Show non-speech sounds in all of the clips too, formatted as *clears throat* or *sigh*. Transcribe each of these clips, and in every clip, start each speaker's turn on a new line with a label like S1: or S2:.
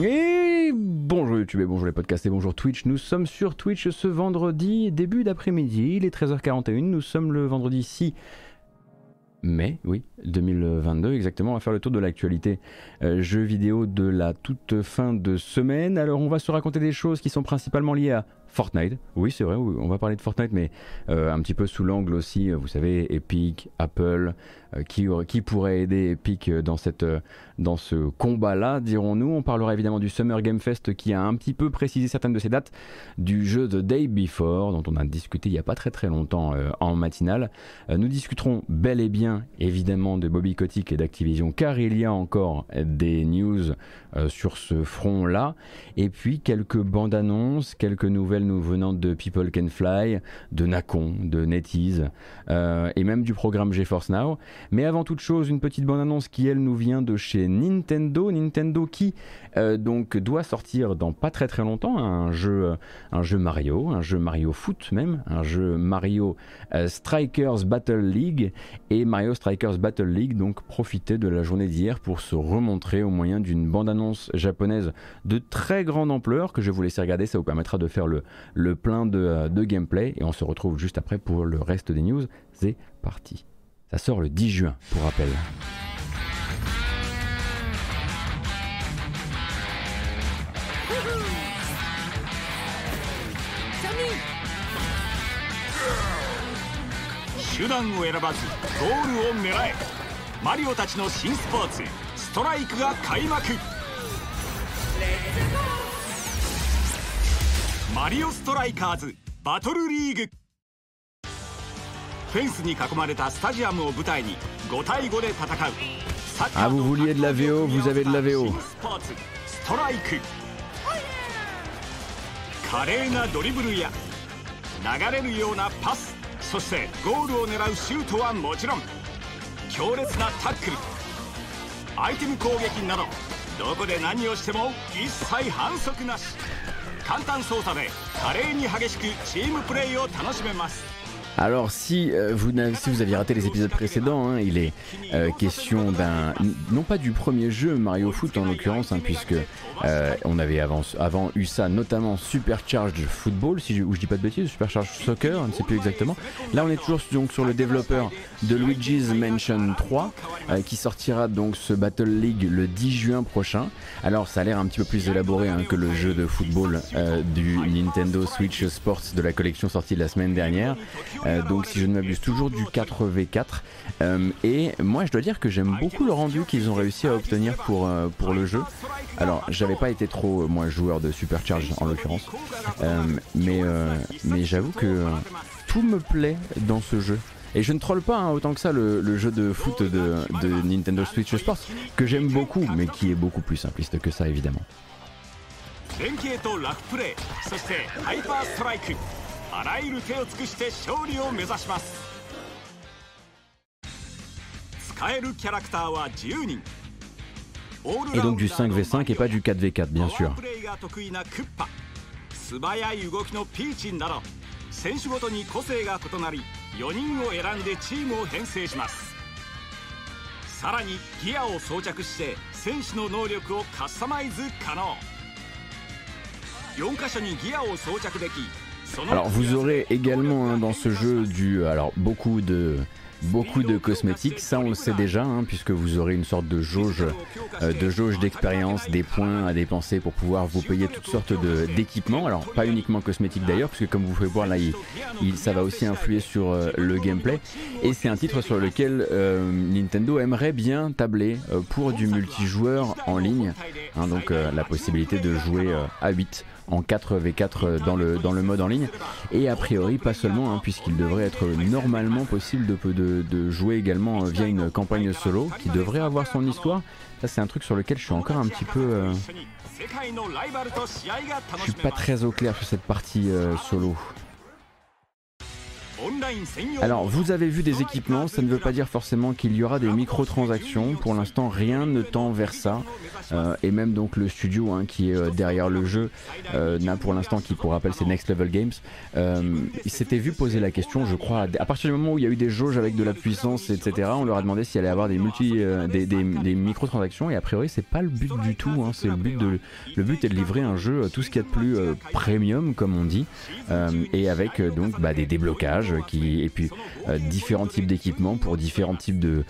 S1: Et bonjour YouTube et bonjour les podcasts et bonjour Twitch. Nous sommes sur Twitch ce vendredi, début d'après-midi, il est 13h41. Nous sommes le vendredi 6 mai, oui, 2022 exactement. On va faire le tour de l'actualité euh, jeux vidéo de la toute fin de semaine. Alors on va se raconter des choses qui sont principalement liées à Fortnite, oui c'est vrai, on va parler de Fortnite, mais euh, un petit peu sous l'angle aussi, euh, vous savez, Epic, Apple, euh, qui, qui, pourrait aider Epic dans, cette, dans ce combat-là, dirons-nous. On parlera évidemment du Summer Game Fest qui a un petit peu précisé certaines de ses dates, du jeu The Day Before, dont on a discuté il n'y a pas très très longtemps en matinale. nous discuterons bel et bien, évidemment, de Bobby Kotick et d'Activision, car il y a encore des news sur ce front-là, et puis quelques bandes annonces, quelques nouvelles nous venant de People Can Fly, de Nacon, de NetEase euh, et même du programme GeForce Now. Mais avant toute chose, une petite bonne annonce qui elle nous vient de chez Nintendo. Nintendo qui euh, donc doit sortir dans pas très très longtemps un jeu, un jeu Mario, un jeu Mario Foot même, un jeu Mario euh, Strikers Battle League et Mario Strikers Battle League donc profiter de la journée d'hier pour se remontrer au moyen d'une bande annonce japonaise de très grande ampleur que je vous laisser regarder, ça vous permettra de faire le, le plein euh, de, gameplay et on se retrouve juste après pour le reste des news. C'est parti. Ça sort le 10 juin pour rappel. Ah vous vouliez de la VO, vous avez de la VO 華麗なドリブルや流れるようなパスそしてゴールを狙うシュートはもちろん強烈なタックル。アイテム攻撃などどこで何をしても一切反則なし Alors si, euh, vous si vous aviez raté les épisodes précédents, hein, il est euh, question d'un, non pas du premier jeu Mario Foot en l'occurrence, hein, puisque euh, on avait avant, avant, eu ça, notamment Supercharged Football, si je, dis pas de bêtises, Supercharged Soccer, je ne sais plus exactement. Là, on est toujours donc sur le développeur de Luigi's Mansion 3, euh, qui sortira donc ce Battle League le 10 juin prochain. Alors, ça a l'air un petit peu plus élaboré hein, que le jeu de football euh, du Nintendo Switch Sports de la collection sortie la semaine dernière. donc, si je ne m'abuse, toujours du 4v4. et moi, je dois dire que j'aime beaucoup le rendu qu'ils ont réussi à obtenir pour, pour le jeu. Alors, pas été trop, euh, moi, joueur de Supercharge en l'occurrence, euh, mais, euh, mais j'avoue que tout me plaît dans ce jeu. Et je ne troll pas hein, autant que ça le, jeu de foot de, de, Nintendo Switch Sports, que j'aime beaucoup, mais qui est beaucoup plus simpliste que ça, évidemment. Et donc du 5v5 et pas du 4v4 bien sûr. Alors vous aurez également hein, dans ce jeu du alors beaucoup de beaucoup de cosmétiques, ça on le sait déjà, hein, puisque vous aurez une sorte de jauge euh, de jauge d'expérience, des points à dépenser pour pouvoir vous payer toutes sortes d'équipements. Alors pas uniquement cosmétiques d'ailleurs, puisque comme vous pouvez voir là, il, ça va aussi influer sur euh, le gameplay. Et c'est un titre sur lequel euh, Nintendo aimerait bien tabler pour du multijoueur en ligne, hein, donc la possibilité de jouer à 8 en 4v4 dans le, dans le mode en ligne. Et a priori, pas seulement, hein, puisqu'il devrait être normalement possible de, jouer également via une campagne solo qui devrait avoir son histoire. Ça, c'est un truc sur lequel je suis encore un petit peu. Euh, je suis pas très au clair sur cette partie euh, solo. Alors, vous avez vu des équipements, ça ne veut pas dire forcément qu'il y aura des microtransactions. Pour l'instant, rien ne tend vers ça. Euh, et même donc le studio hein, qui est euh, derrière le jeu euh, n'a pour l'instant, qui pour rappel c'est Next Level Games, il s'était vu poser la question, je crois, à partir du moment où il y a eu des jauges avec de la puissance, etc. On leur a demandé s'il allait avoir des multi, des, des, microtransactions. Et a priori, c'est pas le but du tout. Hein. c'est le but de, le but est de livrer un jeu tout ce qu'il y a de plus premium, comme on dit, et avec donc bah, des déblocages qui et puis différents types d'équipements pour différents types de,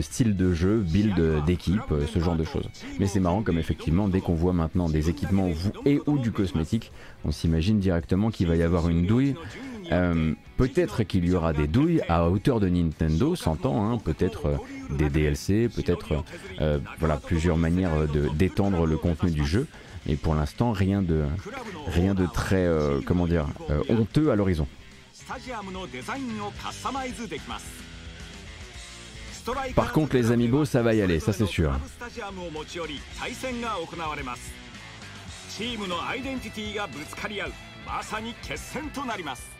S1: styles de jeu, build d'équipe, ce genre de choses. Mais c'est marrant comme effectivement dès qu'on voit maintenant des équipements et ou du cosmétique, on s'imagine directement qu'il va y avoir une douille. Euh, peut-être qu'il y aura des douilles à hauteur de Nintendo, s'entend, hein, peut-être euh, des DLC, peut-être euh, voilà plusieurs manières de d'étendre le contenu du jeu. Et pour l'instant, rien de rien de très comment dire honteux à l'horizon.
S2: タジアムのデザインをカスタマイズできます
S1: Par contre, les amiibo, ça va y aller, ça c'est sûr.
S2: チームのアイデンティティがぶつかり合うまさに決戦となります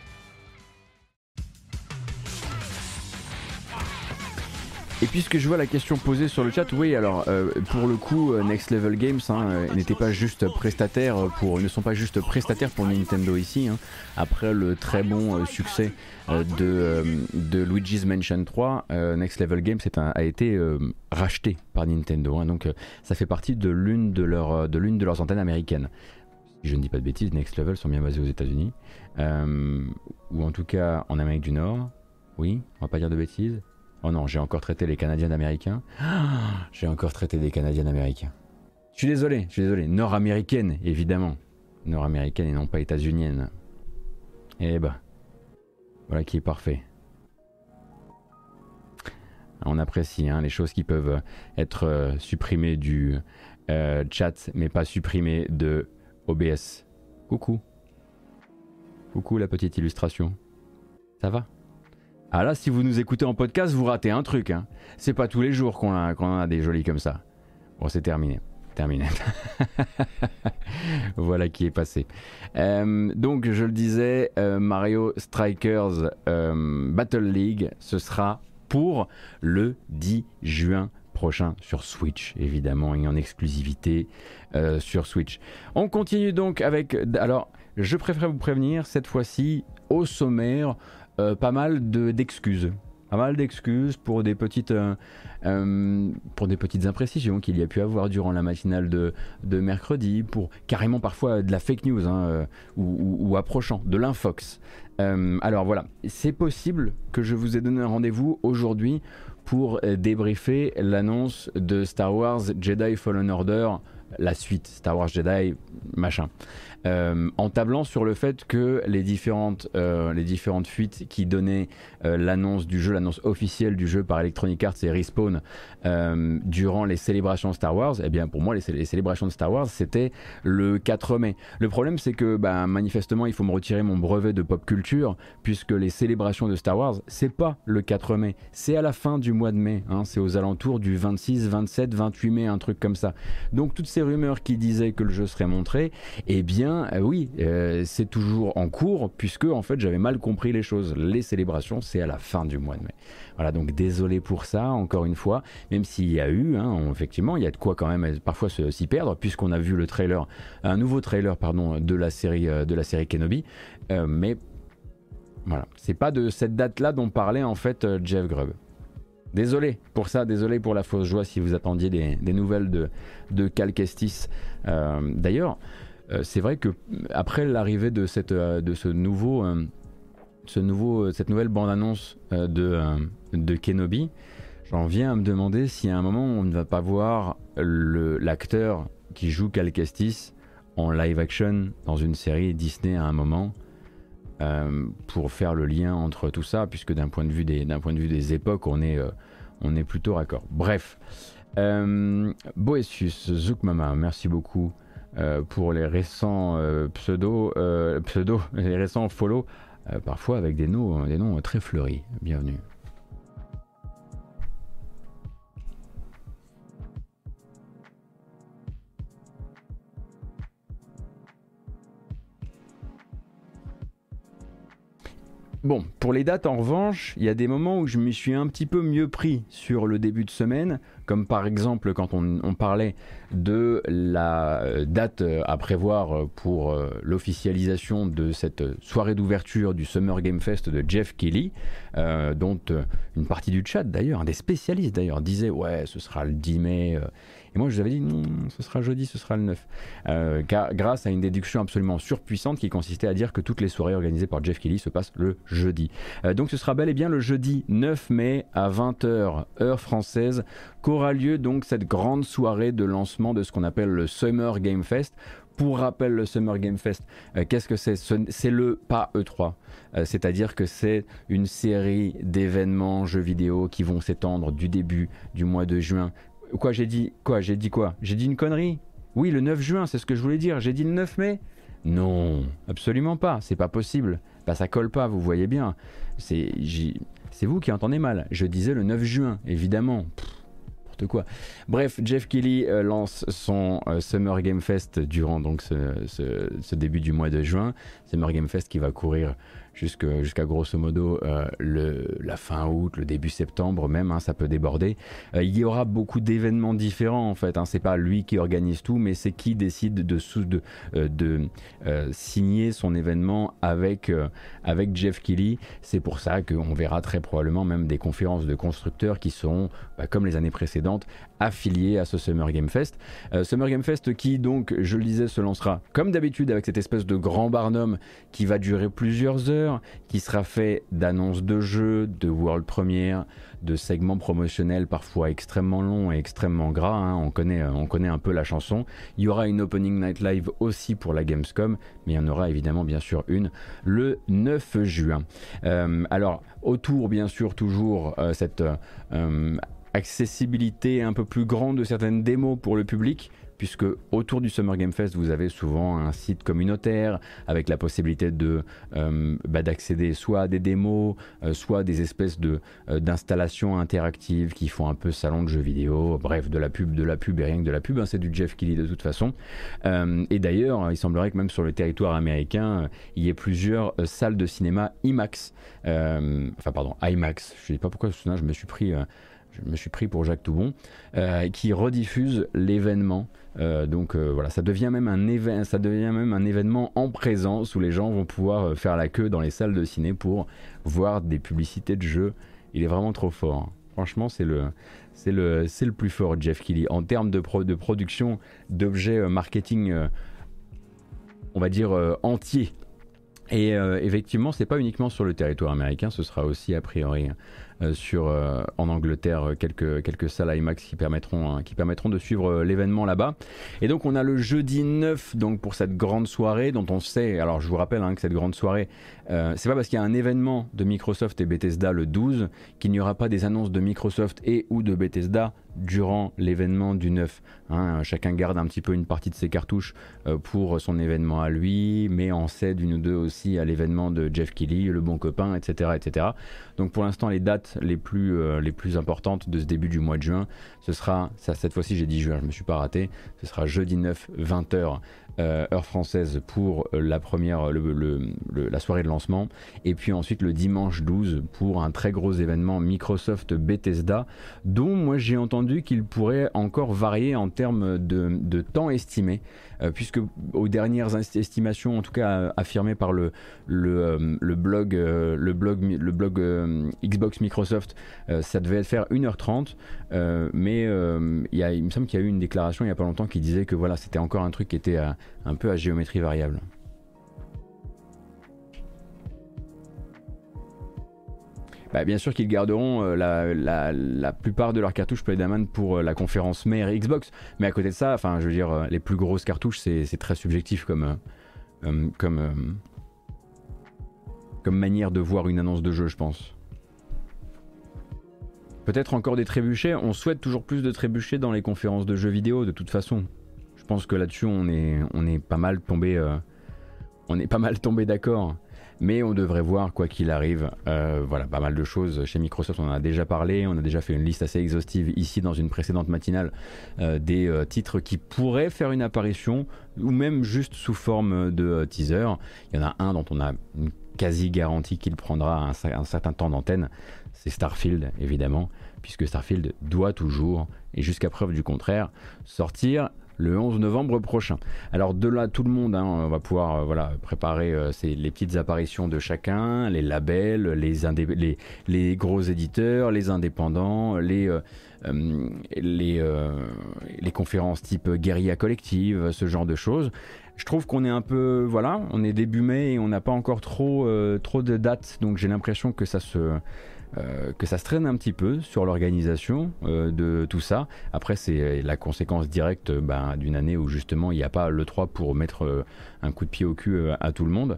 S1: Et puisque je vois la question posée sur le chat, oui, alors euh, pour le coup, euh, Next Level Games hein, euh, n'était pas juste prestataire pour, ne sont pas juste prestataires pour Nintendo ici. Hein. Après le très bon succès de, Luigi's Mansion 3, Next Level Games a été racheté par Nintendo. Hein. donc ça fait partie de l'une de, leurs antennes américaines. Je ne dis pas de bêtises, Next Level sont bien basés aux États-Unis, ou en tout cas en Amérique du Nord. Oui, on va pas dire de bêtises. Oh non, j'ai encore traité les Canadiens américains. *gasps* j'ai encore traité des Canadiens américains. Je suis désolé, je suis désolé. Nord-américaine, évidemment. Nord-américaine et non pas états-unienne. Eh bah. Voilà qui est parfait. On apprécie hein, les choses qui peuvent être euh, supprimées du euh, chat, mais pas supprimées de OBS. Coucou. Coucou la petite illustration. Ça va? Ah là, si vous nous écoutez en podcast, vous ratez un truc. Hein. C'est pas tous les jours qu'on a, a des jolis comme ça. Bon, c'est terminé. Terminé. *laughs* voilà qui est passé. Euh, donc, je le disais, euh, Mario Strikers euh, Battle League, ce sera pour le 10 juin prochain sur Switch, évidemment, et en exclusivité sur Switch. On continue donc avec... Alors, je préfère vous prévenir, cette fois-ci, au sommaire, euh, pas mal d'excuses. pas mal d'excuses pour des petites euh, euh, pour des petites imprécisions qu'il y a pu avoir durant la matinale de, de mercredi, pour carrément parfois de la fake news hein, ou, ou, approchant, de l'infox. alors voilà, c'est possible que je vous ai donné un rendez-vous aujourd'hui pour débriefer l'annonce de Star Wars Jedi Fallen Order, la suite Star Wars Jedi, machin. Euh, en tablant sur le fait que les différentes, euh, les différentes fuites qui donnaient euh, l'annonce du jeu, l'annonce officielle du jeu par Electronic Arts et Respawn durant les célébrations Star Wars, eh bien pour moi les, célébrations de Star Wars c'était le 4 mai. Le problème c'est que bah, manifestement il faut me retirer mon brevet de pop culture puisque les célébrations de Star Wars c'est pas le 4 mai, c'est à la fin du mois de mai, hein. c'est aux alentours du 26, 27, 28 mai, un truc comme ça. Donc toutes ces rumeurs qui disaient que le jeu serait montré, eh bien euh, oui, euh, c'est toujours en cours, puisque en fait j'avais mal compris les choses. Les célébrations, c'est à la fin du mois de mai. Voilà, donc désolé pour ça, encore une fois, même s'il y a eu, hein, effectivement, il y a de quoi quand même parfois s'y perdre, puisqu'on a vu le trailer, un nouveau trailer, pardon, de la série, euh, de la série Kenobi, mais voilà, c'est pas de cette date-là dont parlait en fait Jeff Grubb. Désolé pour ça, désolé pour la fausse joie si vous attendiez des, nouvelles de, de Cal Kestis. D'ailleurs, euh, c'est vrai que après l'arrivée de, cette, euh, de ce nouveau, euh, ce nouveau, cette nouvelle bande-annonce de, de Kenobi, j'en viens à me demander si à un moment on ne va pas voir l'acteur qui joue Cal Kestis en live action dans une série Disney à un moment. pour faire le lien entre tout ça, puisque d'un point, de vue des, point de vue des époques, on est, on est plutôt raccord. Bref, Boessius, Zoukmama, merci beaucoup euh, pour les récents euh, pseudo, euh, pseudo, *laughs* les récents follow, parfois avec des noms, des noms très fleuris. Bienvenue. Bon, pour les dates, en revanche, il y a des moments où je me suis un petit peu mieux pris sur le début de semaine, comme par exemple quand on, parlait de la euh, date euh, à prévoir pour euh, l'officialisation de cette soirée d'ouverture du Summer Game Fest de Jeff Kelly, dont une partie du chat d'ailleurs, un des spécialistes d'ailleurs, disait ouais, ce sera le 10 mai. Et moi, je vous avais dit, non, ce sera jeudi, ce sera le 9. Euh, grâce à une déduction absolument surpuissante qui consistait à dire que toutes les soirées organisées par Jeff Kelly se passent le jeudi. Euh, donc ce sera bel et bien le jeudi 9 mai à 20h, heure française, qu'aura lieu donc cette grande soirée de lancement de ce qu'on appelle le Summer Game Fest. Pour rappel, le Summer Game Fest, euh, qu'est-ce que c'est? C'est le pas E3. C'est-à-dire que c'est une série d'événements jeux vidéo qui vont s'étendre du début du mois de juin Quoi, j'ai dit quoi J'ai dit quoi? J'ai dit une connerie Oui, le 9 juin, c'est ce que je voulais dire. J'ai dit le 9 mai Non, absolument pas. C'est pas possible. Bah, ça colle pas, vous voyez bien. C'est, vous qui entendez mal. Je disais le 9 juin, évidemment. n'importe quoi. Bref, Jeff Kelly euh, lance son euh, Summer Game Fest durant donc ce, ce, début du mois de juin. Summer Game Fest qui va courir jusqu'à grosso modo euh, le, la fin août, le début septembre même, hein, ça peut déborder. Euh, il y aura beaucoup d'événements différents en fait. Hein, c'est pas lui qui organise tout, mais c'est qui décide de, de, euh, de signer son événement avec, avec Jeff Kelly. C'est pour ça qu'on verra très probablement même des conférences de constructeurs qui seront, bah, comme les années précédentes, affiliés à ce Summer Game Fest. Summer Game Fest qui donc, je le disais, se lancera comme d'habitude avec cette espèce de grand barnum qui va durer plusieurs heures qui sera fait d'annonces de jeux, de world premiere, de segments promotionnels parfois extrêmement longs et extrêmement gras. Hein. On, connaît, euh, on connaît un peu la chanson. Il y aura une opening night live aussi pour la Gamescom, mais il y en aura évidemment bien sûr une le 9 juin. Euh, alors autour bien sûr toujours euh, cette accessibilité un peu plus grande de certaines démos pour le public puisque autour du Summer Game Fest, vous avez souvent un site communautaire avec la possibilité de euh, bah, d'accéder soit à des démos, euh, soit à des espèces de euh, d'installations interactives qui font un peu salon de jeux vidéo, bref, de la pub, de la pub et rien que de la pub. Hein, c'est du Jeff Kelly de toute façon. et d'ailleurs, il semblerait que même sur le territoire américain, il y ait plusieurs salles de cinéma IMAX, enfin pardon IMAX. Je ne sais pas pourquoi je me suis pris je me suis pris pour Jacques Toubon, euh, qui rediffuse l'événement. Euh, donc euh, voilà, ça devient, même un ça devient même un événement en présence où les gens vont pouvoir faire la queue dans les salles de ciné pour voir des publicités de jeux. Il est vraiment trop fort. Hein. Franchement, c'est le, c'est le, c'est le plus fort, Jeff Kelly. En termes de, de production d'objets marketing, on va dire entiers. Et effectivement, c'est pas uniquement sur le territoire américain, ce sera aussi a priori euh, sur, euh, en Angleterre euh, quelques, quelques salles IMAX qui permettront, hein, qui permettront de suivre l'événement là-bas. Et donc on a le jeudi 9 donc pour cette grande soirée dont on sait, alors je vous rappelle hein, que cette grande soirée, c'est pas parce qu'il y a un événement de Microsoft et Bethesda le 12 qu'il n'y aura pas des annonces de Microsoft et ou de Bethesda durant l'événement du 9. Hein. chacun garde un petit peu une partie de ses cartouches euh, pour son événement à lui, mais en cède une ou deux aussi à l'événement de Jeff Kelly, le bon copain, etc. etc. Donc pour l'instant, les dates les plus, euh, les plus importantes de ce début du mois de juin, ce sera, cette fois-ci j'ai dit juin, je me suis pas raté, ce sera jeudi 9, 20h euh, heure française pour euh, la première, la soirée de lancement, et puis ensuite le dimanche 12 pour un très gros événement Microsoft Bethesda, dont moi j'ai entendu qu'il pourrait encore varier en termes de temps estimé. Euh, puisque aux dernières estimations, en tout cas affirmées par le, le, euh, blog, le blog, euh, Xbox Microsoft, ça devait faire 1h30, mais il me semble qu'il y a eu une déclaration il n'y a pas longtemps qui disait que voilà, c'était encore un truc qui était un peu à géométrie variable. Bah, bien sûr qu'ils garderont euh, la, plupart de leurs cartouches Spider-Man pour euh, la conférence mère Xbox. Mais à côté de ça, enfin, je veux dire, euh, les plus grosses cartouches, c'est très subjectif comme, comme, comme manière de voir une annonce de jeu, je pense. Peut-être encore des trébuchets. On souhaite toujours plus de trébuchets dans les conférences de jeux vidéo, de toute façon. Je pense que là-dessus, on est, on est pas mal tombé, on est pas mal tombé d'accord mais on devrait voir quoi qu'il arrive. Euh, voilà, pas mal de choses chez Microsoft, on en a déjà parlé, on a déjà fait une liste assez exhaustive ici dans une précédente matinale euh, des euh, titres qui pourraient faire une apparition ou même juste sous forme de teaser. Il y en a un dont on a une quasi garanti qu'il prendra un, un certain temps d'antenne, c'est Starfield évidemment, puisque Starfield doit toujours, et jusqu'à preuve du contraire, sortir le 11 novembre prochain. Alors de là, tout le monde, hein, on va pouvoir euh, voilà, préparer euh, les petites apparitions de chacun, les labels, les, gros éditeurs, les indépendants, les, euh, les conférences type guérilla collective, ce genre de choses. Je trouve qu'on est un peu, voilà, on est début mai et on n'a pas encore trop, trop de dates, donc j'ai l'impression que ça se euh, que ça se traîne un petit peu sur l'organisation euh, de tout ça. Après, c'est la conséquence directe ben, d'une année où justement il n'y a pas le 3 pour mettre euh, un coup de pied au cul à tout le monde.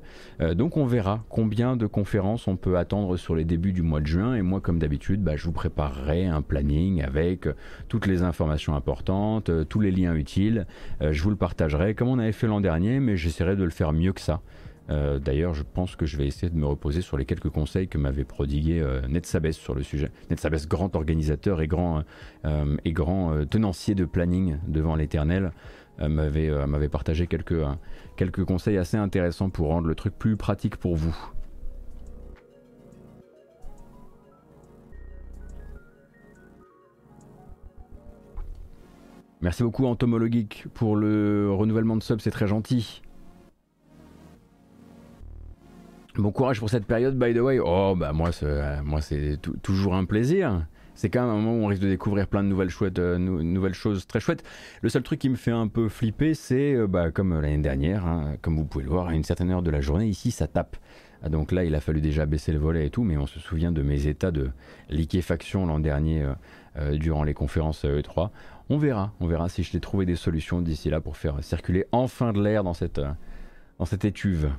S1: donc on verra combien de conférences on peut attendre sur les débuts du mois de juin. Et moi, comme d'habitude, ben, je vous préparerai un planning avec toutes les informations importantes, tous les liens utiles. je vous le partagerai comme on avait fait l'an dernier, mais j'essaierai de le faire mieux que ça. Euh, d'ailleurs, je pense que je vais essayer de me reposer sur les quelques conseils que m'avait prodigué euh, Netsabes sur le sujet. Netsabes, grand organisateur et grand, euh, tenancier de planning devant l'éternel, m'avait partagé quelques, quelques conseils assez intéressants pour rendre le truc plus pratique pour vous. Merci beaucoup Entomologique pour le renouvellement de sub, c'est très gentil. Bon courage pour cette période, by the way. Oh, bah moi, c'est, euh, toujours un plaisir. C'est quand même un moment où on risque de découvrir plein de nouvelles, chouettes, euh, nouvelles choses très chouettes. Le seul truc qui me fait un peu flipper, c'est euh, bah, comme l'année dernière, hein, comme vous pouvez le voir, à une certaine heure de la journée, ici, ça tape. Ah, donc là, il a fallu déjà baisser le volet et tout, mais on se souvient de mes états de liquéfaction l'an dernier durant les conférences E3. On verra, on verra si je t'ai trouvé des solutions d'ici là pour faire circuler enfin de l'air dans cette, dans cette étuve.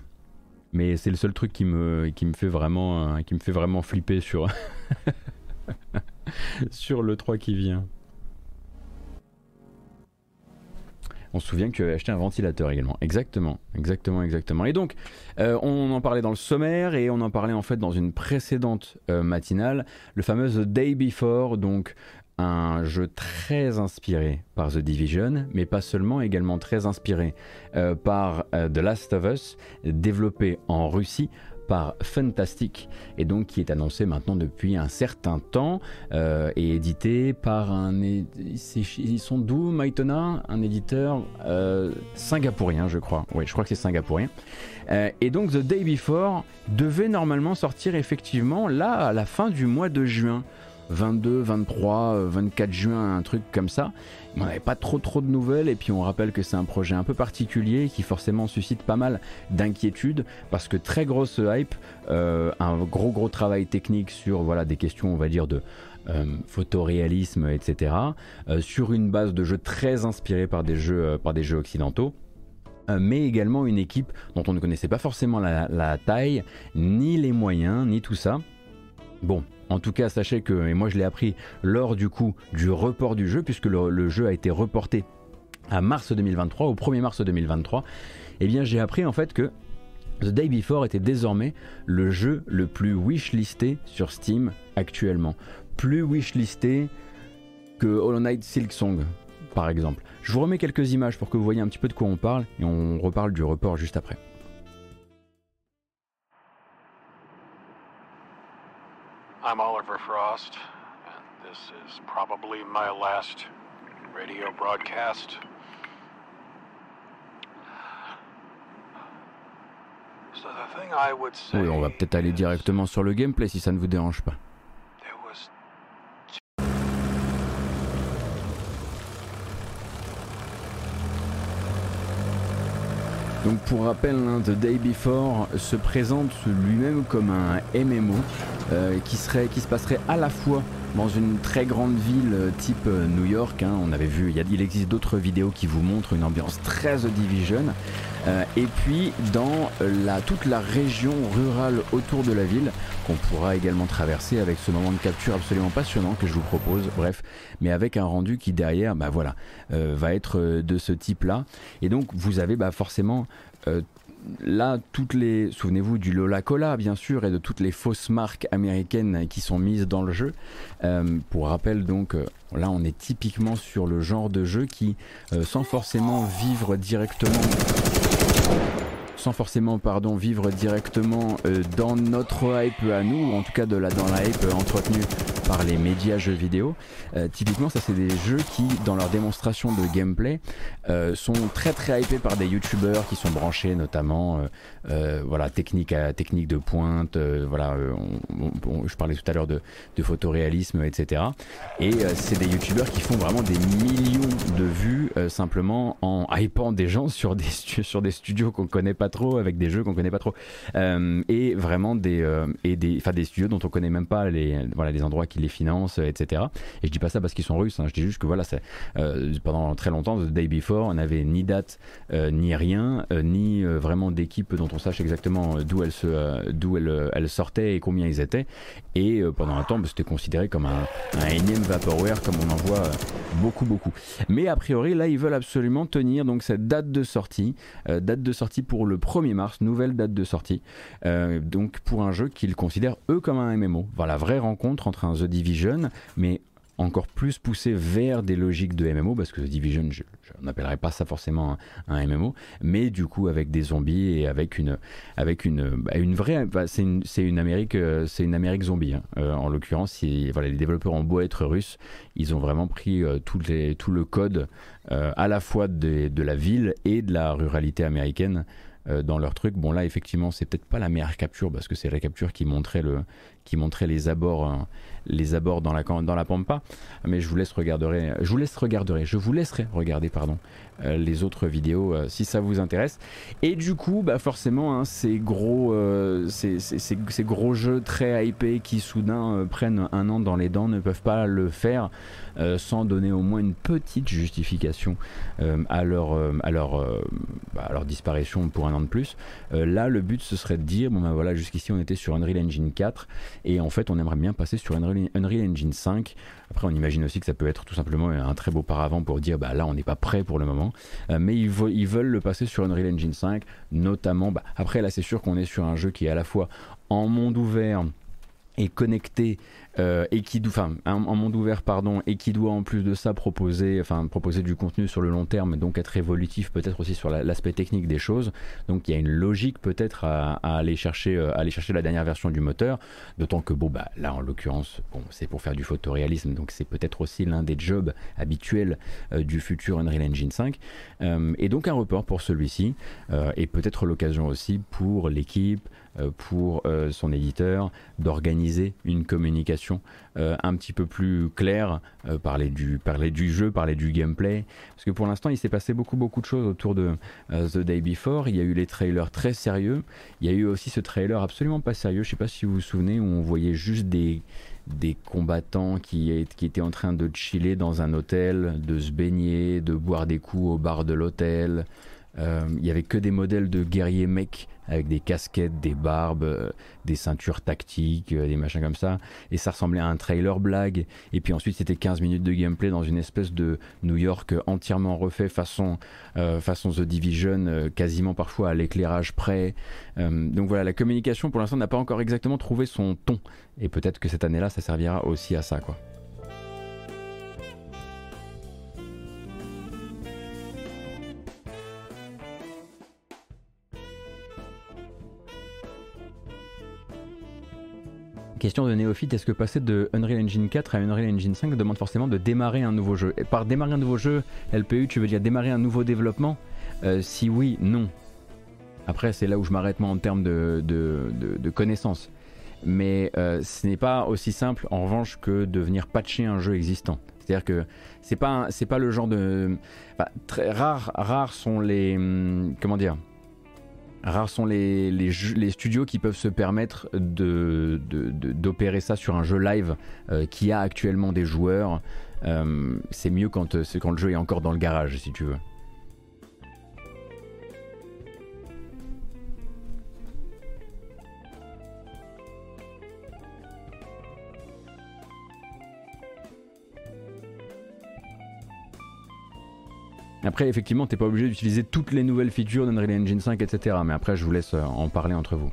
S1: Mais c'est le seul truc qui me, qui me, fait, vraiment, euh, qui me fait vraiment flipper sur, *laughs* sur le 3 qui vient. On se souvient que tu avais acheté un ventilateur également. Exactement, exactement, exactement. Et donc, euh, on en parlait dans le sommaire et on en parlait en fait dans une précédente euh, matinale, le fameux Day Before, donc un jeu très inspiré par The Division, mais pas seulement, également très inspiré euh, par euh, The Last of Us, développé en Russie par Fantastic et donc qui est annoncé maintenant depuis un certain temps euh, et édité par un ils sont d'où Maitona un éditeur singapourien je crois. Oui je crois que c'est singapourien. Et donc The Day Before devait normalement sortir effectivement là à la fin du mois de juin 22, 23, 24 juin, un truc comme ça. On n'avait pas trop trop de nouvelles et puis on rappelle que c'est un projet un peu particulier qui forcément suscite pas mal d'inquiétudes parce que très grosse hype, euh, un gros gros travail technique sur voilà des questions on va dire de euh, photoréalisme etc. Euh, sur une base de jeu très inspirée par des jeux par des jeux occidentaux mais également une équipe dont on ne connaissait pas forcément la taille, ni les moyens, ni tout ça. Bon, en tout cas, sachez que, et moi je l'ai appris lors du coup du report du jeu, puisque le, jeu a été reporté à mars 2023, au 1er mars 2023, eh bien j'ai appris en fait que The Day Before était désormais le jeu le plus wishlisté sur Steam actuellement. Plus wishlisté que Hollow Knight Silk Song, par exemple. Je vous remets quelques images pour que vous voyez un petit peu de quoi on parle, et on reparle du report juste après. I'm Oliver Frost, and this is probably my last radio broadcast. So the thing I would say oui, on va peut-être aller directement sur le gameplay si ça ne vous dérange pas. Donc pour rappel, The Day Before se présente lui-même comme un MMO euh, qui, serait, qui se passerait à la fois dans une très grande ville euh, type euh, New York. Hein. on avait vu, il, il existe d'autres vidéos qui vous montrent une ambiance très The Division. et puis dans la, toute la région rurale autour de la ville qu'on pourra également traverser avec ce moment de capture absolument passionnant que je vous propose. Bref, mais avec un rendu qui derrière, bah voilà, va être de ce type-là. Et donc vous avez bah, forcément là, toutes les, souvenez-vous du Lola Cola bien sûr et de toutes les fausses marques américaines qui sont mises dans le jeu. Euh, pour rappel donc, euh, là on est typiquement sur le genre de jeu qui, euh, sans forcément vivre directement sans forcément pardon, vivre directement dans notre hype à nous, ou en tout cas de la, dans la hype entretenue par les médias jeux vidéo. typiquement, ça c'est des jeux qui, dans leur démonstration de gameplay, sont très très hypés par des youtubeurs qui sont branchés notamment, voilà, technique, à, technique de pointe, voilà, je parlais tout à l'heure de, de photoréalisme, etc. Et c'est des youtubeurs qui font vraiment des millions de vues simplement en hypant des gens sur des, sur des studios qu'on connaît pas trop, avec des jeux qu'on connaît pas trop. Euh, et vraiment des, euh, et des, des studios dont on connaît même pas les, voilà, les endroits qui les financent, etc. Et je dis pas ça parce qu'ils sont russes, hein. je dis juste que voilà, euh, pendant très longtemps, The Day Before, on n'avait ni date, ni rien, ni vraiment d'équipe dont on sache exactement d'où elle, se, elle, elle sortait et combien ils étaient. Et pendant un temps, bah, c'était considéré comme un, un énième vaporware, comme on en voit beaucoup, beaucoup. Mais a priori, là, ils veulent absolument tenir donc cette date de sortie, date de sortie pour le 1er mars, nouvelle date de sortie. Euh, donc pour un jeu qu'ils considèrent eux comme un MMO. Voilà, vraie rencontre entre un The Division, mais encore plus poussé vers des logiques de MMO, parce que The Division, je, n'appellerais pas ça forcément un, MMO, mais du coup avec des zombies et avec une, avec une, bah, une vraie, bah, c'est une, une, Amérique, euh, c'est une Amérique zombie. Hein. Euh, en l'occurrence, voilà, les développeurs ont beau être russes, ils ont vraiment pris tout, le code à la fois de, la ville et de la ruralité américaine dans leur truc. Bon là effectivement c'est peut-être pas la meilleure capture parce que c'est la capture qui montrait le qui montrait les abords euh, les abords dans la dans la pampa mais je vous laisse regarder je vous laisse regarder je vous laisserai regarder pardon euh, les autres vidéos euh, si ça vous intéresse. Et du coup, bah forcément, hein, ces, gros, ces, ces, gros jeux très hypés qui soudain prennent un an dans les dents ne peuvent pas le faire sans donner au moins une petite justification à, leur, à, leur, bah, à leur disparition pour un an de plus. là, le but ce serait de dire bon ben voilà, jusqu'ici on était sur Unreal Engine 4 et en fait on aimerait bien passer sur Unreal, Engine 5 après, on imagine aussi que ça peut être tout simplement un très beau paravent pour dire bah là, on n'est pas prêt pour le moment. Euh, mais ils, ils, veulent le passer sur Unreal Engine 5, notamment. Bah, après, là, c'est sûr qu'on est sur un jeu qui est à la fois en monde ouvert et connecté euh, et qui enfin un, monde ouvert pardon et qui doit en plus de ça proposer enfin proposer du contenu sur le long terme donc être évolutif peut-être aussi sur l'aspect technique des choses. Donc il y a une logique peut-être à, aller chercher euh, aller chercher la dernière version du moteur. D'autant que bon bah là en l'occurrence bon c'est pour faire du photoréalisme donc c'est peut-être aussi l'un des jobs habituels euh, du futur Unreal Engine 5 et donc un report pour celui-ci et peut-être l'occasion aussi pour l'équipe pour euh, son éditeur d'organiser une communication euh, un petit peu plus claire, parler, du, parler du jeu, parler du gameplay. Parce que pour l'instant, il s'est passé beaucoup, beaucoup de choses autour de The Day Before. Il y a eu les trailers très sérieux. Il y a eu aussi ce trailer absolument pas sérieux. Je sais pas si vous vous souvenez, où on voyait juste des des combattants qui, qui, étaient en train de chiller dans un hôtel, de se baigner, de boire des coups au bar de l'hôtel. Il y avait que des modèles de guerriers mecs avec des casquettes, des barbes, euh, des ceintures tactiques, euh, des machins comme ça. Et ça ressemblait à un trailer blague. Et puis ensuite, c'était 15 minutes de gameplay dans une espèce de New York entièrement refait façon, euh, façon The Division, quasiment parfois à l'éclairage près. donc voilà, la communication pour l'instant n'a pas encore exactement trouvé son ton. Et peut-être que cette année-là, ça servira aussi à ça, quoi. Question de néophyte, est-ce que passer de Unreal Engine 4 à Unreal Engine 5 demande forcément de démarrer un nouveau jeu? Et par démarrer un nouveau jeu, LPU, tu veux dire démarrer un nouveau développement? Euh, Si oui, non. Après, c'est là où je m'arrête moi en termes de, de, connaissances. Mais euh, ce n'est pas aussi simple en revanche que de venir patcher un jeu existant. C'est-à-dire que c'est pas pas le genre de très rares rares sont les hum, comment dire Rares sont les, studios qui peuvent se permettre d'opérer ça sur un jeu live euh, qui a actuellement des joueurs. Euh, c'est mieux quand, euh, quand le jeu est encore dans le garage, si tu veux. Après, effectivement, t'es pas obligé d'utiliser toutes les nouvelles features d'Unreal Engine 5, etc. Mais après, je vous laisse euh, en parler entre vous.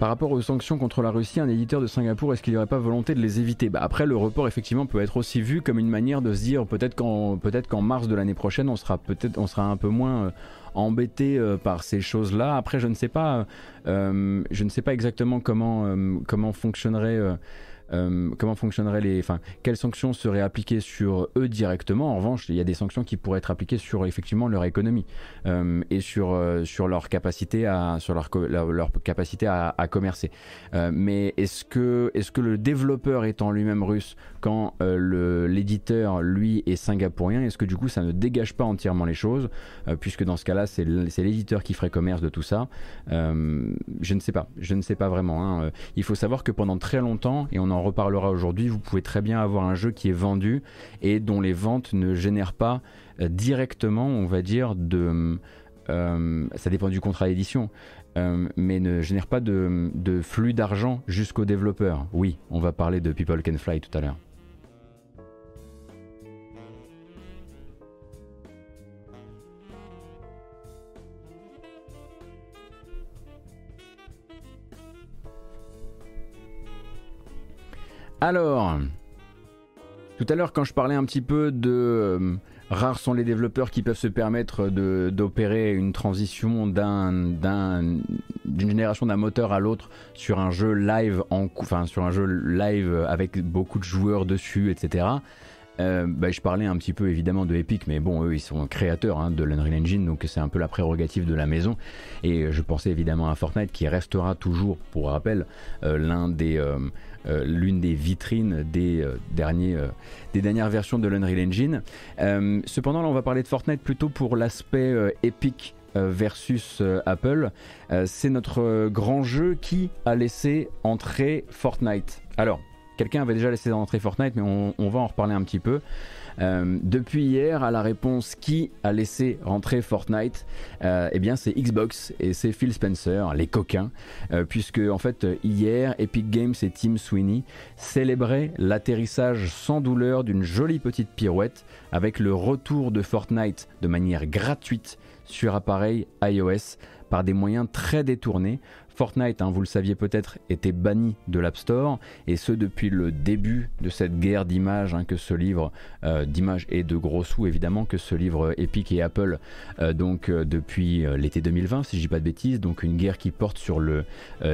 S1: Par rapport aux sanctions contre la Russie, un éditeur de Singapour, est-ce qu'il n'y aurait pas volonté de les éviter? Bah Après, le report, effectivement, peut être aussi vu comme une manière de se dire peut-être qu'en peut mars de l'année prochaine, on sera on sera un peu moins embêté par ces choses-là. Après, je ne sais pas, je ne sais pas exactement comment, fonctionnerait euh, comment fonctionneraient les, enfin, quelles sanctions seraient appliquées sur eux directement? En revanche, il y a des sanctions qui pourraient être appliquées sur effectivement leur économie euh, et sur euh, sur leur capacité à sur leur leur, capacité à, à commercer. mais est-ce que est-ce que le développeur étant lui-même russe, quand l'éditeur lui est singapourien, est-ce que du coup ça ne dégage pas entièrement les choses, puisque dans ce cas-là c'est l'éditeur qui ferait commerce de tout ça. je ne sais pas, je ne sais pas vraiment. Hein. Il faut savoir que pendant très longtemps et on en en reparlera aujourd'hui, vous pouvez très bien avoir un jeu qui est vendu et dont les ventes ne génèrent pas euh, directement, on va dire, de... Euh, ça dépend du contrat d'édition, euh, mais ne génère pas de, de flux d'argent jusqu'au développeur. Oui, on va parler de People Can Fly tout à l'heure. Alors, tout à l'heure quand je parlais un petit peu de... Euh, rares sont les développeurs qui peuvent se permettre d'opérer une transition d'une génération d'un moteur à l'autre sur un jeu live en, enfin sur un jeu live avec beaucoup de joueurs dessus, etc. Euh, bah, je parlais un petit peu évidemment de Epic, mais bon, eux ils sont créateurs hein, de l'Unreal Engine, donc c'est un peu la prérogative de la maison. Et je pensais évidemment à Fortnite qui restera toujours, pour rappel, euh, l'un des, euh, l'une des vitrines des, euh, euh, des dernières versions de l'Unreal Engine. cependant, là, on va parler de Fortnite plutôt pour l'aspect épique versus Apple. C'est notre grand jeu qui a laissé entrer Fortnite. Alors, quelqu'un avait déjà laissé entrer Fortnite, mais on va en reparler un petit peu. Euh, depuis hier, à la réponse qui a laissé rentrer Fortnite, euh, eh bien c'est Xbox et c'est Phil Spencer, les coquins, euh, puisque en fait hier, Epic Games et Tim Sweeney célébraient l'atterrissage sans douleur d'une jolie petite pirouette avec le retour de Fortnite de manière gratuite sur appareil iOS par des moyens très détournés Fortnite, hein, vous le saviez peut-être, était banni de l'App Store, et ce depuis le début de cette guerre d'images hein, que ce livre, euh, d'images et de gros sous évidemment, que ce livre Epic et Apple, euh, donc euh, depuis l'été 2020, si je dis pas de bêtises, donc une guerre qui porte sur le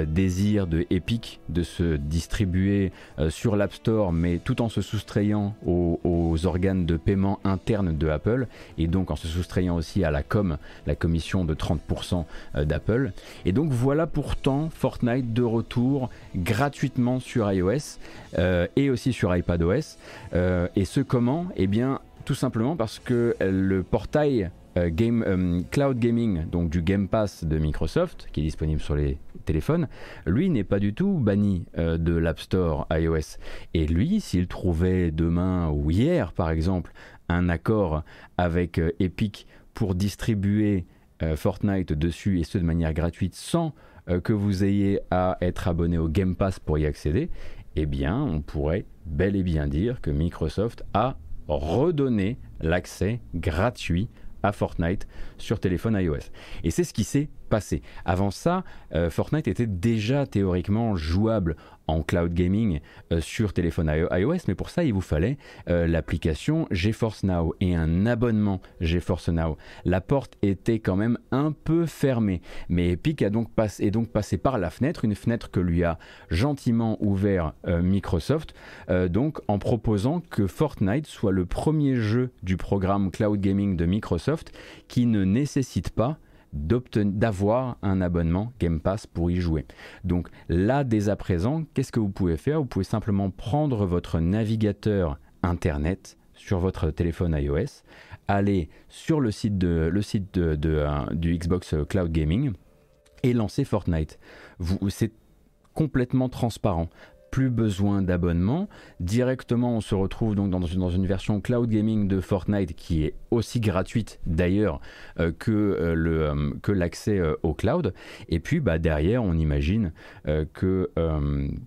S1: désir de Epic de se distribuer sur l'App Store, mais tout en se soustrayant aux, aux, organes de paiement internes de Apple, et donc en se soustrayant aussi à la com, la commission de 30% d'Apple. Et donc voilà pour pourtant Fortnite de retour gratuitement sur iOS euh, et aussi sur iPadOS. Euh, et ce comment? Eh bien, tout simplement parce que le portail euh, game, Cloud Gaming, donc du Game Pass de Microsoft, qui est disponible sur les téléphones, lui n'est pas du tout banni de l'App Store iOS. Et lui, s'il trouvait demain ou hier, par exemple, un accord avec Epic pour distribuer Fortnite dessus et ce de manière gratuite sans euh, que vous ayez à être abonné au Game Pass pour y accéder, eh bien, on pourrait bel et bien dire que Microsoft a redonné l'accès gratuit à Fortnite sur téléphone iOS. Et c'est ce qui s'est passé. Avant ça, euh, Fortnite était déjà théoriquement jouable en cloud gaming euh, sur téléphone iOS, mais pour ça, il vous fallait euh, l'application GeForce Now et un abonnement GeForce Now. La porte était quand même un peu fermée, mais Epic a donc est donc passé par la fenêtre, une fenêtre que lui a gentiment ouvert euh, Microsoft, donc en proposant que Fortnite soit le premier jeu du programme cloud gaming de Microsoft qui ne nécessite pas d'avoir un abonnement Game Pass pour y jouer. Donc là, dès à présent, qu'est-ce que vous pouvez faire? Vous pouvez simplement prendre votre navigateur Internet sur votre téléphone iOS, aller sur le site, euh, du Xbox Cloud Gaming et lancer Fortnite. C'est complètement transparent plus besoin d'abonnement. Directement, on se retrouve donc dans une, version cloud gaming de Fortnite qui est aussi gratuite d'ailleurs euh, que, euh, euh, que l'accès au cloud. Et puis bah, derrière, on imagine, que,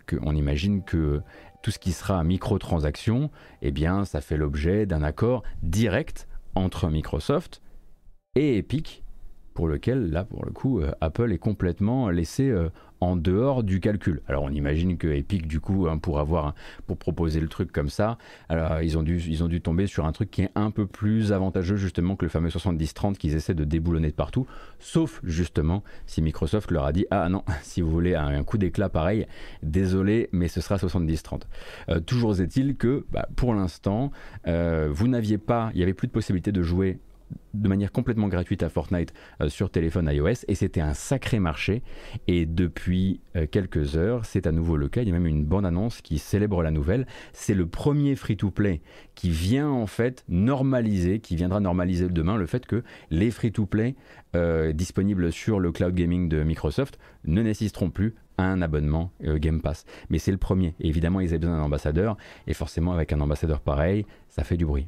S1: que, on imagine que tout ce qui sera microtransaction, eh bien, ça fait l'objet d'un accord direct entre Microsoft et Epic pour lequel, là, pour le coup, Apple est complètement laissé en dehors du calcul. Alors on imagine que Epic du coup hein, pour avoir pour proposer le truc comme ça, alors, ils ont dû ils ont dû tomber sur un truc qui est un peu plus avantageux justement que le fameux 70-30 qu'ils essaient de déboulonner de partout, sauf justement si Microsoft leur a dit ah non *laughs* si vous voulez un, coup d'éclat pareil, désolé mais ce sera 70-30. Euh, toujours est-il que bah, pour l'instant euh, vous n'aviez pas, il y avait plus de possibilité de jouer de manière complètement gratuite à Fortnite euh, sur téléphone iOS et c'était un sacré marché. Et depuis euh, quelques heures c'est à nouveau le cas. Il y a même une bande annonce qui célèbre la nouvelle. C'est le premier free-to-play qui vient en fait normaliser qui viendra normaliser demain le fait que les free-to-play euh, disponibles sur le cloud gaming de Microsoft ne nécessiteront plus un abonnement Game Pass. Mais c'est le premier. Et évidemment ils avaient besoin d'un ambassadeur. Et forcément avec un ambassadeur pareil ça fait du bruit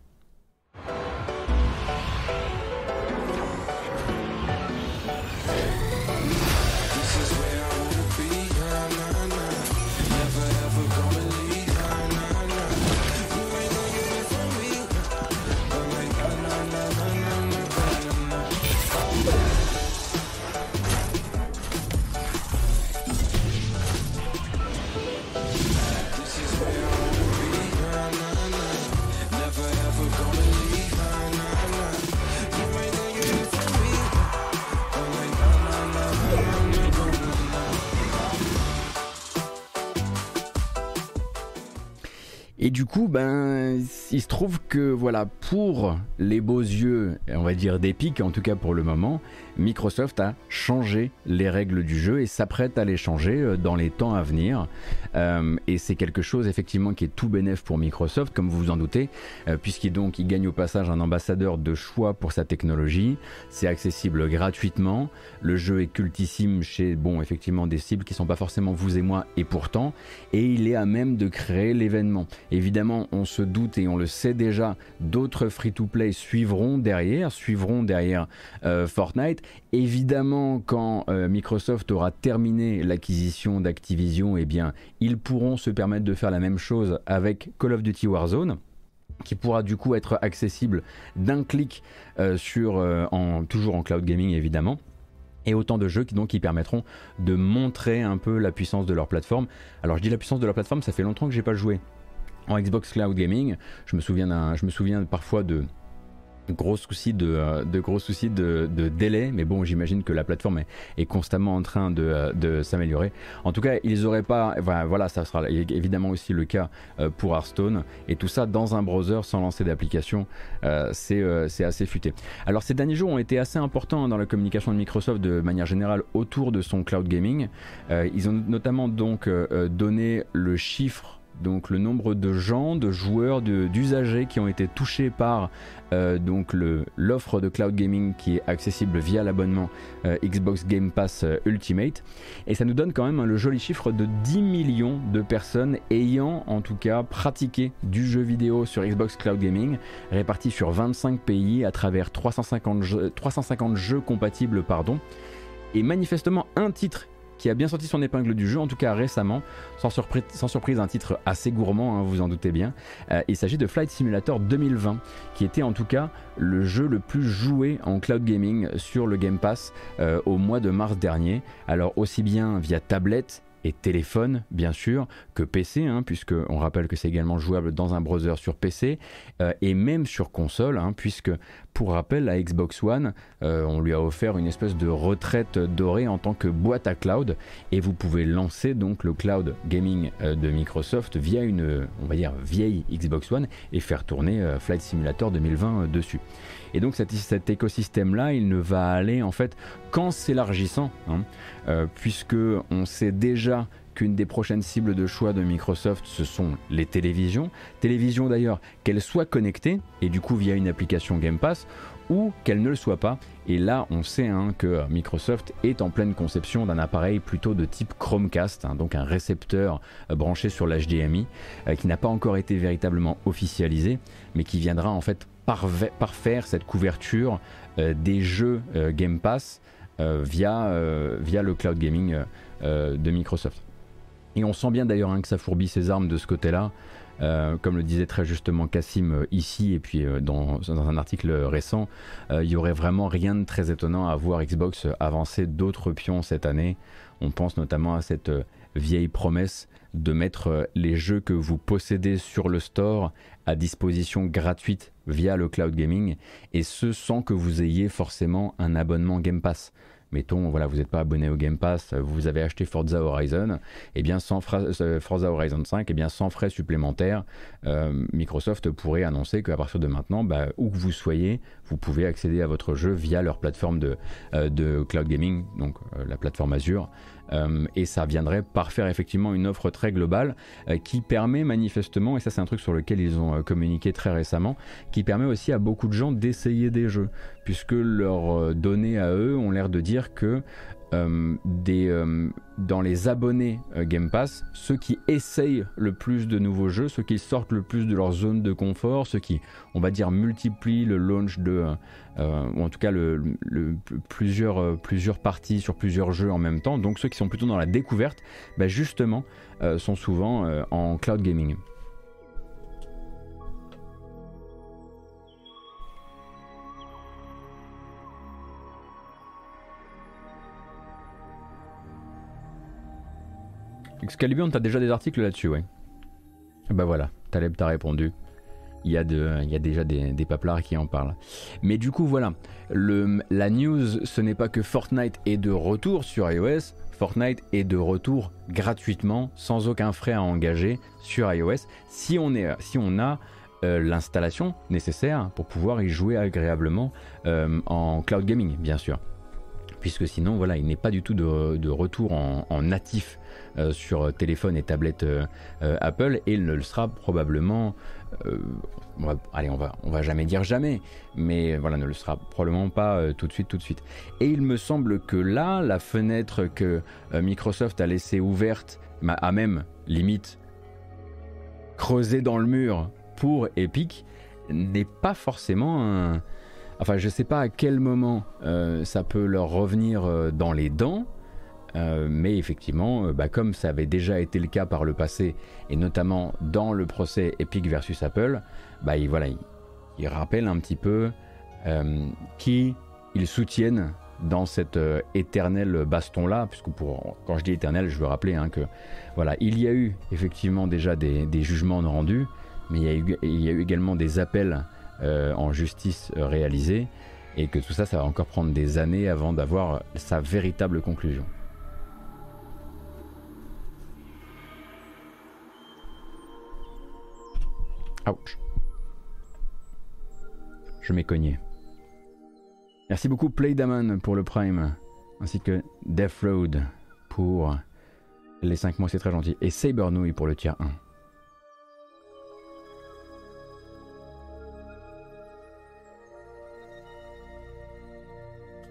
S1: Et du coup, ben, il se trouve que voilà, pour les beaux yeux, on va dire d'Epic, en tout cas pour le moment, Microsoft a changé les règles du jeu et s'apprête à les changer euh, dans les temps à venir. Euh, et c'est quelque chose effectivement qui est tout bénéf pour Microsoft, comme vous vous en doutez, euh, puisqu'il donc il gagne au passage un ambassadeur de choix pour sa technologie. C'est accessible gratuitement. Le jeu est cultissime chez bon effectivement des cibles qui sont pas forcément vous et moi, et pourtant, et il est à même de créer l'événement. Évidemment, on se doute et on le sait déjà, d'autres free-to-play suivront derrière, suivront derrière Fortnite Évidemment, quand euh, Microsoft aura terminé l'acquisition d'Activision, eh bien, ils pourront se permettre de faire la même chose avec Call of Duty Warzone qui pourra du coup être accessible d'un clic euh, sur, euh, toujours en cloud gaming évidemment et autant de jeux qui donc qui permettront de montrer un peu la puissance de leur plateforme. Alors je dis la puissance de leur plateforme, ça fait longtemps que j'ai pas joué en Xbox Cloud Gaming. Je me souviens, je me souviens parfois de gros soucis de, euh, de gros soucis de, délai, mais bon, j'imagine que la plateforme est, constamment en train de, euh, s'améliorer. En tout cas, ils auraient pas, voilà, ça sera évidemment aussi le cas euh, pour Hearthstone, et tout ça dans un browser sans lancer d'application, c'est assez futé. Alors ces derniers jours ont été assez importants dans la communication de Microsoft de manière générale autour de son cloud gaming. ils ont notamment donc donné le chiffre donc le nombre de gens, de joueurs, d'usagers qui ont été touchés par euh, l'offre de cloud gaming qui est accessible via l'abonnement euh, Xbox Game Pass euh, Ultimate. Et ça nous donne quand même le joli chiffre de 10 millions de personnes ayant en tout cas pratiqué du jeu vidéo sur Xbox Cloud Gaming, répartis sur 25 pays à travers 350 jeux, 350 jeux compatibles. Pardon. Et manifestement un titre qui a bien sorti son épingle du jeu, en tout cas récemment, sans, surprise, un titre assez gourmand, hein, vous en doutez bien. Euh, il s'agit de Flight Simulator 2020, qui était en tout cas le jeu le plus joué en cloud gaming sur le Game Pass euh, au mois de mars dernier. Alors aussi bien via tablette et téléphone, bien sûr, que PC, hein, puisque on rappelle que c'est également jouable dans un browser sur PC euh, et même sur console, hein, puisque pour rappel, la Xbox One, euh, on lui a offert une espèce de retraite dorée en tant que boîte à cloud, et vous pouvez lancer donc le cloud gaming euh, de Microsoft via une, on va dire, vieille Xbox One et faire tourner Flight Simulator 2020 dessus. Et donc cet, écosystème-là, il ne va aller en fait qu'en s'élargissant, hein, euh, puisque on sait déjà qu'une des prochaines cibles de choix de Microsoft, ce sont les télévisions. Télévisions d'ailleurs, qu'elles soient connectées, et du coup via une application Game Pass, ou qu'elles ne le soient pas. Et là, on sait hein, que Microsoft est en pleine conception d'un appareil plutôt de type Chromecast, hein, donc un récepteur euh, branché sur l'HDMI, euh, qui n'a pas encore été véritablement officialisé, mais qui viendra en fait parfaire cette couverture euh, des jeux euh, Game Pass euh, via, via le cloud gaming de Microsoft. Et on sent bien d'ailleurs hein, que ça fourbit ses armes de ce côté-là. comme le disait très justement Cassim ici et puis dans, dans, un article récent, il y aurait vraiment rien de très étonnant à voir Xbox avancer d'autres pions cette année. On pense notamment à cette vieille promesse de mettre les jeux que vous possédez sur le store à disposition gratuite via le cloud gaming et ce sans que vous ayez forcément un abonnement Game Pass. Mettons, voilà, vous n'êtes pas abonné au Game Pass, vous avez acheté Forza Horizon, et eh bien sans euh, Forza Horizon 5, et eh bien sans frais supplémentaires, euh, Microsoft pourrait annoncer qu'à partir de maintenant, bah, où que vous soyez, vous pouvez accéder à votre jeu via leur plateforme de, euh, cloud gaming, donc la plateforme Azure, et ça viendrait par faire effectivement une offre très globale euh, qui permet manifestement, et ça c'est un truc sur lequel ils ont euh, communiqué très récemment, qui permet aussi à beaucoup de gens d'essayer des jeux, puisque leurs données à eux ont l'air de dire que euh, euh, dans les abonnés euh, Game Pass, ceux qui essayent le plus de nouveaux jeux, ceux qui sortent le plus de leur zone de confort, ceux qui, on va dire, multiplient le launch de, ou en tout cas plusieurs parties sur plusieurs jeux en même temps, donc ceux qui sont plutôt dans la découverte, bah, justement, sont souvent en cloud gaming. Excalibur, t'as déjà des articles là-dessus, ouais. Bah voilà, Taleb t'a répondu. Il y, a de, il y a déjà des, des, paplards qui en parlent. Mais du coup, voilà. Le, la news, ce n'est pas que Fortnite est de retour sur iOS. Fortnite est de retour gratuitement, sans aucun frais à engager sur iOS, si on, a euh, l'installation nécessaire pour pouvoir y jouer agréablement euh, en cloud gaming, bien sûr. Puisque sinon, voilà, il n'est pas du tout de, retour en natif euh, sur téléphone et tablette euh, euh, Apple et il ne le sera probablement allez, on va, on va jamais dire jamais, mais voilà, ne le sera probablement pas tout de suite, tout de suite. Et il me semble que là, la fenêtre que Microsoft a laissée ouverte, a même limite creusé dans le mur pour Epic, n'est pas forcément un. Enfin, je sais pas à quel moment ça peut leur revenir dans les dents, euh, mais effectivement, euh, bah, comme ça avait déjà été le cas par le passé, et notamment dans le procès Epic versus Apple, bah, il, voilà, il, rappelle un petit peu euh, qui ils soutiennent dans cet éternel baston-là, puisque quand je dis éternel, je veux rappeler hein, que voilà, il y a eu effectivement déjà des, jugements rendus, mais il il y a eu également des appels en justice réalisés, et que tout ça, ça va encore prendre des années avant d'avoir sa véritable conclusion. Ouch. Je m'ai cogné. Merci beaucoup Playdamon pour le Prime, ainsi que Death Road pour les 5 mois, c'est très gentil. Et Sabernouille pour le tiers 1.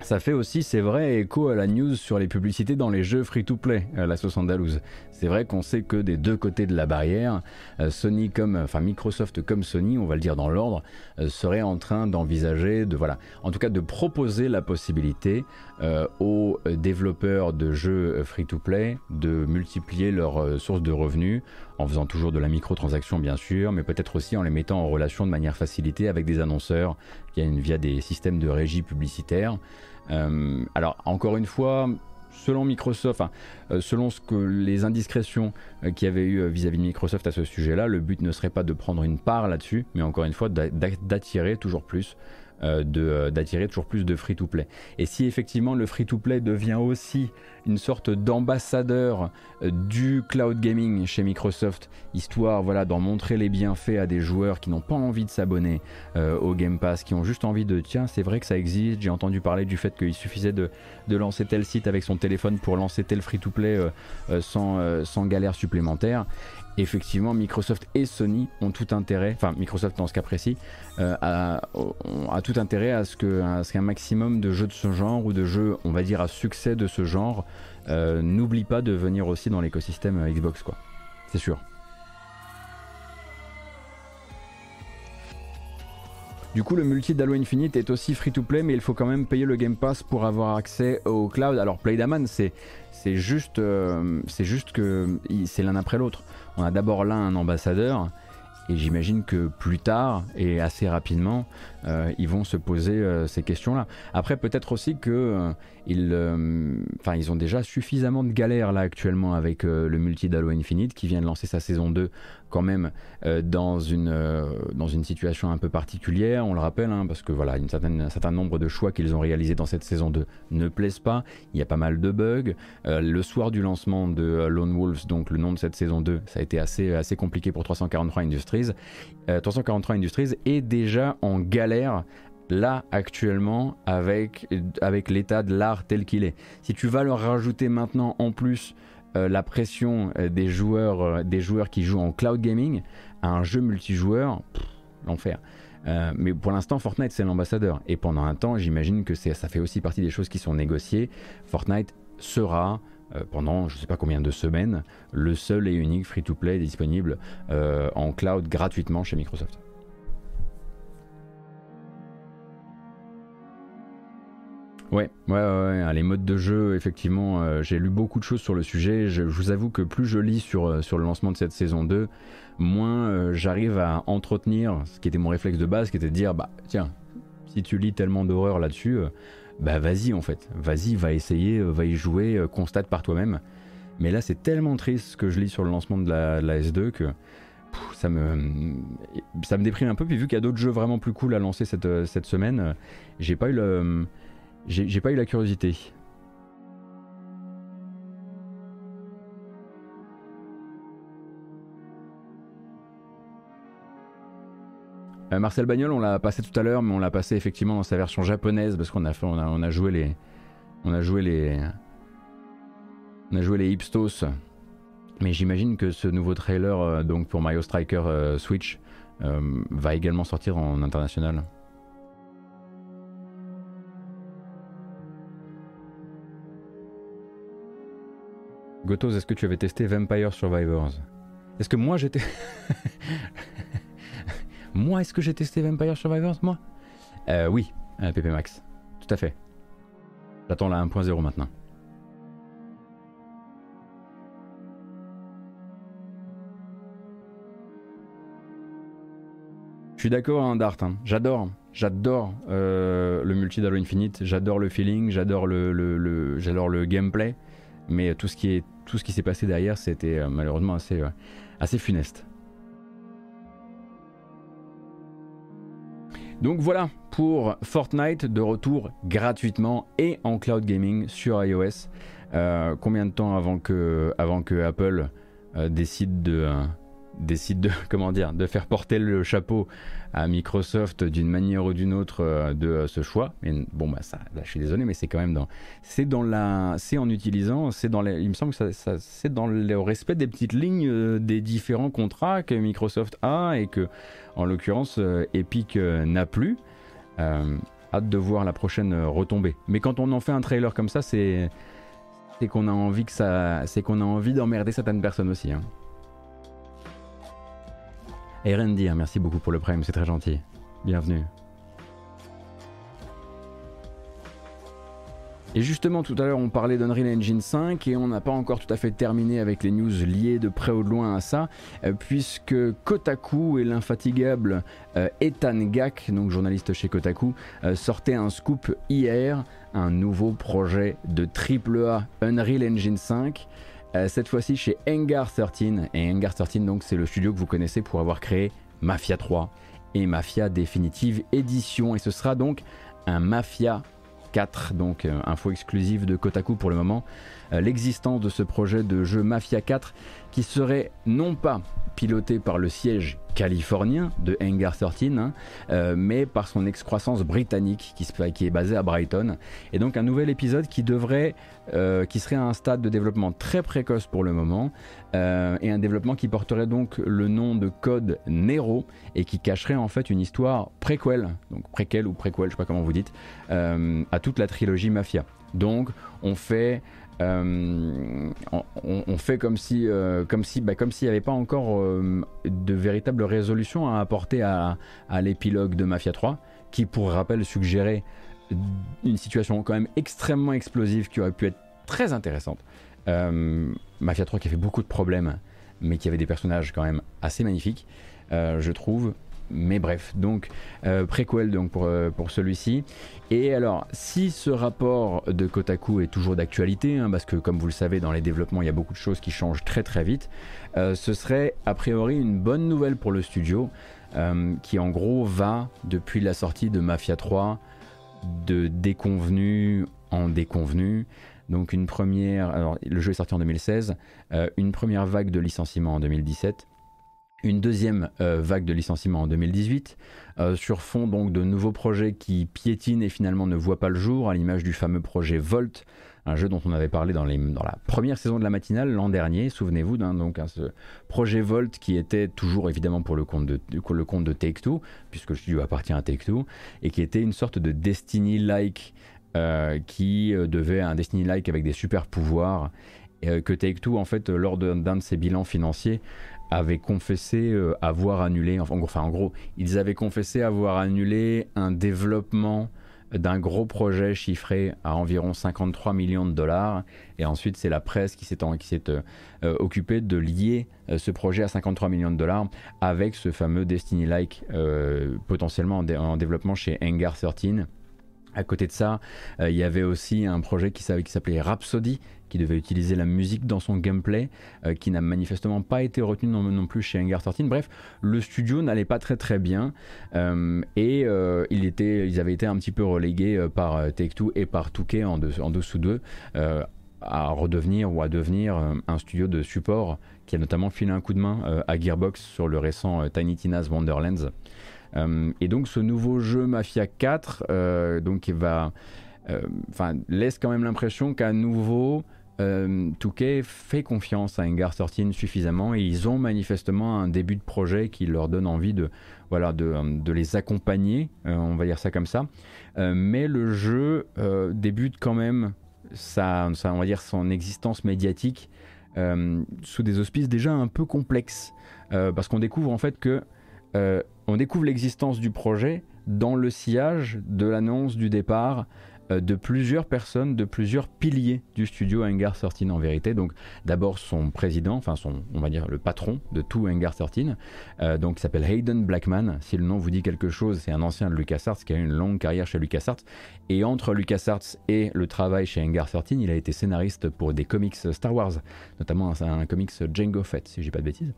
S1: Ça fait aussi, c'est vrai, écho à la news sur les publicités dans les jeux free-to-play, à la sauce andalouse. C'est vrai qu'on sait que des deux côtés de la barrière, euh, Sony comme, enfin Microsoft comme Sony, on va le dire dans l'ordre, euh, serait en train d'envisager, de voilà, en tout cas de proposer la possibilité euh, aux développeurs de jeux free-to-play de multiplier leurs sources de revenus en faisant toujours de la microtransaction bien sûr, mais peut-être aussi en les mettant en relation de manière facilitée avec des annonceurs via des systèmes de régie publicitaire. Euh, alors encore une fois, selon Microsoft, euh, selon les indiscrétions euh, qu'il y avait eu vis-à-vis de Microsoft à ce sujet-là, le but ne serait pas de prendre une part là-dessus, mais encore une fois d'attirer toujours plus d'attirer toujours plus de free-to-play. Et si effectivement le free-to-play devient aussi une sorte d'ambassadeur euh, du cloud gaming chez Microsoft, histoire voilà, d'en montrer les bienfaits à des joueurs qui n'ont pas envie de s'abonner euh, au Game Pass, qui ont juste envie de tiens, c'est vrai que ça existe, j'ai entendu parler du fait qu'il suffisait de, lancer tel site avec son téléphone pour lancer tel free-to-play euh, sans, sans galère supplémentaire effectivement, Microsoft et Sony ont tout intérêt, enfin Microsoft dans ce cas précis, a, tout intérêt à ce qu'un maximum de jeux de ce genre ou de jeux, on va dire, à succès de ce genre euh, n'oublie pas de venir aussi dans l'écosystème euh, Xbox, quoi. C'est sûr. Du coup, le multi d'Halo Infinite est aussi free to play, mais il faut quand même payer le Game Pass pour avoir accès au cloud. Alors, Playdaman, c'est juste, euh, c'est juste que c'est l'un après l'autre. On a d'abord là un ambassadeur, et j'imagine que plus tard et assez rapidement, euh, ils vont se poser euh, ces questions-là. Après, peut-être aussi que euh, ils, ont déjà suffisamment de galères là actuellement avec le multi d'Halo Infinite qui vient de lancer sa saison 2 quand même dans, une, dans une situation un peu particulière, on le rappelle, hein, parce que voilà, un certain nombre de choix qu'ils ont réalisés dans cette saison 2 ne plaisent pas, il y a pas mal de bugs. le soir du lancement de Lone Wolves, donc le nom de cette saison 2, ça a été assez, assez compliqué pour 343 Industries. 343 Industries est déjà en galère là actuellement avec, avec l'état de l'art tel qu'il est. Si tu vas leur rajouter maintenant en plus euh, la pression euh, des, joueurs, euh, des joueurs qui jouent en cloud gaming à un jeu multijoueur, l'enfer. mais pour l'instant, Fortnite c'est l'ambassadeur. Et pendant un temps, j'imagine que ça fait aussi partie des choses qui sont négociées. Fortnite sera pendant je ne sais pas combien de semaines le seul et unique free-to-play disponible en cloud gratuitement chez Microsoft. Ouais, ouais, ouais, hein, les modes de jeu, effectivement, euh, j'ai lu beaucoup de choses sur le sujet. Je, vous avoue que plus je lis sur, euh, sur le lancement de cette saison 2, moins euh, j'arrive à entretenir ce qui était mon réflexe de base, qui était de dire, bah tiens, si tu lis tellement d'horreur là-dessus, bah vas-y en fait, vas-y, va essayer, va y jouer, constate par toi-même. Mais là, c'est tellement triste ce que je lis sur le lancement de la, S2 que ça me, ça me déprime un peu. Puis vu qu'il y a d'autres jeux vraiment plus cool à lancer cette, cette semaine, j'ai pas eu le j'ai pas eu la curiosité. Euh, Marcel Bagnol, on l'a passé tout à l'heure, mais on l'a passé effectivement dans sa version japonaise parce qu'on a, joué les, on a joué les, on a joué les hipstos. Mais j'imagine que ce nouveau trailer euh, donc pour Mario Striker euh, Switch va également sortir en international. Gotos, est-ce que tu avais testé Vampire Survivors? Est-ce que moi j'étais. *laughs* moi, est-ce que j'ai testé Vampire Survivors Moi? Euh, Oui, euh, PP Max. Tout à fait. J'attends la 1.0 maintenant. Je suis d'accord, Dart. Hein. J'adore. J'adore euh, le multi d'Halo Infinite. J'adore le feeling. J'adore le, le gameplay. Mais tout ce qui est tout ce qui s'est passé derrière, c'était euh, malheureusement assez, euh, assez funeste. Donc voilà pour Fortnite de retour gratuitement et en cloud gaming sur iOS. Euh, combien de temps avant que Apple décide de décide de *laughs* comment dire de faire porter le chapeau à Microsoft d'une manière ou d'une autre euh, de euh, ce choix. Et bon bah ça, je suis désolé, mais c'est quand même dans c'est dans la c'est en utilisant c'est dans il me semble que ça, c'est dans le respect des petites lignes euh, des différents contrats que Microsoft a et que en l'occurrence Epic n'a plus. hâte de voir la prochaine retombée. Mais quand on en fait un trailer comme ça, c'est c'est qu'on a envie que ça, c'est qu'on a envie d'emmerder certaines personnes aussi. Hein. Erendir, merci beaucoup pour le prime, c'est très gentil. Bienvenue. Et justement, tout à l'heure, on parlait d'Unreal Engine 5 et on n'a pas encore tout à fait terminé avec les news liées de près ou de loin à ça, euh, puisque Kotaku et l'infatigable euh, Ethan Gak, donc journaliste chez Kotaku, euh, sortait un scoop hier, un nouveau projet de AAA Unreal Engine 5. Euh, cette fois-ci chez Engar 13. Et Engar 13, donc, c'est le studio que vous connaissez pour avoir créé Mafia 3 et Mafia Définitive Édition. Et ce sera donc un Mafia 4, donc euh, info exclusive de Kotaku pour le moment. Euh, l'existence de ce projet de jeu Mafia 4 qui serait non pas piloté par le siège californien de Hangar 13, hein, euh, mais par son excroissance britannique qui, est basée à Brighton. Et donc un nouvel épisode qui devrait, qui serait à un stade de développement très précoce pour le moment, euh, et un développement qui porterait donc le nom de code Nero et qui cacherait en fait une histoire préquelle, donc préquelle ou préquelle, je sais pas comment vous dites, à toute la trilogie Mafia. Donc on fait euh, comme si, euh, comme si, bah, comme s'il n'y avait pas encore euh, de véritable résolution à apporter à, l'épilogue de Mafia 3, qui pour rappel suggérait une situation quand même extrêmement explosive qui aurait pu être très intéressante. Mafia 3 qui a fait beaucoup de problèmes, mais qui avait des personnages quand même assez magnifiques. je trouve mais bref, donc euh, préquel donc pour, euh, pour celui-ci. Et alors, si ce rapport de Kotaku est toujours d'actualité, hein, parce que comme vous le savez, dans les développements, il y a beaucoup de choses qui changent très très vite, euh, ce serait a priori une bonne nouvelle pour le studio, qui en gros va, depuis la sortie de Mafia 3, de déconvenu en déconvenu. Donc une première, alors le jeu est sorti en 2016, une première vague de licenciements en 2017 une deuxième euh, vague de licenciements en 2018, euh, sur fond donc de nouveaux projets qui piétinent et finalement ne voient pas le jour, à l'image du fameux projet Volt, un jeu dont on avait parlé dans, la première saison de la matinale l'an dernier, souvenez-vous, donc hein, ce projet Volt qui était toujours évidemment pour le compte de, le compte de Take-Two, puisque le studio appartient à Take-Two, et qui était une sorte de Destiny-like, euh, qui devait un Destiny-like avec des super pouvoirs, que Take-Two en fait lors d'un de ses bilans financiers avaient confessé euh, avoir annulé, enfin, en gros, ils avaient confessé avoir annulé un développement d'un gros projet chiffré à environ 53 millions de dollars. Et ensuite, c'est la presse qui s'est euh, euh, occupée de lier ce projet à 53 millions de dollars avec ce fameux Destiny-like potentiellement en, développement chez Hangar 13. À côté de ça, il y avait aussi un projet qui s'appelait Rhapsody, qui devait utiliser la musique dans son gameplay, euh, qui n'a manifestement pas été retenu non, plus chez Hangar 13. Bref, le studio n'allait pas très très bien euh, et euh, ils avaient été un petit peu relégués par Take-Two et par Touquet en, en dessous d'eux à redevenir ou à devenir un studio de support qui a notamment filé un coup de main à Gearbox sur le récent Tiny Tina's Wonderlands. Et donc ce nouveau jeu Mafia 4 donc, va, laisse quand même l'impression qu'à nouveau euh, fait confiance à Engar 13 suffisamment et ils ont manifestement un début de projet qui leur donne envie de, voilà, de, les accompagner, euh, on va dire ça comme ça. Euh, mais le jeu euh, débute quand même sa, on va dire son existence médiatique sous des auspices déjà un peu complexes parce qu'on découvre en fait que on découvre l'existence du projet dans le sillage de l'annonce du départ euh, de plusieurs personnes, de plusieurs piliers du studio Hangar 13 en vérité. Donc d'abord son président, enfin son, on va dire le patron de tout Hangar 13, euh, donc qui s'appelle Hayden Blackman. Si le nom vous dit quelque chose, c'est un ancien de LucasArts qui a eu une longue carrière chez LucasArts. Et entre LucasArts et le travail chez Hangar 13, il a été scénariste pour des comics Star Wars, notamment un, un comics Django Fett, si j'ai pas de bêtises.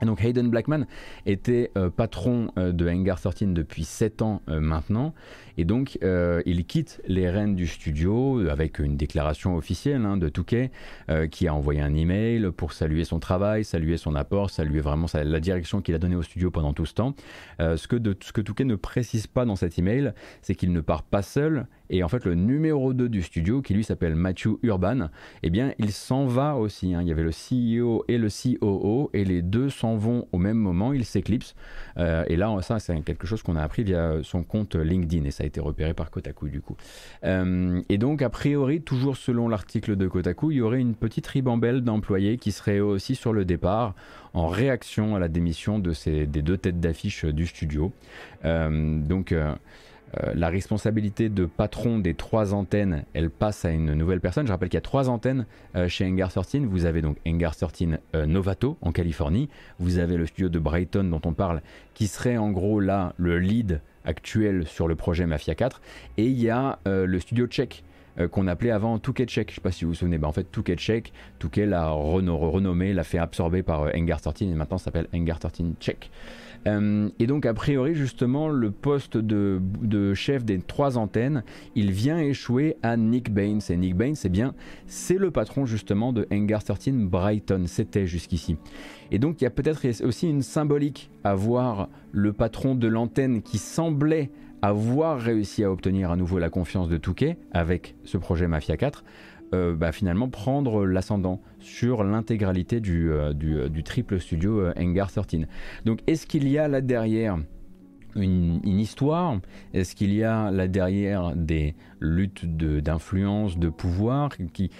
S1: Et donc Hayden Blackman était euh, patron de Hangar 13 depuis 7 ans maintenant et donc, euh, il quitte les rênes du studio avec une déclaration officielle hein, de Touquet, euh, qui a envoyé un email pour saluer son travail, saluer son apport, saluer vraiment la direction qu'il a donnée au studio pendant tout ce temps. Euh, ce, que de, Touquet ne précise pas dans cet email, c'est qu'il ne part pas seul. Et en fait, le numéro 2 du studio, qui lui s'appelle Matthew Urban, eh bien, il s'en va aussi. Hein. Il y avait le CEO et le COO, et les deux s'en vont au même moment, ils s'éclipsent. et là, ça, c'est quelque chose qu'on a appris via son compte LinkedIn, et ça a été repéré par Kotaku du coup. Euh, et donc a priori, toujours selon l'article de Kotaku, il y aurait une petite ribambelle d'employés qui seraient aussi sur le départ en réaction à la démission de ces, des deux têtes d'affiche du studio. Euh, donc euh, la responsabilité de patron des trois antennes, elle passe à une nouvelle personne. Je rappelle qu'il y a trois antennes chez Engar 13. Vous avez donc Engar 13 euh, Novato en Californie. Vous avez le studio de Brighton dont on parle, qui serait en gros là le lead actuel sur le projet Mafia 4. Et il y a le studio tchèque qu'on appelait avant Touquet Tchèque. Je ne sais pas si vous vous souvenez. Bah, en fait, Touquet Tchèque, Touquet l'a renommé, l'a fait absorber par Engar 13 et maintenant s'appelle Engar 13 Tchèque. Euh, et donc, a priori, justement, le poste de, chef des trois antennes, il vient échouer à Nick Baines. Et Nick Baines, c'est bien, c'est le patron justement de Hangar 13 Brighton. C'était jusqu'ici. Et donc, il y a peut-être aussi une symbolique à voir le patron de l'antenne qui semblait avoir réussi à obtenir à nouveau la confiance de Touquet avec ce projet Mafia 4 euh, bah, finalement prendre l'ascendant sur l'intégralité du, euh, euh, triple studio Hangar 13. Donc est-ce qu'il y a là derrière une, histoire? Est-ce qu'il y a là derrière des luttes d'influence, de, pouvoir qui,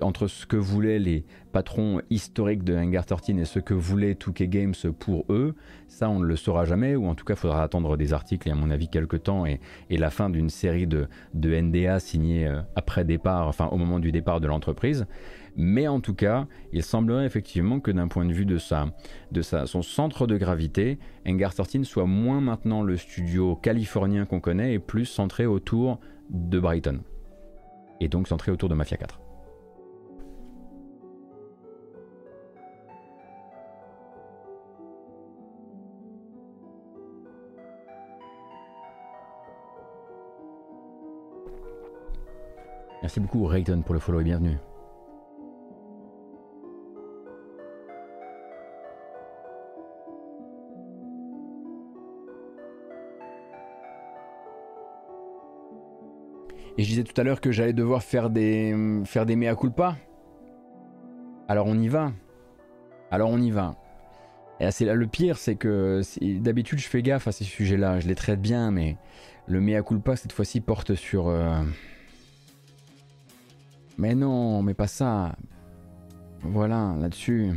S1: entre ce que voulaient les patrons historiques de 13 et ce que voulait 2K Games pour eux Ça, on ne le saura jamais, ou en tout cas, il faudra attendre des articles et à mon avis quelques temps et, la fin d'une série de, de, NDA signés euh, après départ, enfin au moment du départ de l'entreprise. Mais en tout cas, il semblerait effectivement que d'un point de vue de, sa, de sa, son centre de gravité, Engar 13 soit moins maintenant le studio californien qu'on connaît et plus centré autour de Brighton. Et donc centré autour de Mafia 4. Merci beaucoup Rayton pour le follow et bienvenue. Et je disais tout à l'heure que j'allais devoir faire des, faire des mea culpa. Alors on y va. Alors on y va. Et c'est là le pire, c'est que d'habitude je fais gaffe à ces sujets-là, je les traite bien, mais le mea culpa cette fois-ci porte sur. Euh, mais non, mais pas ça. Voilà, là-dessus.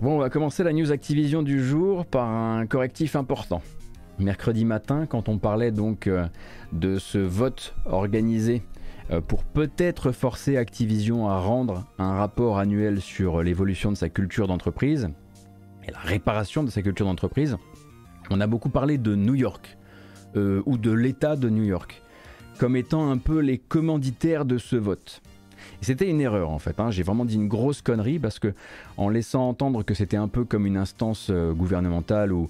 S1: Bon, on va commencer la news Activision du jour par un correctif important. Mercredi matin, quand on parlait donc euh, de ce vote organisé euh, pour peut-être forcer Activision à rendre un rapport annuel sur l'évolution de sa culture d'entreprise et la réparation de sa culture d'entreprise, on a beaucoup parlé de New York euh, ou de l'État de New York comme étant un peu les commanditaires de ce vote. C'était une erreur en fait, hein. j'ai vraiment dit une grosse connerie parce que en laissant entendre que c'était un peu comme une instance euh, gouvernementale ou,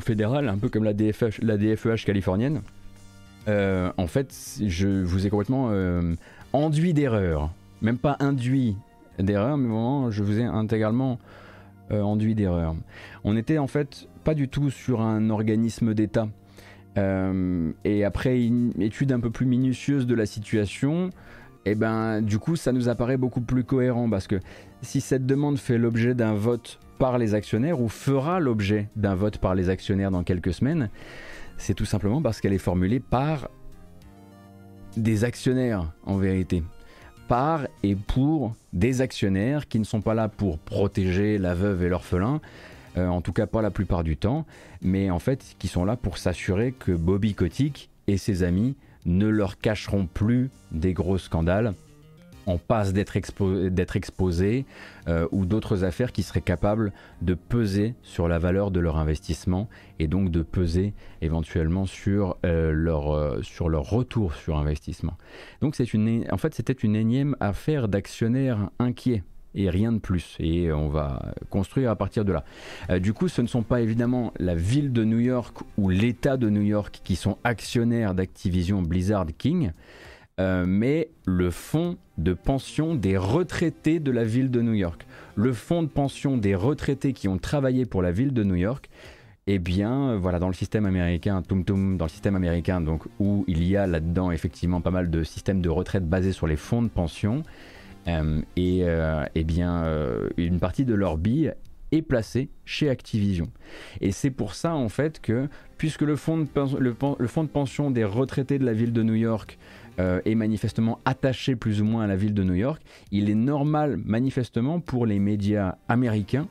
S1: fédérale, un peu comme la, DFEH californienne, euh, en fait je vous ai complètement euh, enduit d'erreur. Même pas induit d'erreur, mais vraiment je vous ai intégralement enduit d'erreur. On était en fait pas du tout sur un organisme d'État euh, et après une étude un peu plus minutieuse de la situation, et eh ben du coup ça nous apparaît beaucoup plus cohérent parce que si cette demande fait l'objet d'un vote par les actionnaires ou fera l'objet d'un vote par les actionnaires dans quelques semaines, c'est tout simplement parce qu'elle est formulée par des actionnaires en vérité. Par et pour des actionnaires qui ne sont pas là pour protéger la veuve et l'orphelin, euh, en tout cas pas la plupart du temps, mais en fait qui sont là pour s'assurer que Bobby Kotick et ses amis ne leur cacheront plus des gros scandales en passe d'être exposés euh, ou d'autres affaires qui seraient capables de peser sur la valeur de leur investissement et donc de peser éventuellement sur, euh, leur, sur leur retour sur investissement. Donc une, en fait c'était une énième affaire d'actionnaires inquiets et rien de plus. Et on va construire à partir de là. Euh, du coup, ce ne sont pas évidemment la ville de New York ou l'État de New York qui sont actionnaires d'Activision Blizzard King, euh, mais le fonds de pension des retraités de la ville de New York. Le fonds de pension des retraités qui ont travaillé pour la ville de New York. Eh bien, voilà, dans le système américain, Tum Tum, dans le système américain, donc où il y a là-dedans effectivement pas mal de systèmes de retraite basés sur les fonds de pension, euh, et, euh, eh bien, euh, une partie de leur bille est placée chez Activision. Et c'est pour ça en fait que, puisque le fonds, de, le, fonds de pension des retraités de la ville de New York est manifestement attaché plus ou moins à la ville de New York, il est normal manifestement pour les médias américains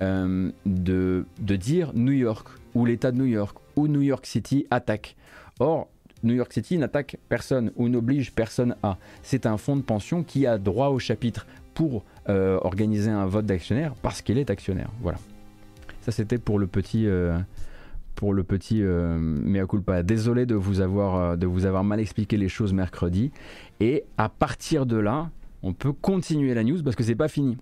S1: de, de dire New York ou l'État de New York ou New York City attaque. Or, New York City n'attaque personne ou n'oblige personne à. C'est un fonds de pension qui a droit au chapitre pour euh, organiser un vote d'actionnaire parce qu'il est actionnaire. Voilà. Ça c'était pour le petit euh, pour le petit euh, mea culpa. Désolé de vous avoir mal expliqué les choses mercredi. Et à partir de là, on peut continuer la news parce que c'est pas fini.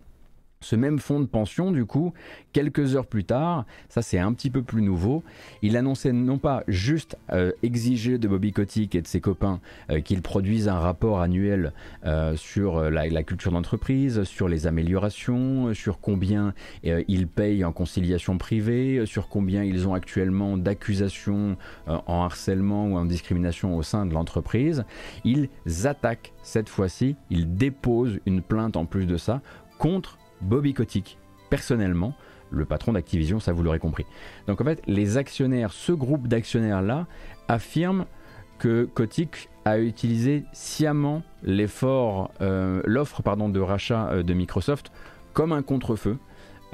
S1: Ce même fonds de pension, du coup, quelques heures plus tard, ça c'est un petit peu plus nouveau, il annonçait non pas juste euh, exiger de Bobby Kotick et de ses copains euh, qu'ils produisent un rapport annuel euh, sur la, culture d'entreprise, sur les améliorations, sur combien ils payent en conciliation privée, sur combien ils ont actuellement d'accusations en harcèlement ou en discrimination au sein de l'entreprise. Ils attaquent cette fois-ci, ils déposent une plainte en plus de ça contre Bobby Kotick, personnellement, le patron d'Activision, ça vous l'aurez compris. Donc en fait, les actionnaires, ce groupe d'actionnaires-là, affirment que Kotick a utilisé sciemment euh, l'offre de rachat euh, de Microsoft comme un contre-feu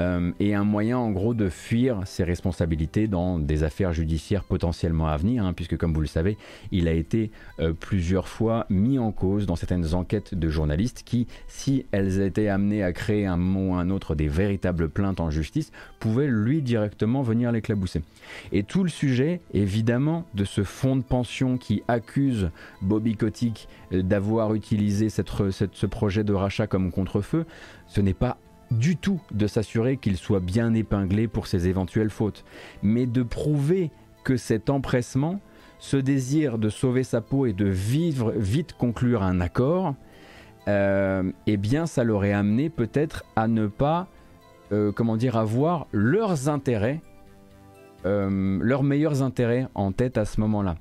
S1: euh, et un moyen en gros de fuir ses responsabilités dans des affaires judiciaires potentiellement à venir, hein, puisque comme vous le savez, il a été euh, plusieurs fois mis en cause dans certaines enquêtes de journalistes qui, si elles étaient amenées à créer un moment ou un autre des véritables plaintes en justice, pouvaient lui directement venir l'éclabousser. Et tout le sujet, évidemment, de ce fonds de pension qui accuse Bobby Kotick euh, d'avoir utilisé ce projet de rachat comme contre-feu, ce n'est pas du tout de s'assurer qu'il soit bien épinglé pour ses éventuelles fautes, mais de prouver que cet empressement, ce désir de sauver sa peau et de vivre vite conclure un accord, euh, eh bien ça l'aurait amené peut-être à ne pas, euh, comment dire, avoir leurs intérêts, euh, leurs meilleurs intérêts en tête à ce moment-là.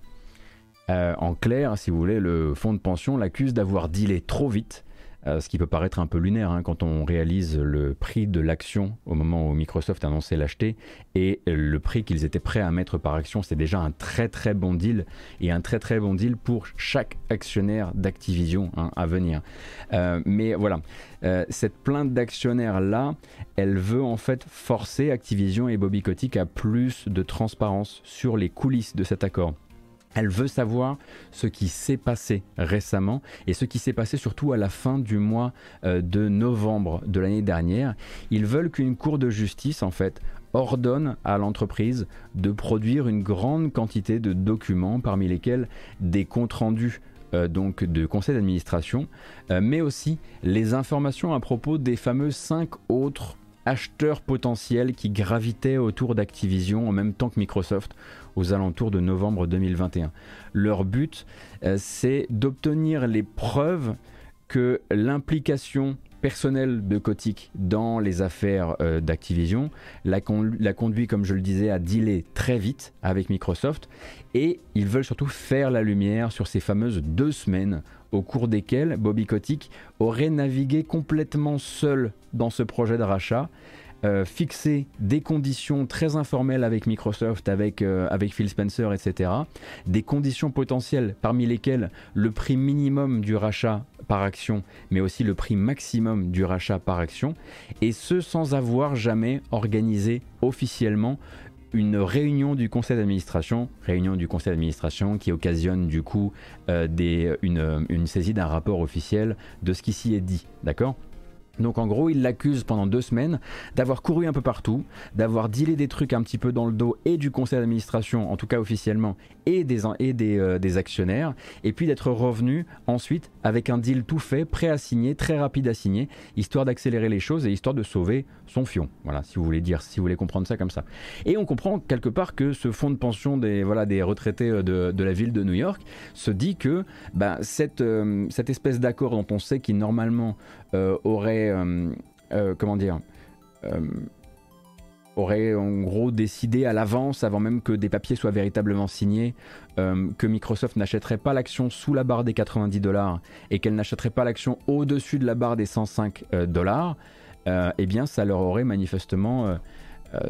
S1: en clair, si vous voulez, le fonds de pension l'accuse d'avoir dealé trop vite euh, ce qui peut paraître un peu lunaire hein, quand on réalise le prix de l'action au moment où Microsoft annonçait l'acheter et le prix qu'ils étaient prêts à mettre par action, c'est déjà un très très bon deal et un très très bon deal pour chaque actionnaire d'Activision hein, à venir. Euh, mais voilà, euh, cette plainte d'actionnaires là, elle veut en fait forcer Activision et Bobby Kotick à plus de transparence sur les coulisses de cet accord. Elle veut savoir ce qui s'est passé récemment et ce qui s'est passé surtout à la fin du mois euh, de novembre de l'année dernière. Ils veulent qu'une cour de justice, en fait, ordonne à l'entreprise de produire une grande quantité de documents, parmi lesquels des comptes rendus euh, donc de conseil d'administration, euh, mais aussi les informations à propos des fameux cinq autres acheteurs potentiels qui gravitaient autour d'Activision en même temps que Microsoft aux alentours de novembre 2021. Leur but, euh, c'est d'obtenir les preuves que l'implication personnelle de Kotick dans les affaires euh, d'Activision l'a, conduit, comme je le disais, à dealer très vite avec Microsoft et ils veulent surtout faire la lumière sur ces fameuses deux semaines au cours desquelles Bobby Kotick aurait navigué complètement seul dans ce projet de rachat euh, fixer des conditions très informelles avec Microsoft, avec, euh, avec Phil Spencer, etc. Des conditions potentielles parmi lesquelles le prix minimum du rachat par action, mais aussi le prix maximum du rachat par action, et ce sans avoir jamais organisé officiellement une réunion du conseil d'administration, réunion du conseil d'administration qui occasionne du coup euh, une, une saisie d'un rapport officiel de ce qui s'y est dit, d'accord? Donc en gros, il l'accuse pendant deux semaines d'avoir couru un peu partout, d'avoir dealé des trucs un petit peu dans le dos et du conseil d'administration, en tout cas officiellement, et des, et des, euh, des actionnaires, et puis d'être revenu ensuite avec un deal tout fait, prêt à signer, très rapide à signer, histoire d'accélérer les choses et histoire de sauver son fion. Voilà, si vous voulez dire, si vous voulez comprendre ça comme ça. Et on comprend quelque part que ce fonds de pension des, voilà, des retraités euh, de, de la ville de New York se dit que bah, cette, euh, cette espèce d'accord dont on sait qu'il normalement aurait, comment dire, aurait en gros décidé à l'avance, avant même que des papiers soient véritablement signés, que Microsoft n'achèterait pas l'action sous la barre des 90 dollars et qu'elle n'achèterait pas l'action au-dessus de la barre des 105 dollars, eh bien ça leur aurait manifestement,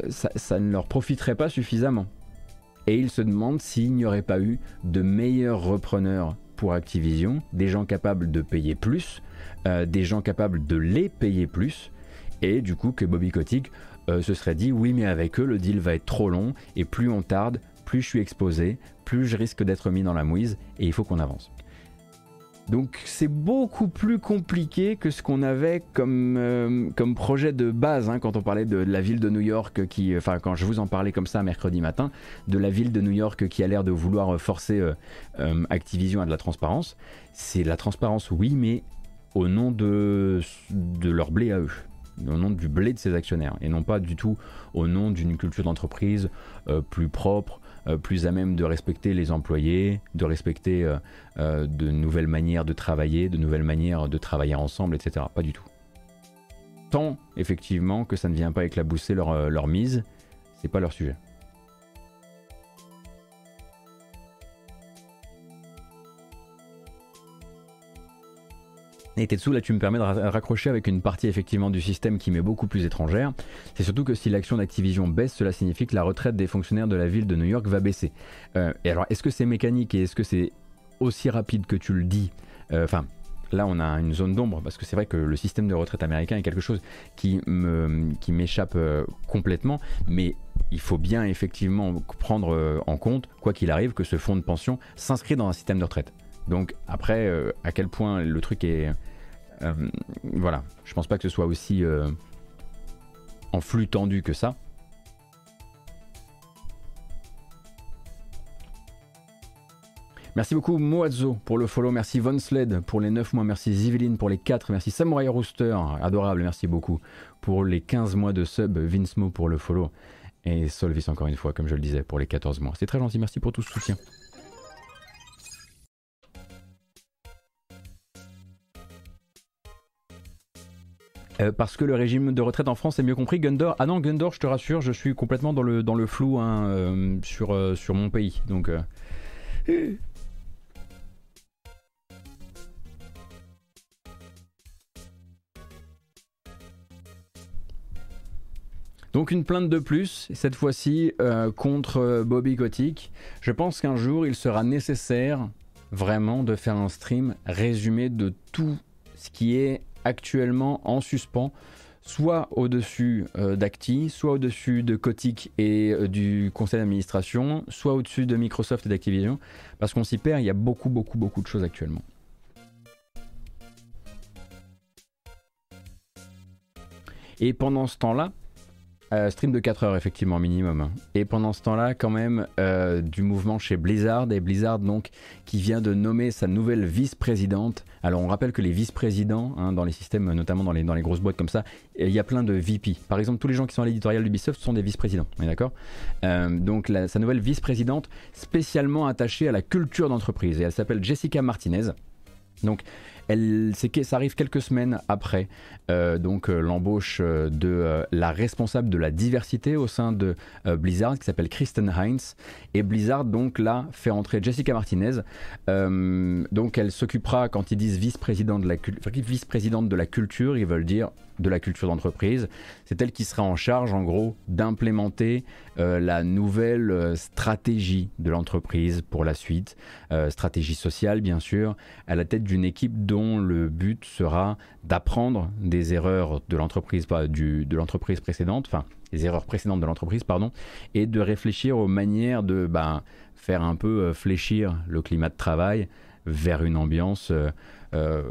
S1: ça, ne leur profiterait pas suffisamment. Et ils se demandent s'il n'y aurait pas eu de meilleurs repreneurs pour Activision, des gens capables de payer plus, euh, des gens capables de les payer plus, et du coup que Bobby Kotick euh, se serait dit oui mais avec eux le deal va être trop long, et plus on tarde, plus je suis exposé, plus je risque d'être mis dans la mouise, et il faut qu'on avance. Donc c'est beaucoup plus compliqué que ce qu'on avait comme, euh, comme projet de base hein, quand on parlait de, la ville de New York qui, enfin quand je vous en parlais comme ça mercredi matin, de la ville de New York qui a l'air de vouloir forcer Activision à de la transparence. C'est la transparence oui mais au nom de, de leur blé à eux, au nom du blé de ses actionnaires, et non pas du tout au nom d'une culture d'entreprise euh, plus propre, euh, plus à même de respecter les employés, de respecter euh, de nouvelles manières de travailler, de nouvelles manières de travailler ensemble, etc. Pas du tout. Tant effectivement que ça ne vient pas éclabousser leur, leur mise, c'est pas leur sujet. Et Tetsu, là tu me permets de raccrocher avec une partie effectivement du système qui m'est beaucoup plus étrangère. C'est surtout que si l'action d'Activision baisse, cela signifie que la retraite des fonctionnaires de la ville de New York va baisser. Euh, et alors, est-ce que c'est mécanique et est-ce que c'est aussi rapide que tu le dis? Euh, Enfin, là on a une zone d'ombre parce que c'est vrai que le système de retraite américain est quelque chose qui m'échappe euh, complètement, mais il faut bien effectivement prendre en compte, quoi qu'il arrive, que ce fonds de pension s'inscrit dans un système de retraite. Donc après, euh, à quel point le truc est... voilà, je pense pas que ce soit aussi en flux tendu que ça. Merci beaucoup Moazo pour le follow, merci Von Sled pour les 9 mois, merci Ziveline pour les 4, merci Samurai Rooster, adorable, merci beaucoup pour les 15 mois de sub, Vincemo pour le follow. Et Solvis encore une fois, comme je le disais, pour les 14 mois. C'est très gentil, merci pour tout ce soutien. Euh, parce que le régime de retraite en France est mieux compris. Gundor, ah non, Gundor, je te rassure, je suis complètement dans le, flou hein, euh, sur, euh, sur mon pays. Donc. Donc une plainte de plus, cette fois-ci contre Bobby Kotick. Je pense qu'un jour il sera nécessaire vraiment de faire un stream résumé de tout ce qui est actuellement en suspens, soit au-dessus euh, d'Acti, soit au-dessus de Kotick et du conseil d'administration, soit au-dessus de Microsoft et d'Activision, parce qu'on s'y perd, il y a beaucoup beaucoup beaucoup de choses actuellement. Et pendant ce temps-là, euh, stream de 4 heures effectivement minimum. Et pendant ce temps-là, quand même, euh, du mouvement chez Blizzard et Blizzard donc qui vient de nommer sa nouvelle vice-présidente. Alors on rappelle que les vice-présidents hein, dans les systèmes, notamment dans les, dans les grosses boîtes comme ça, il y a plein de VP. Par exemple, tous les gens qui sont à l'éditorial d'Ubisoft sont des vice-présidents. On est d'accord? Euh, Donc sa nouvelle vice-présidente spécialement attachée à la culture d'entreprise et elle s'appelle Jessica Martinez. Donc elle, que ça arrive quelques semaines après euh, donc euh, l'embauche euh, de la responsable de la diversité au sein de Blizzard qui s'appelle Kristen Heinz et Blizzard donc là fait entrer Jessica Martinez donc elle s'occupera quand ils disent vice-présidente de la vice-présidente de la culture ils veulent dire de la culture d'entreprise. C'est elle qui sera en charge, en gros, d'implémenter la nouvelle stratégie de l'entreprise pour la suite. Stratégie sociale, bien sûr, à la tête d'une équipe dont le but sera d'apprendre erreurs de l'entreprise, de l'entreprise précédente, enfin, les erreurs précédentes de l'entreprise, pardon, et de réfléchir aux manières de ben, faire un peu fléchir le climat de travail vers une ambiance euh,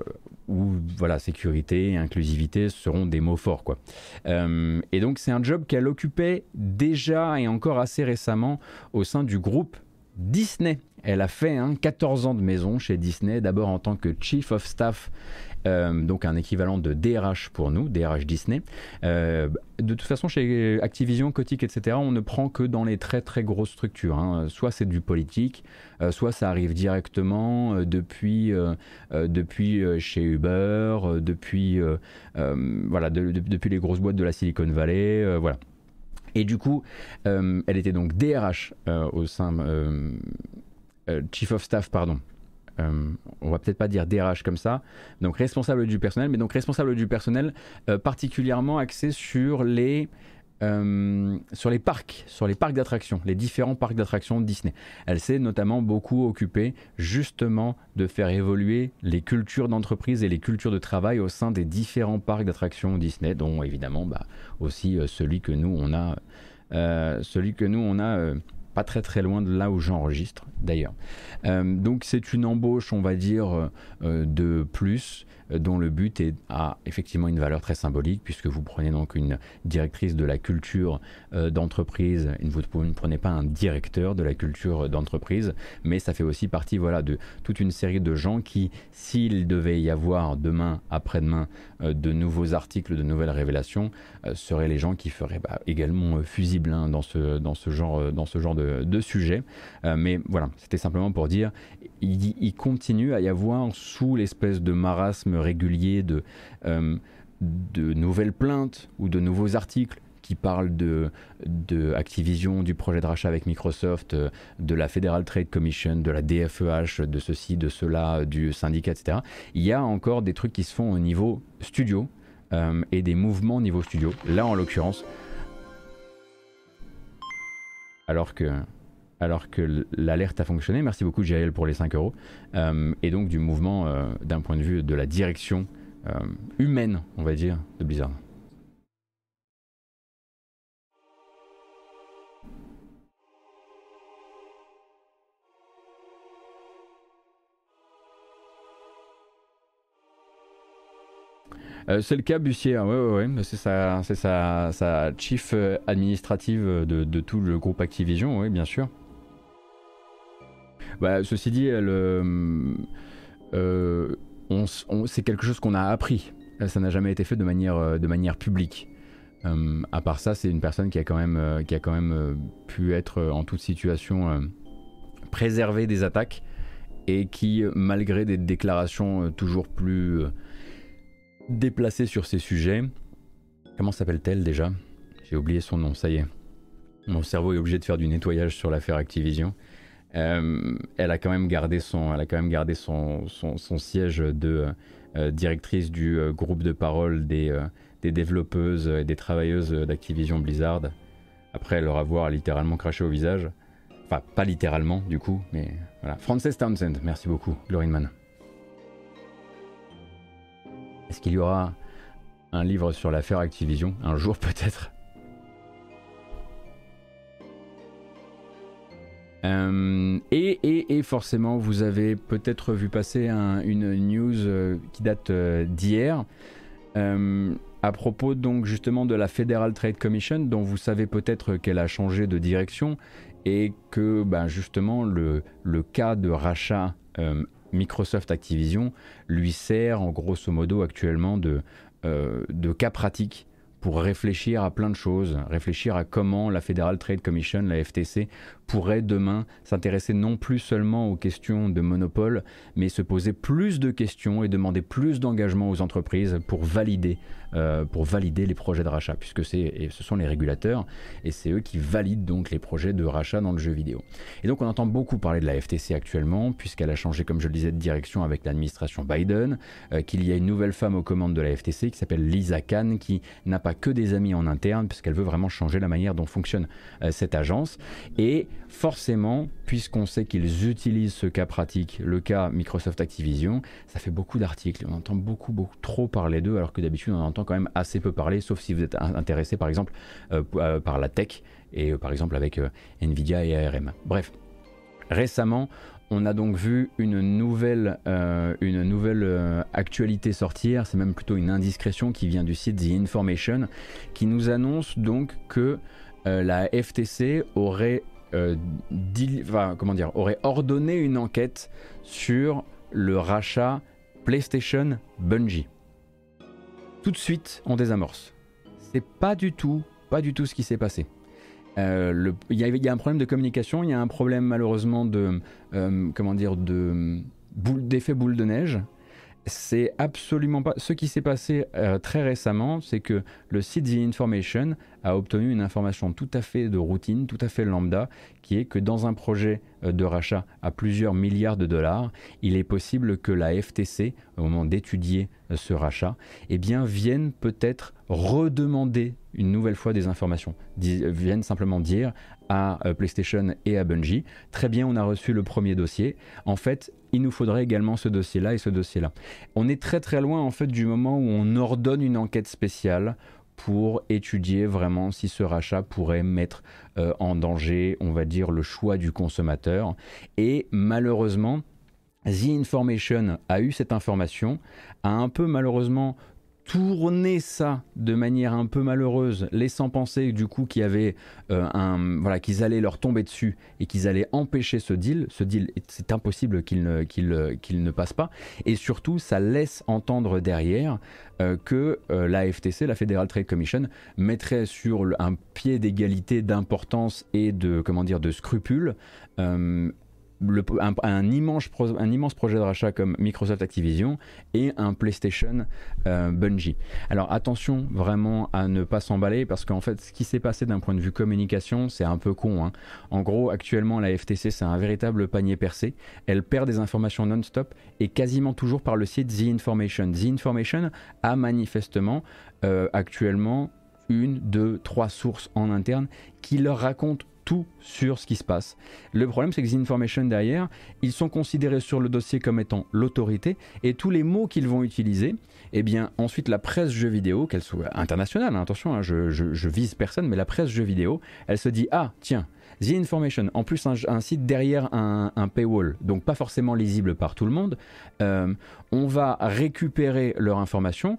S1: où voilà, sécurité inclusivité seront des mots forts. Quoi. Euh, et donc c'est un job qu'elle occupait déjà et encore assez récemment au sein du groupe Disney. Elle a fait 14 ans de maison chez Disney, d'abord en tant que Chief of Staff euh, donc un équivalent de DRH pour nous, DRH Disney. Euh, de toute façon, chez Activision, Kotick, etc., on ne prend que dans les très très grosses structures. Hein. Soit c'est du politique, euh, soit ça arrive directement depuis, depuis chez Uber, depuis, voilà, depuis les grosses boîtes de la Silicon Valley, voilà. Et du coup, elle était donc DRH au sein Chief of Staff, pardon, euh, on va peut-être pas dire DRH comme ça, donc responsable du personnel, mais donc responsable du personnel euh, particulièrement axé sur les euh, sur les parcs, sur les parcs d'attractions, les différents parcs d'attractions Disney. Elle s'est notamment beaucoup occupée justement de faire évoluer les cultures d'entreprise et les cultures de travail au sein des différents parcs d'attractions Disney, dont évidemment bah, aussi celui que nous on a, celui que nous on a pas très très loin de là où j'enregistre d'ailleurs. Euh, donc c'est une embauche, on va dire, euh, de plus dont le but est, a effectivement une valeur très symbolique, puisque vous prenez donc une directrice de la culture euh, d'entreprise, vous ne prenez pas un directeur de la culture d'entreprise, mais ça fait aussi partie voilà, de toute une série de gens qui, s'il devait y avoir demain, après-demain, euh, de nouveaux articles, de nouvelles révélations, euh, seraient les gens qui feraient bah, également fusibles hein, dans, ce, dans ce genre, dans ce genre de, de sujet. mais voilà, c'était simplement pour dire, il, continue à y avoir sous l'espèce de marasme régulier de, euh, de nouvelles plaintes ou de nouveaux articles qui parlent de, de Activision, du projet de rachat avec Microsoft, euh, de la Federal Trade Commission, de la DFEH, de ceci, de cela, du syndicat, etc. Il y a encore des trucs qui se font au niveau studio euh, et des mouvements au niveau studio. Là, en l'occurrence, alors que alors que l'alerte a fonctionné. Merci beaucoup JL pour les 5 euros. et donc du mouvement d'un point de vue de la direction humaine, on va dire, de Blizzard. Euh, c'est le cas Bussier, hein. ouais, ouais, c'est sa, sa, chief euh, administrative de, tout le groupe Activision, oui, bien sûr. Bah, ceci dit, euh, c'est quelque chose qu'on a appris. Ça n'a jamais été fait de manière, publique. à part ça, c'est une personne qui a quand même, qui a quand même pu être en toute situation préservée des attaques et qui, malgré des déclarations toujours plus déplacée sur ces sujets. Comment s'appelle-t-elle déjà? J'ai oublié son nom, ça y est. Mon cerveau est obligé de faire du nettoyage sur l'affaire Activision. Euh, elle a quand même gardé son, elle a quand même gardé son, siège de euh, directrice du euh, groupe de parole des, des développeuses et des travailleuses d'Activision Blizzard. Après leur avoir littéralement craché au visage. Enfin, pas littéralement du coup, mais voilà. Frances Townsend, merci beaucoup, Glorinman. Est-ce qu'il y aura un livre sur l'affaire Activision? Un jour peut-être? Euh, et, forcément, vous avez peut-être vu passer une news euh, qui date euh, d'hier à propos donc justement de la Federal Trade Commission, dont vous savez peut-être qu'elle a changé de direction et que ben, justement le, cas de rachat Microsoft Activision lui sert en grosso modo actuellement de, de cas pratique pour réfléchir à plein de choses, réfléchir à comment la Federal Trade Commission, la FTC, pourrait demain s'intéresser non plus seulement aux questions de monopole, mais se poser plus de questions et demander plus d'engagement aux entreprises pour valider euh, pour valider les projets de rachat, puisque c'est, ce sont les régulateurs et c'est eux qui valident donc les projets de rachat dans le jeu vidéo. Et donc on entend beaucoup parler de la FTC actuellement, puisqu'elle a changé, comme je le disais, de direction avec l'administration Biden, euh, qu'il y a une nouvelle femme aux commandes de la FTC qui s'appelle Lisa Khan, qui n'a pas que des amis en interne, puisqu'elle veut vraiment changer la manière dont fonctionne euh, cette agence. Et forcément, puisqu'on sait qu'ils utilisent ce cas pratique, le cas Microsoft Activision, ça fait beaucoup d'articles, on entend beaucoup, beaucoup trop parler d'eux, alors que d'habitude on entend quand même assez peu parler, sauf si vous êtes intéressé par exemple euh, euh, par la tech et euh, par exemple avec Nvidia et ARM. Bref, récemment, on a donc vu une nouvelle, une nouvelle actualité sortir, c'est même plutôt une indiscrétion qui vient du site The Information, qui nous annonce donc que la FTC aurait, comment dire, aurait ordonné une enquête sur le rachat PlayStation Bungie tout de suite on désamorce. C'est pas du tout, pas du tout ce qui s'est passé. Euh, il y, a un problème de communication, il y a un problème malheureusement de, euh, comment dire, de d'effet boule de neige c'est absolument pas. Ce qui s'est passé euh, très récemment, c'est que le site The Information a obtenu une information tout à fait de routine, tout à fait lambda, qui est que dans un projet euh, de rachat à plusieurs milliards de dollars, il est possible que la FTC, au moment d'étudier euh, ce rachat, eh bien, vienne peut-être redemander une nouvelle fois des informations, vienne simplement dire à PlayStation et à Bungie, très bien, on a reçu le premier dossier. En fait, il nous faudrait également ce dossier-là et ce dossier-là. On est très très loin en fait du moment où on ordonne une enquête spéciale pour étudier vraiment si ce rachat pourrait mettre euh, en danger, on va dire, le choix du consommateur. Et malheureusement, The Information a eu cette information, a un peu malheureusement tourner ça de manière un peu malheureuse, laissant penser du coup qu'il avait euh, un voilà qu'ils allaient leur tomber dessus et qu'ils allaient empêcher ce deal. Ce deal, c'est impossible qu'il ne qu'il ne passe pas. Et surtout, ça laisse entendre derrière euh, que euh, la FTC, la Federal Trade Commission, mettrait sur un pied d'égalité d'importance et de comment dire de scrupules un, immense projet de rachat comme Microsoft Activision et un PlayStation euh, Bungie. Alors attention vraiment à ne pas s'emballer parce qu'en fait ce qui s'est passé d'un point de vue communication c'est un peu con. Hein. En gros actuellement la FTC c'est un véritable panier percé. Elle perd des informations non-stop et quasiment toujours par le site The Information. The Information a manifestement euh, actuellement une, deux, trois sources en interne qui leur racontent tout sur ce qui se passe. Le problème, c'est que The Information derrière, ils sont considérés sur le dossier comme étant l'autorité et tous les mots qu'ils vont utiliser, eh bien, ensuite, la presse jeux vidéo, qu'elle soit internationale, hein, attention, hein, je, vise personne, mais la presse jeux vidéo, elle se dit Ah, tiens, The Information, en plus un, site derrière un, paywall, donc pas forcément lisible par tout le monde, euh, on va récupérer leur information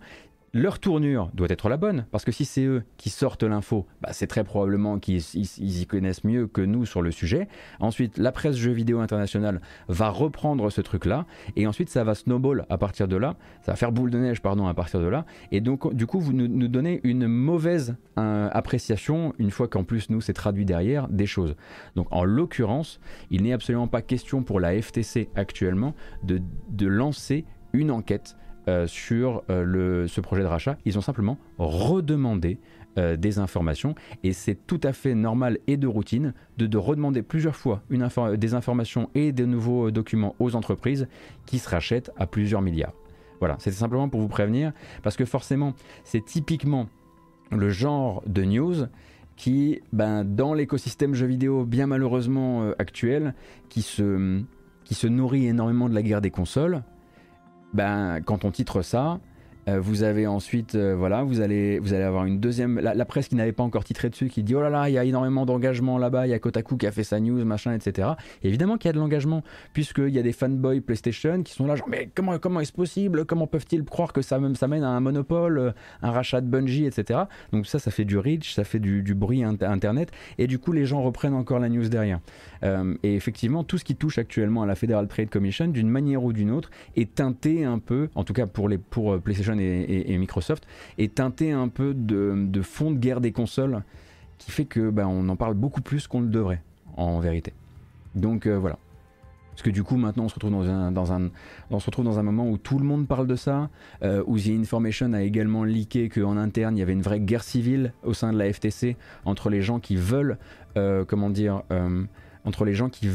S1: leur tournure doit être la bonne, parce que si c'est eux qui sortent l'info, bah, c'est très probablement qu'ils y connaissent mieux que nous sur le sujet. Ensuite, la presse jeux vidéo internationale va reprendre ce truc-là, et ensuite ça va snowball à partir de là, ça va faire boule de neige, pardon, à partir de là, et donc du coup vous nous, donnez une mauvaise euh, appréciation, une fois qu'en plus nous c'est traduit derrière, des choses. Donc en l'occurrence, il n'est absolument pas question pour la FTC actuellement de, de lancer une enquête euh, sur euh, ce projet de rachat. Ils ont simplement redemandé euh, des informations et c'est tout à fait normal et de routine de, de redemander plusieurs fois des informations et des nouveaux documents aux entreprises qui se rachètent à plusieurs milliards. Voilà, c'était simplement pour vous prévenir parce que forcément c'est typiquement le genre de news qui, ben, dans l'écosystème jeux vidéo bien malheureusement actuel, qui se nourrit énormément de la guerre des consoles, ben, quand on titre ça, euh, vous avez ensuite, euh, voilà, vous allez, vous allez avoir une deuxième, la, presse qui n'avait pas encore titré dessus, qui dit oh là là, il y a énormément d'engagement là-bas, il y a Kotaku qui a fait sa news, machin, etc. évidemment qu'il y a de l'engagement, puisqu'il y a des fanboys PlayStation qui sont là, genre mais comment, comment est-ce possible? Comment peuvent-ils croire que ça, ça mène à un monopole, euh, un rachat de Bungie, etc. Donc ça, ça fait du reach, ça fait du, bruit internet, et du coup les gens reprennent encore la news derrière. et effectivement, tout ce qui touche actuellement à la Federal Trade Commission, d'une manière ou d'une autre, est teinté un peu, en tout cas pour les pour PlayStation et, Microsoft, est teinté un peu de, fond de guerre des consoles qui fait que bah, on en parle beaucoup plus qu'on le devrait, en vérité. Donc euh, voilà. Parce que du coup, maintenant, on se retrouve dans un, dans un, on se retrouve dans un moment où tout le monde parle de ça, euh, où The Information a également leaké qu'en interne, il y avait une vraie guerre civile au sein de la FTC entre les gens qui veulent, euh, comment dire, entre les gens qui,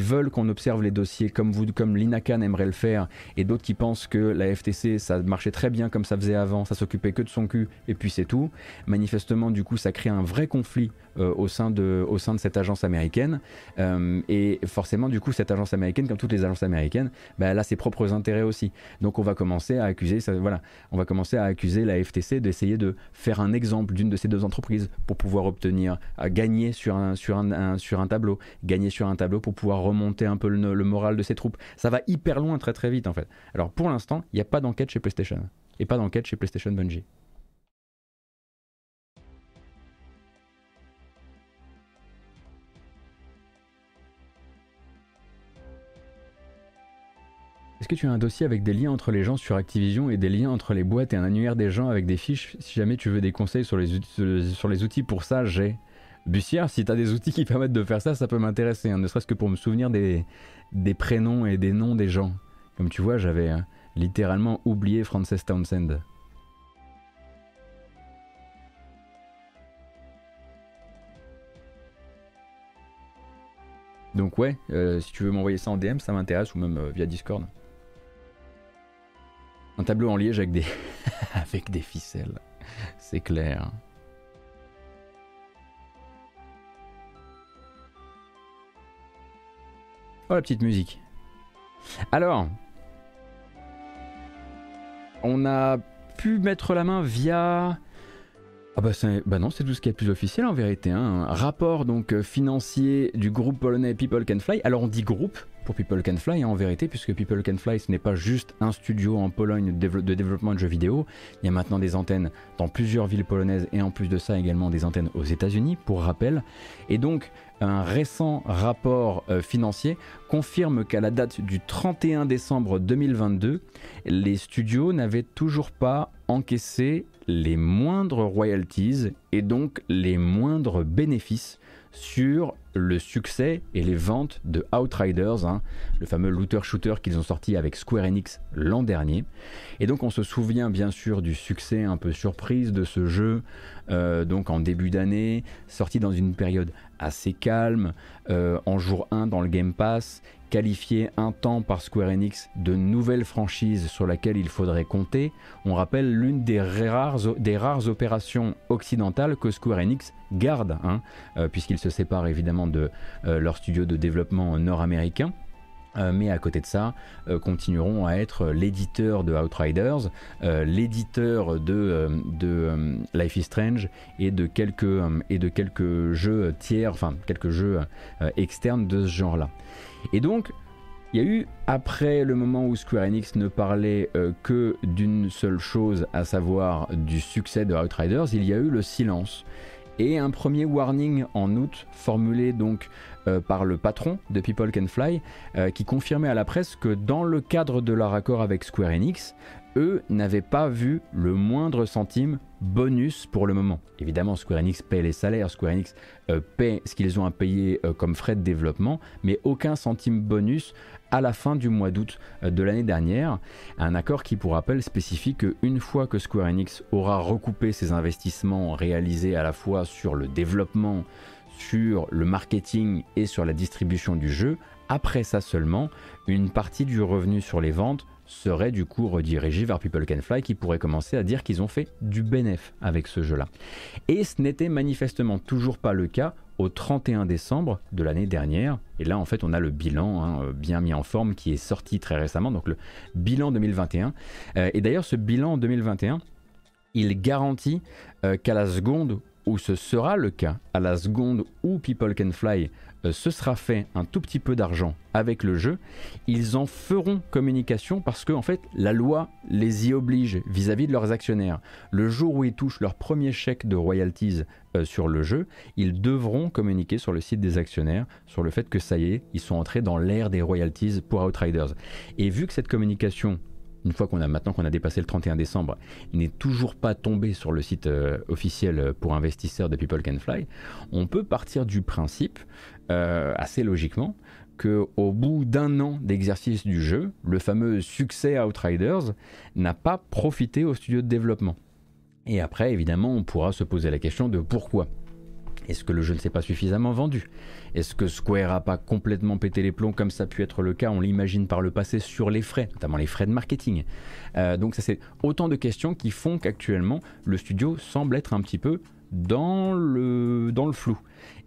S1: veulent qu'on observe les dossiers comme vous, comme l'INACAN aimerait le faire, et d'autres qui pensent que la FTC, ça marchait très bien comme ça faisait avant, ça s'occupait que de son cul, et puis c'est tout. Manifestement, du coup, ça crée un vrai conflit au, sein de, au sein de cette agence américaine. Euh, et forcément, du coup, cette agence américaine, comme toutes les agences américaines, bah, elle a ses propres intérêts aussi. Donc on va commencer à accuser, voilà, on va commencer à accuser la FTC d'essayer de faire un exemple d'une de ces deux entreprises pour pouvoir obtenir, à gagner sur un, sur un, sur un tableau, gagner sur un tableau pour pouvoir remonter un peu le, le moral de ses troupes. Ça va hyper loin très très vite en fait. Alors pour l'instant, il n'y a pas d'enquête chez PlayStation et pas d'enquête chez PlayStation Bungie. Que tu as un dossier avec des liens entre les gens sur Activision et des liens entre les boîtes et un annuaire des gens avec des fiches? Si jamais tu veux des conseils sur les, sur les outils pour ça, j'ai. Bussière, si tu as des outils qui *laughs* permettent de faire ça, ça peut m'intéresser, hein, ne serait-ce que pour me souvenir des, des prénoms et des noms des gens. Comme tu vois, j'avais hein, littéralement oublié Frances Townsend. Donc ouais, euh, si tu veux m'envoyer ça en DM, ça m'intéresse, ou même euh, via Discord. Un tableau en liège avec des, *laughs* avec des ficelles. C'est clair. Oh la petite musique. Alors, on a pu mettre la main via ah bah, bah, non, c'est tout ce qui est plus officiel en vérité. Hein. Rapport donc euh, financier du groupe polonais People Can Fly. Alors on dit groupe People Can Fly hein, en vérité, puisque People Can Fly ce n'est pas juste un studio en Pologne de, développement de jeux vidéo. Il y a maintenant des antennes dans plusieurs villes polonaises et en plus de ça également des antennes aux États-Unis, pour rappel. Et donc un récent rapport euh, financier confirme qu'à la date du 31 décembre 2022, les studios n'avaient toujours pas encaissé les moindres royalties et donc les moindres bénéfices sur le succès et les ventes de Outriders, hein, le fameux looter-shooter qu'ils ont sorti avec Square Enix l'an dernier. Et donc on se souvient bien sûr du succès un peu surprise de ce jeu, euh, donc en début d'année, sorti dans une période assez calme, euh, en jour 1 dans le Game Pass, qualifié un temps par Square Enix de nouvelle franchise sur laquelle il faudrait compter. On rappelle l'une des rares, opérations occidentales que Square Enix garde, hein, euh, puisqu'ils se séparent évidemment de euh, leur studio de développement nord-américain. Euh, mais à côté de ça, continueront à être l'éditeur de Outriders, l'éditeur de, de Life is Strange et de quelques, et de quelques jeux tiers, enfin quelques jeux externes de ce genre-là. Et donc, il y a eu, après le moment où Square Enix ne parlait euh, que d'une seule chose, à savoir du succès de Outriders, il y a eu le silence. Et un premier warning en août, formulé donc euh, par le patron de People Can Fly, euh, qui confirmait à la presse que dans le cadre de leur accord avec Square Enix, eux n'avaient pas vu le moindre centime bonus pour le moment. Évidemment, Square Enix paie les salaires, Square Enix euh, paie ce qu'ils ont à payer comme frais de développement, mais aucun centime bonus à la fin du mois d'août euh, de l'année dernière. Un accord qui, pour rappel, spécifie qu'une fois que Square Enix aura recoupé ses investissements réalisés à la fois sur le développement, sur le marketing et sur la distribution du jeu, après ça seulement, une partie du revenu sur les ventes serait du coup redirigé vers People Can Fly qui pourrait commencer à dire qu'ils ont fait du bénéf avec ce jeu-là. Et ce n'était manifestement toujours pas le cas au 31 décembre de l'année dernière. Et là, en fait, on a le bilan hein, euh, bien mis en forme qui est sorti très récemment, donc le bilan 2021. Euh, et d'ailleurs, ce bilan 2021, il garantit euh, qu'à la seconde où ce sera le cas, à la seconde où People Can Fly euh, ce sera fait un tout petit peu d'argent avec le jeu, ils en feront communication parce que en fait la loi les y oblige vis-à-vis de leurs actionnaires. Le jour où ils touchent leur premier chèque de royalties euh, sur le jeu, ils devront communiquer sur le site des actionnaires sur le fait que ça y est, ils sont entrés dans l'ère des royalties pour Outriders. Et vu que cette communication une fois qu'on a maintenant qu'on a dépassé le 31 décembre, n'est toujours pas tombé sur le site euh, officiel pour investisseurs de People Can Fly, on peut partir du principe euh, assez logiquement qu'au bout d'un an d'exercice du jeu, le fameux succès Outriders n'a pas profité au studio de développement. Et après, évidemment, on pourra se poser la question de pourquoi. Est-ce que le jeu ne s'est pas suffisamment vendu? Est-ce que Square a pas complètement pété les plombs comme ça a pu être le cas, on l'imagine par le passé, sur les frais, notamment les frais de marketing? Euh, Donc ça c'est autant de questions qui font qu'actuellement le studio semble être un petit peu dans le, dans le flou.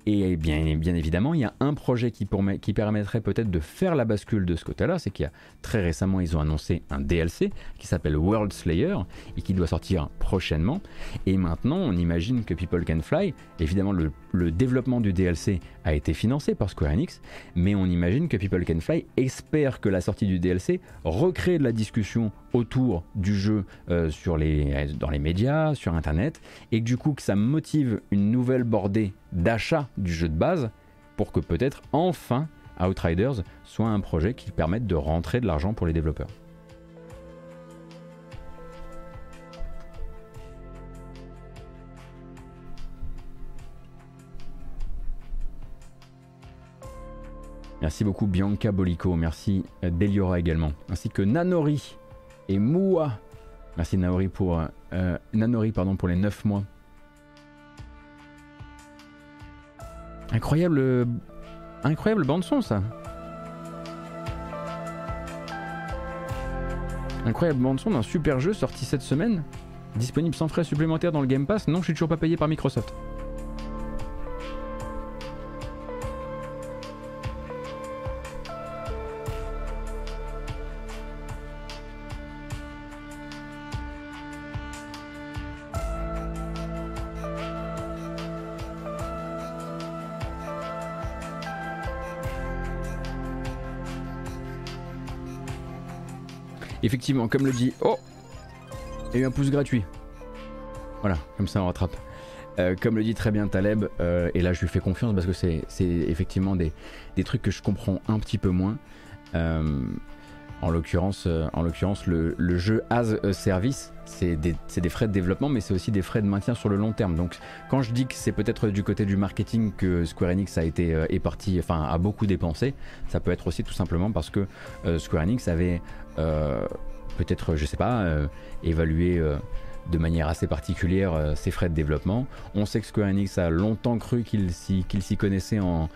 S1: Et bien, bien évidemment, il y a un projet qui, qui permettrait peut-être de faire la bascule de ce côté-là, c'est qu'il y a très récemment, ils ont annoncé un DLC qui s'appelle World Slayer et qui doit sortir prochainement. Et maintenant, on imagine que People Can Fly, évidemment, le, le développement du DLC a été financé par Square Enix, mais on imagine que People Can Fly espère que la sortie du DLC recrée de la discussion autour du jeu euh, sur les, dans les médias, sur Internet, et du coup que ça motive une nouvelle bordée d'achat du jeu de base pour que peut-être enfin Outriders soit un projet qui permette de rentrer de l'argent pour les développeurs. Merci beaucoup Bianca Bolico, merci euh, Deliora également, ainsi que Nanori et Moua. Merci Nanori pour, euh, Nanori, pardon, pour les 9 mois. Incroyable, incroyable bande son ça. Incroyable bande son d'un super jeu sorti cette semaine, disponible sans frais supplémentaires dans le Game Pass. Non, je suis toujours pas payé par Microsoft. Effectivement, comme le dit. Oh Il un pouce gratuit. Voilà, comme ça on rattrape. Euh, comme le dit très bien Taleb, euh, et là je lui fais confiance parce que c'est effectivement des, trucs que je comprends un petit peu moins. Euh, en l'occurrence, en l'occurrence le, jeu as a service, c'est des, frais de développement, mais c'est aussi des frais de maintien sur le long terme. Donc quand je dis que c'est peut-être du côté du marketing que Square Enix a été enfin a beaucoup dépensé, ça peut être aussi tout simplement parce que Square Enix avait euh, peut-être, je sais pas, euh, euh, de manière assez particulière ses frais de développement. On sait que Square Enix a longtemps cru qu'il s'y connaissait en,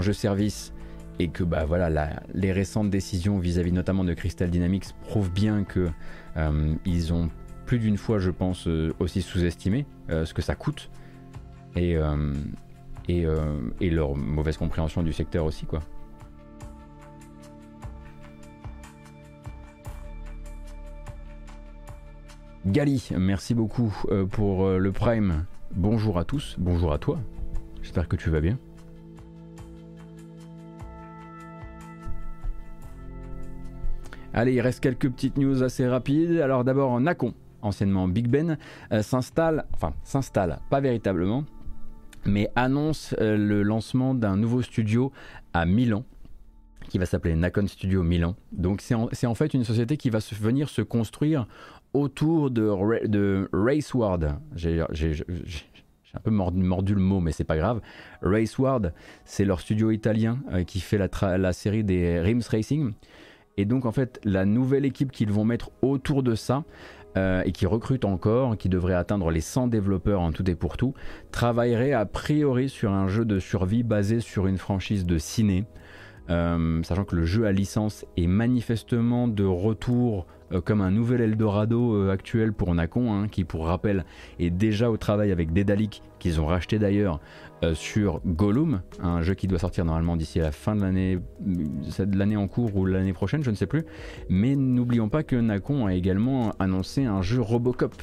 S1: jeu service et que bah, voilà, les récentes décisions vis-à-vis notamment de Crystal Dynamics prouvent bien que ils ont plus d'une fois, je pense, aussi sous-estimé ce que ça coûte et, et, et, leur mauvaise compréhension du secteur aussi, quoi. Gali, merci beaucoup euh, pour euh, le Prime. Bonjour à tous, bonjour à toi. J'espère que tu vas bien. Allez, il reste quelques petites news assez rapides. Alors d'abord, Nacon, anciennement Big Ben, euh, s'installe, enfin s'installe pas véritablement, mais annonce le lancement d'un nouveau studio à Milan qui va s'appeler Nacon Studio Milan. Donc c'est en, en, fait une société qui va venir se construire autour de, de Raceward. J'ai un peu mordu, le mot, mais c'est pas grave. Raceward, c'est leur studio italien euh, qui fait la, la, série des Rims Racing. Et donc, en fait, la nouvelle équipe qu'ils vont mettre autour de ça, euh, et qui recrute encore, qui devrait atteindre les 100 développeurs en tout et pour tout, travaillerait a priori sur un jeu de survie basé sur une franchise de ciné. Euh, sachant que le jeu à licence est manifestement de retour euh, comme un nouvel Eldorado actuel pour Nacon, hein, qui pour rappel est déjà au travail avec Dedalic, qu'ils ont racheté d'ailleurs euh, sur Gollum, un jeu qui doit sortir normalement d'ici la fin de l'année, de l'année en cours ou l'année prochaine, je ne sais plus. Mais n'oublions pas que Nacon a également annoncé un jeu Robocop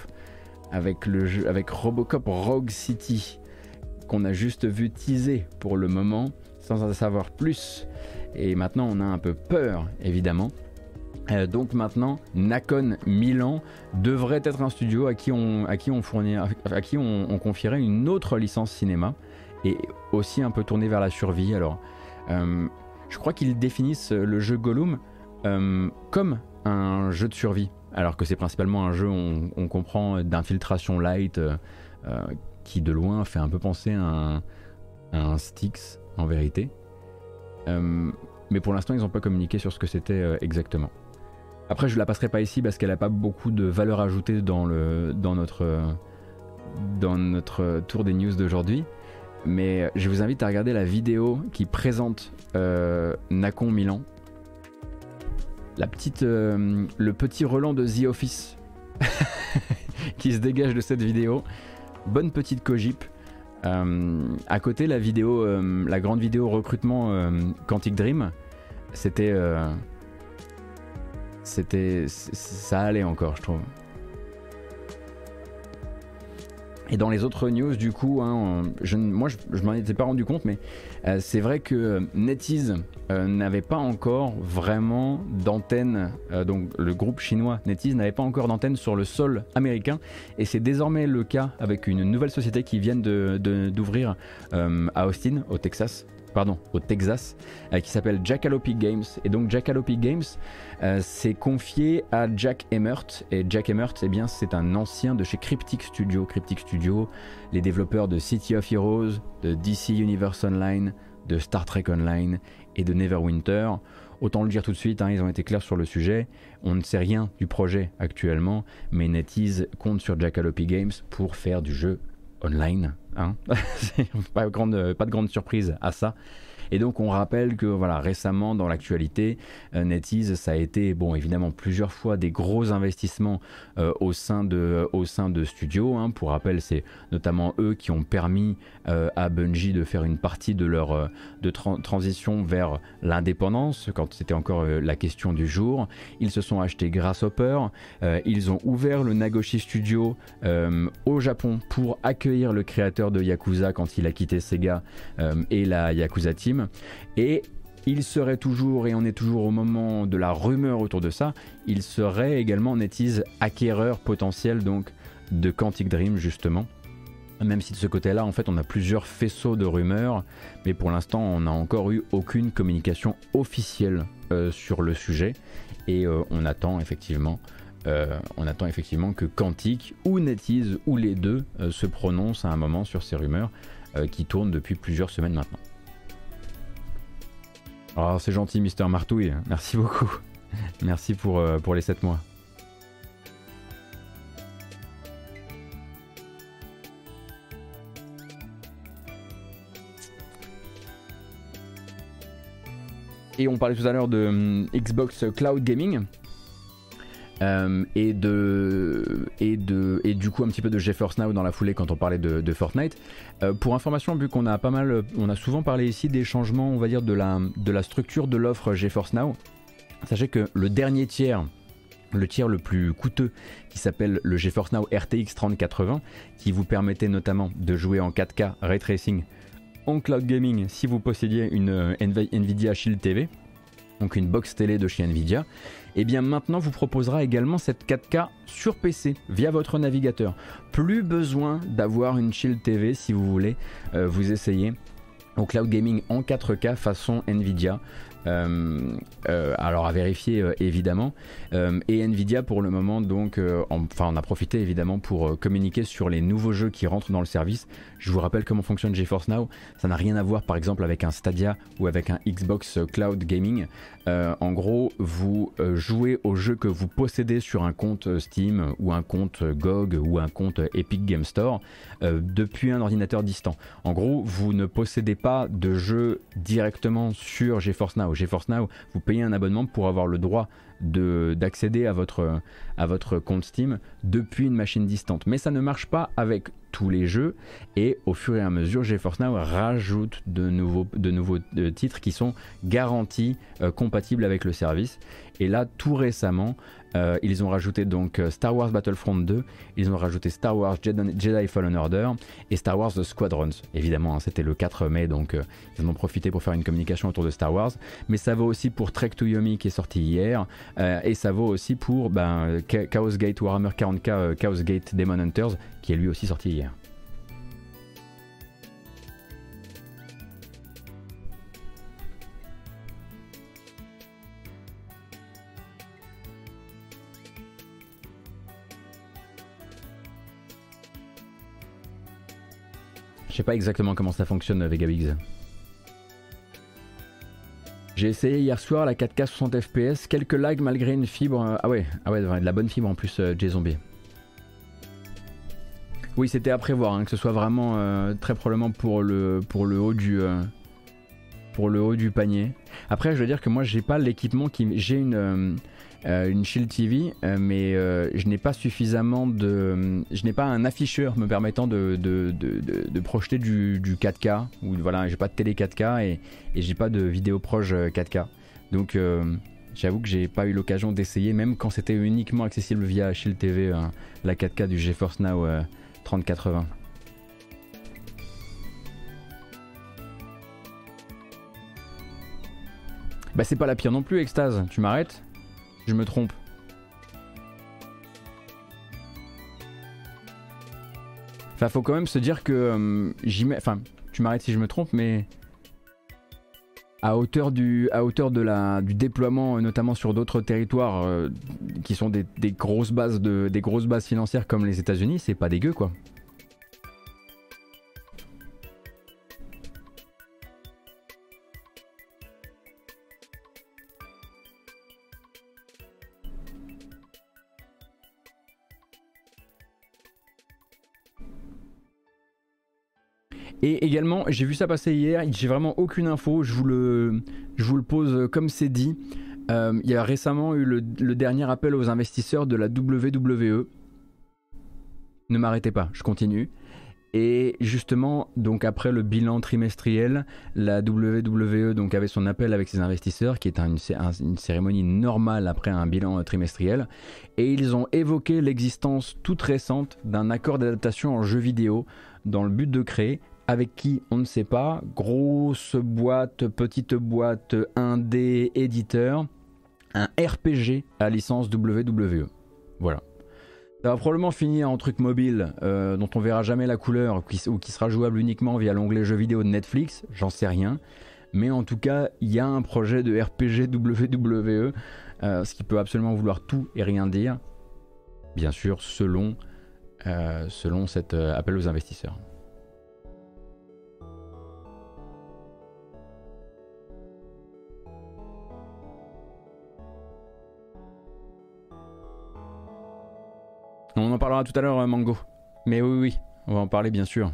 S1: avec le avec Robocop Rogue City qu'on a juste vu teaser pour le moment sans en savoir plus. Et maintenant on a un peu peur évidemment euh, donc maintenant, Nacon Milan devrait être un studio à qui on, à qui on, à qui on, confierait une autre licence cinéma et aussi un peu tourné vers la survie. Alors, euh, je crois qu'ils définissent le jeu Gollum euh, comme un jeu de survie, alors que c'est principalement un jeu, on, comprend, d'infiltration light qui de loin fait un peu penser à un, à Styx en vérité. mais pour l'instant, ils n'ont pas communiqué sur ce que c'était exactement. Après, je la passerai pas ici parce qu'elle n'a pas beaucoup de valeur ajoutée dans, le, dans, notre, dans notre tour des news d'aujourd'hui. Mais je vous invite à regarder la vidéo qui présente euh, Nacon Milan. Euh, le petit relan de The Office *laughs* qui se dégage de cette vidéo. Bonne petite cogip. Euh, à côté, la vidéo, la grande vidéo recrutement Quantic Dream, c'était c'était ça allait encore je trouve et dans les autres news du coup hein, je, moi je, je m'en étais pas rendu compte mais euh, c'est vrai que NetEase euh, n'avait pas encore vraiment d'antenne euh, donc le groupe chinois NetEase n'avait pas encore d'antenne sur le sol américain. Et c'est désormais le cas avec une nouvelle société qui vient d'ouvrir à Austin au Texas pardon, au Texas, qui s'appelle Jackalope Games. Et donc Jackalope Games, euh, c'est confié à Jack Emmert. Et Jack Emmert, eh bien, c'est un ancien de chez Cryptic Studio. Cryptic Studio, les développeurs de City of Heroes, de DC Universe Online, de Star Trek Online et de Neverwinter. Autant le dire tout de suite, hein, ils ont été clairs sur le sujet. On ne sait rien du projet actuellement, mais NetEase compte sur Jackalope Games pour faire du jeu online. Hein *laughs* pas, de grande surprise à ça. Et donc on rappelle que voilà récemment dans l'actualité, euh, NetEase ça a été bon évidemment plusieurs fois des gros investissements euh, au sein de au de studios. Hein. Pour rappel, c'est notamment eux qui ont permis euh, à Bungie de faire une partie de leur de transition vers l'indépendance quand c'était encore la question du jour. Ils se sont achetés Grasshopper, ils ont ouvert le Nagoshi Studio au Japon pour accueillir le créateur de Yakuza quand il a quitté Sega et la Yakuza Team. Et il serait toujours, et on est toujours au moment de la rumeur autour de ça, il serait également NetEase acquéreur potentiel donc de Quantic Dream justement. Même si de ce côté-là, en fait, on a plusieurs faisceaux de rumeurs, mais pour l'instant, on n'a encore eu aucune communication officielle euh, sur le sujet, et euh, on attend effectivement, euh, on attend effectivement que Quantic ou NetEase ou les deux se prononcent à un moment sur ces rumeurs qui tournent depuis plusieurs semaines maintenant. Oh, c'est gentil, Mister Martouille. Merci beaucoup. Merci pour, euh, les 7 mois. et on parlait tout à l'heure de hum, Xbox Cloud Gaming. Euh, et de et de et du coup un petit peu de GeForce Now dans la foulée quand on parlait de, Fortnite. Euh, pour information, vu qu'on a pas mal, on a souvent parlé ici des changements, on va dire de la de la structure de l'offre GeForce Now. Sachez que le dernier tiers, le tiers le plus coûteux, qui s'appelle le GeForce Now RTX 3080, qui vous permettait notamment de jouer en 4K ray tracing en cloud gaming si vous possédiez une euh, Nvidia Shield TV, donc une box télé de chez Nvidia, et eh bien maintenant vous proposera également cette 4K sur PC via votre navigateur. Plus besoin d'avoir une Shield TV si vous voulez euh, vous essayer au cloud gaming en 4K façon Nvidia. Euh, euh, alors à vérifier euh, évidemment. et Nvidia pour le moment donc, enfin on a profité évidemment pour communiquer sur les nouveaux jeux qui rentrent dans le service. Je vous rappelle comment fonctionne GeForce Now. Ça n'a rien à voir par exemple avec un Stadia ou avec un Xbox Cloud Gaming. En gros, vous jouez aux jeux que vous possédez sur un compte Steam ou un compte GOG ou un compte Epic Game Store depuis un ordinateur distant. En gros, vous ne possédez pas de jeux directement sur GeForce Now. GeForce Now, vous payez un abonnement pour avoir le droit d'accéder à votre compte Steam depuis une machine distante. Mais ça ne marche pas avec tous les jeux et au fur et à mesure GeForce Now rajoute de nouveaux, de nouveaux euh, titres qui sont garantis euh, compatibles avec le service. Et là tout récemment euh, ils ont rajouté donc Star Wars Battlefront 2, ils ont rajouté Star Wars Jedi, Fallen Order et Star Wars The Squadrons. Évidemment, hein, c'était le 4 mai, donc ils en ont profité pour faire une communication autour de Star Wars. Mais ça vaut aussi pour Trek to Yomi qui est sorti hier, et ça vaut aussi pour ben, Chaos Gate Warhammer 40k Chaos Gate Demon Hunters qui est lui aussi sorti hier. Je sais pas exactement comment ça fonctionne Vegabix. J'ai essayé hier soir la 4K 60 fps, quelques lags malgré une fibre. Euh, ah ouais, ah ouais, de la bonne fibre en plus, euh, J-Zombie. Oui, c'était à prévoir, hein, que ce soit vraiment euh, très probablement pour le, pour le haut du. du panier. Après, je veux dire que moi, j'ai pas l'équipement qui. J'ai une euh, une Shield TV, euh, mais euh, je n'ai pas suffisamment de. Je n'ai pas un afficheur me permettant de, projeter du, 4K, ou voilà, j'ai pas de télé 4K et, et j'ai pas de vidéo proche 4K. Donc j'avoue que j'ai pas eu l'occasion d'essayer, même quand c'était uniquement accessible via Shield TV, la 4K du GeForce Now 3080. Bah c'est pas la pire non plus, Extase, tu m'arrêtes? Je me trompe. Enfin, faut quand même se dire que euh, j'y mets. Enfin, tu m'arrêtes si je me trompe, mais à hauteur du, déploiement, notamment sur d'autres territoires euh, qui sont des, grosses bases de, des grosses bases financières comme les États-Unis, c'est pas dégueu quoi. Et également, j'ai vu ça passer hier, j'ai vraiment aucune info, je vous le, je vous le pose comme c'est dit. Euh, il y a récemment eu le, dernier appel aux investisseurs de la WWE. Ne m'arrêtez pas, je continue. Et justement, donc après le bilan trimestriel, la WWE donc avait son appel avec ses investisseurs, qui est une, une cérémonie normale après un bilan trimestriel, et ils ont évoqué l'existence toute récente d'un accord d'adaptation en jeu vidéo dans le but de créer avec qui on ne sait pas, grosse boîte, petite boîte, indé, éditeur, un RPG à licence WWE. Voilà. Ça va probablement finir en truc mobile euh, dont on verra jamais la couleur ou qui sera jouable uniquement via l'onglet jeux vidéo de Netflix, j'en sais rien. Mais en tout cas, il y a un projet de RPG WWE, euh, ce qui peut absolument vouloir tout et rien dire. Bien sûr, selon, euh, selon cet appel aux investisseurs. On en parlera tout à l'heure, euh, Mango. Mais oui, oui, on va en parler bien sûr.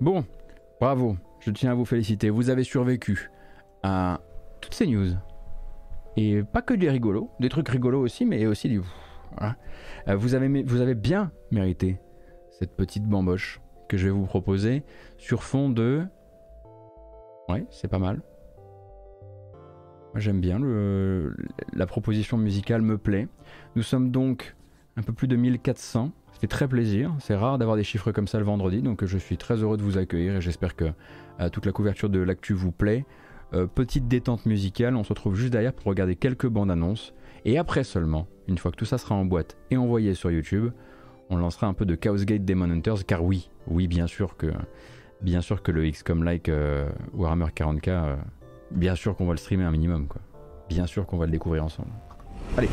S1: Bon, bravo, je tiens à vous féliciter. Vous avez survécu à toutes ces news. Et pas que des rigolos, des trucs rigolos aussi, mais aussi du. Euh, vous, avez, vous avez bien mérité cette petite bamboche que je vais vous proposer sur fond de. Ouais, c'est pas mal. J'aime bien, le, la proposition musicale me plaît. Nous sommes donc un peu plus de 1400. Ça fait très plaisir. C'est rare d'avoir des chiffres comme ça le vendredi, donc je suis très heureux de vous accueillir et j'espère que euh, toute la couverture de l'actu vous plaît. Euh, petite détente musicale, on se retrouve juste derrière pour regarder quelques bandes annonces. Et après seulement, une fois que tout ça sera en boîte et envoyé sur YouTube, on lancera un peu de Chaos Gate Demon Hunters, car oui, oui, bien sûr que, bien sûr que le XCOM like euh, Warhammer 40k, bien sûr qu'on va le streamer un minimum, quoi. Bien sûr qu'on va le découvrir ensemble. Allez.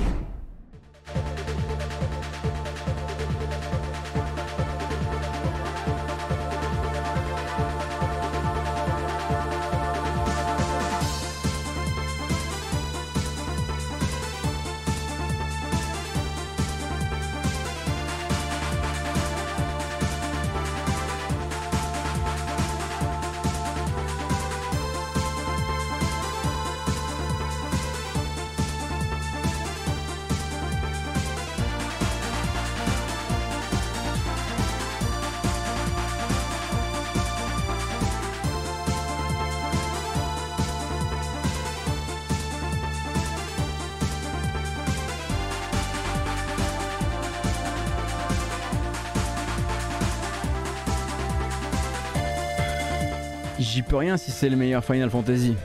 S1: Peux rien si c'est le meilleur Final Fantasy.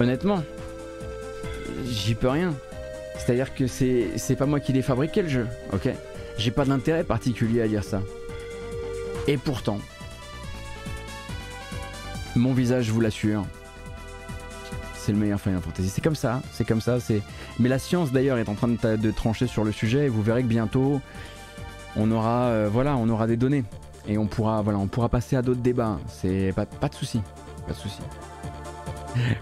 S1: Honnêtement, j'y peux rien. C'est-à-dire que c'est pas moi qui l'ai fabriqué le jeu, ok? J'ai pas d'intérêt particulier à dire ça. Et pourtant, mon visage vous l'assure, c'est le meilleur Final Fantasy. C'est comme ça, c'est comme ça. C'est. Mais la science d'ailleurs est en train de, trancher sur le sujet et vous verrez que bientôt, on aura, euh, voilà, on aura des données et on pourra, voilà, on pourra passer à d'autres débats. C'est pas, pas de souci pas de souci.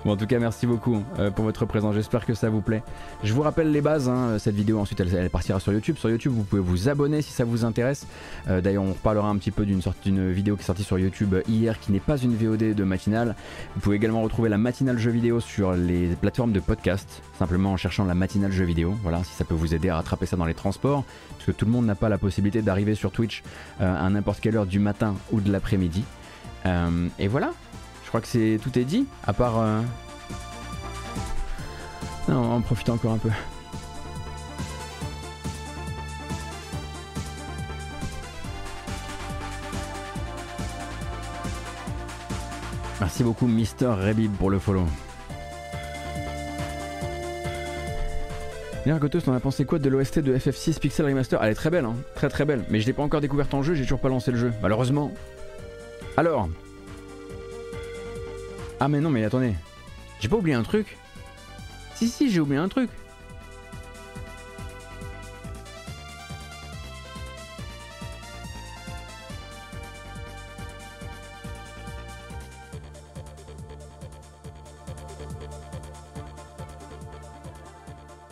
S1: Bon, en tout cas, merci beaucoup euh, pour votre présence. J'espère que ça vous plaît. Je vous rappelle les bases. Hein, cette vidéo, ensuite, elle, partira sur YouTube. Sur YouTube, vous pouvez vous abonner si ça vous intéresse. Euh, d'ailleurs, on reparlera un petit peu d'une vidéo qui est sortie sur YouTube hier, qui n'est pas une VOD de matinale. Vous pouvez également retrouver la matinale jeu vidéo sur les plateformes de podcast, simplement en cherchant la matinale jeu vidéo. Voilà, si ça peut vous aider à rattraper ça dans les transports, parce que tout le monde n'a pas la possibilité d'arriver sur Twitch euh, à n'importe quelle heure du matin ou de l'après-midi. et voilà, crois que c'est tout est dit, à part. Euh, non, on en profiter encore un peu. Merci beaucoup Mister Rebib pour le follow. D'ailleurs, Gotos, on a pensé quoi de l'OST de FF6 Pixel Remaster? Elle est très belle, hein très très belle. Mais je l'ai pas encore découverte en jeu, j'ai toujours pas lancé le jeu, malheureusement. Alors, ah mais non mais attendez. J'ai pas oublié un truc Si si j'ai oublié un truc.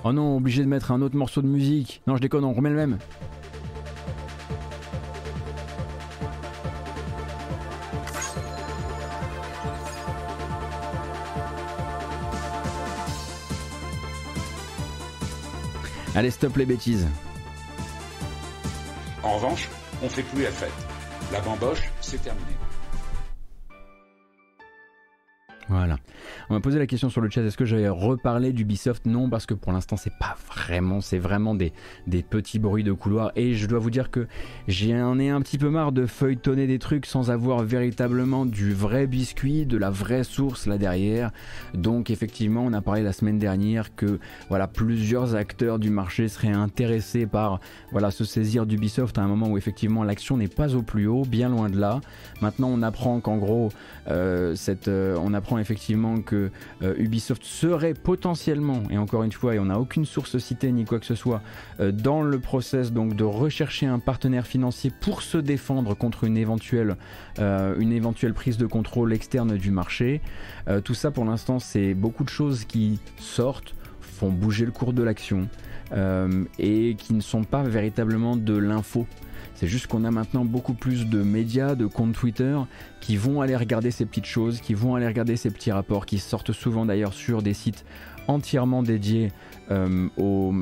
S1: Oh non, obligé de mettre un autre morceau de musique. Non, je déconne, on remet le même. Allez, stop les bêtises.
S3: En revanche, on fait plus la fête. La bamboche, c'est terminé.
S1: Voilà. On m'a posé la question sur le chat, est-ce que j'avais reparlé d'Ubisoft? Non, parce que pour l'instant, c'est pas vraiment, c'est vraiment des, petits bruits de couloir. Et je dois vous dire que j'en ai un petit peu marre de feuilletonner des trucs sans avoir véritablement du vrai biscuit, de la vraie source là derrière. Donc, effectivement, on a parlé la semaine dernière que voilà, plusieurs acteurs du marché seraient intéressés par voilà, se saisir d'Ubisoft à un moment où effectivement l'action n'est pas au plus haut, bien loin de là. Maintenant, on apprend qu'en gros, euh, euh, on apprend effectivement que euh, Ubisoft serait potentiellement, et encore une fois, et on n'a aucune source citée ni quoi que ce soit, euh, dans le process donc de rechercher un partenaire financier pour se défendre contre une éventuelle, euh, une éventuelle prise de contrôle externe du marché. tout ça pour l'instant, c'est beaucoup de choses qui sortent font bouger le cours de l'action et qui ne sont pas véritablement de l'info. C'est juste qu'on a maintenant beaucoup plus de médias, de comptes Twitter qui vont aller regarder ces petites choses, qui vont aller regarder ces petits rapports qui sortent souvent d'ailleurs sur des sites entièrement dédiés euh, aux,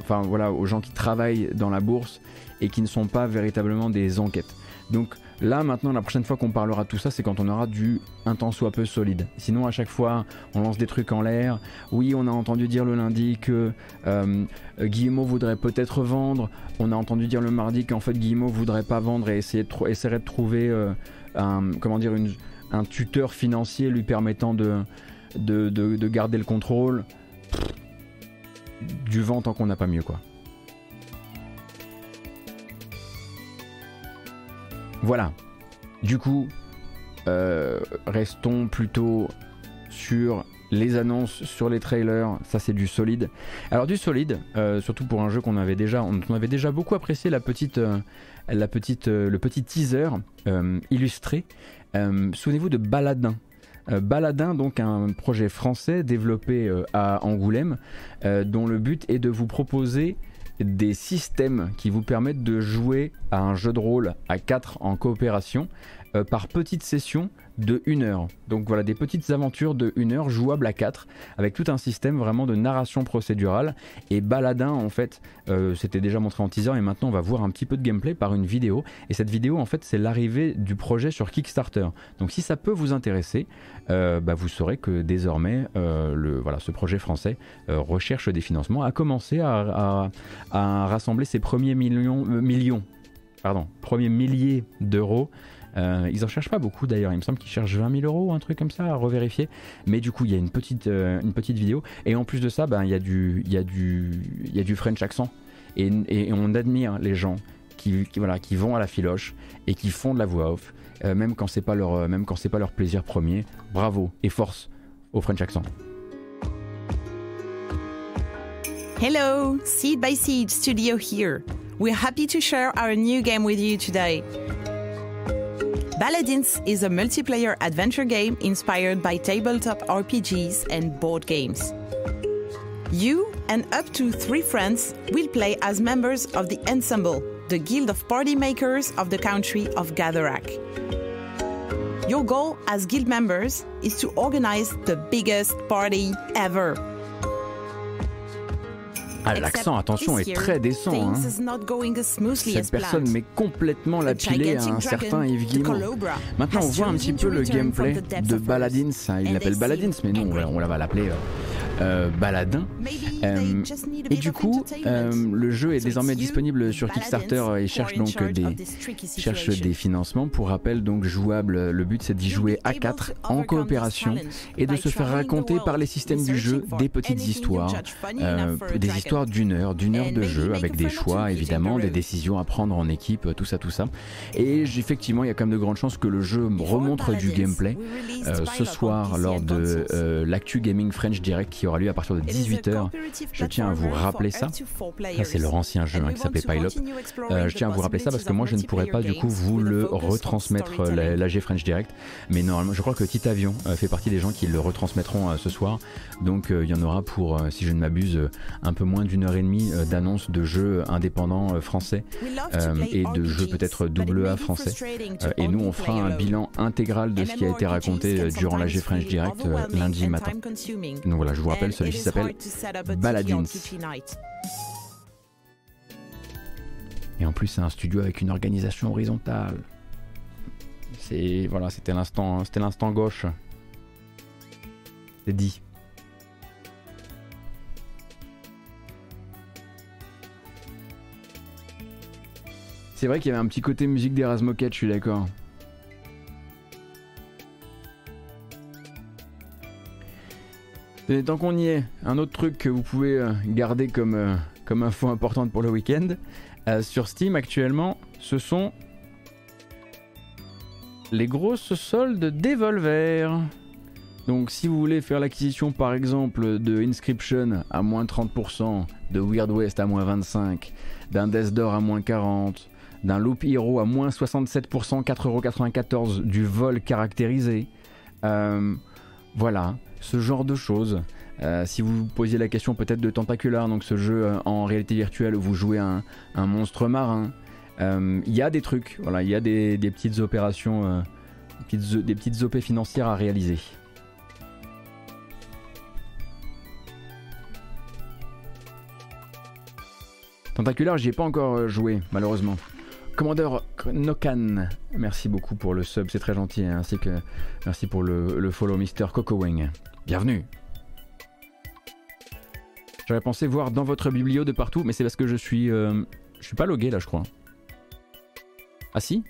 S1: enfin, voilà, aux gens qui travaillent dans la bourse et qui ne sont pas véritablement des enquêtes. Donc là maintenant la prochaine fois qu'on parlera de tout ça c'est quand on aura du un temps soit peu solide. Sinon à chaque fois on lance des trucs en l'air. Oui on a entendu dire le lundi que euh, Guillemot voudrait peut-être vendre. On a entendu dire le mardi qu'en fait Guillemot voudrait pas vendre et essayer de essaierait de trouver euh, un, comment dire, un tuteur financier lui permettant de, de, garder le contrôle. du vent tant qu'on n'a pas mieux quoi. Voilà. Du coup, euh, restons plutôt sur les annonces, sur les trailers. Ça, c'est du solide. Alors du solide, euh, surtout pour un jeu qu'on avait déjà, déjà beaucoup apprécié la petite, euh, la petite, le petit teaser illustré. Souvenez-vous de Baladin. Baladin, donc un projet français développé à Angoulême, dont le but est de vous proposer des systèmes qui vous permettent de jouer à un jeu de rôle à 4 en coopération euh, par petites sessions de 1 heure. Donc voilà, des petites aventures de 1 heure jouables à 4 avec tout un système vraiment de narration procédurale. Et Baladin, en fait, euh, c'était déjà montré en teaser et maintenant on va voir un petit peu de gameplay par une vidéo. Et cette vidéo, en fait, c'est l'arrivée du projet sur Kickstarter. Donc si ça peut vous intéresser, euh, bah, vous saurez que désormais, le, voilà, ce projet français recherche des financements, a commencé à, rassembler ses premiers millions, millions pardon, premiers milliers d'euros euh, ils en cherchent pas beaucoup d'ailleurs, il me semble qu'ils cherchent 20 000 euros un truc comme ça à revérifier. Mais du coup, il y a une petite, euh, une petite vidéo. Et en plus de ça, ben, il y, a du, y, y a du French accent. Et, et, on admire les gens qui, voilà, qui vont à la filoche et qui font de la voix off, euh, même quand c'est pas leur, pas leur plaisir premier. Bravo et force au French accent.
S4: Hello, Seed by Seed Studio here. We're happy to share our new game with you today. Baladins is a multiplayer adventure game inspired by tabletop RPGs and board games. You and up to three friends will play as members of the Ensemble, the guild of party makers of the country of Gatherak. Your goal as guild members is to organize the biggest party ever
S1: Ah, l'accent, attention, est très décent. Hein. Cette personne met complètement la pilée à un certain Yves Guillemot. Maintenant, on voit un petit peu le gameplay de Baladins. Il l'appelle Baladins, mais nous, on, va l'appeler euh, euh, baladin. Euh, et du coup, euh, le jeu est désormais disponible sur Kickstarter et cherche donc des, cherche des financements. Pour rappel, donc jouable, le but c'est d'y jouer à 4 en coopération et de se faire raconter par les systèmes du jeu des petites histoires, des histoires d'une heure, d'une heure de jeu avec des choix évidemment, des décisions à prendre en équipe, tout ça, tout ça. Et effectivement, il y a quand même de grandes chances que le jeu remonte du gameplay ce soir lors de l'actu gaming French Direct qui aura lieu à partir de 18h. Je tiens à vous rappeler ça. c'est leur ancien jeu hein, qui s'appelait Pilot. Euh, je tiens à vous rappeler ça parce que moi, je ne pourrais pas du coup vous le retransmettre euh, l'AG French Direct. Mais normalement, je crois que Tite Avion euh, fait partie des gens qui le retransmettront ce soir. Donc il y en aura pour, si je ne m'abuse, un peu moins d'une heure et demie d'annonces de jeux indépendants français et de jeux peut-être double A français. et nous, on fera un bilan intégral de ce qui a été raconté durant l'AG French Direct lundi matin. Donc voilà, je vous rappelle, celui-ci s'appelle Baladins. Et en plus, c'est un studio avec une organisation horizontale. C'est voilà, c'était l'instant, c'était l'instant gauche. C'est dit. C'est vrai qu'il y avait un petit côté musique d'Erasmoket, je suis d'accord. Et tant qu'on y est, un autre truc que vous pouvez euh, garder comme, euh, comme info importante pour le week-end, euh, sur Steam actuellement, ce sont les grosses soldes Devolver. Donc si vous voulez faire l'acquisition par exemple de Inscription à moins 30%, de Weird West à moins 25%, d'un Death Door à moins 40%, d'un Loop Hero à moins 67%, 4,94€ du vol caractérisé, voilà, ce genre de choses. si vous posiez la question peut-être de Tentacular, donc ce jeu en réalité virtuelle où vous jouez un, monstre marin, il y a des trucs, voilà, il y a des, petites opérations, des petites, des petites OP financières à réaliser. Tentacular, j'y ai pas encore joué, malheureusement. Commandeur Nokan, merci beaucoup pour le sub, c'est très gentil, hein, ainsi que merci pour le, follow Mister Coco Wing. Bienvenue. J'aurais pensé voir dans votre biblio de partout, mais c'est parce que je suis, euh, je suis pas logué là, je crois. Ah si?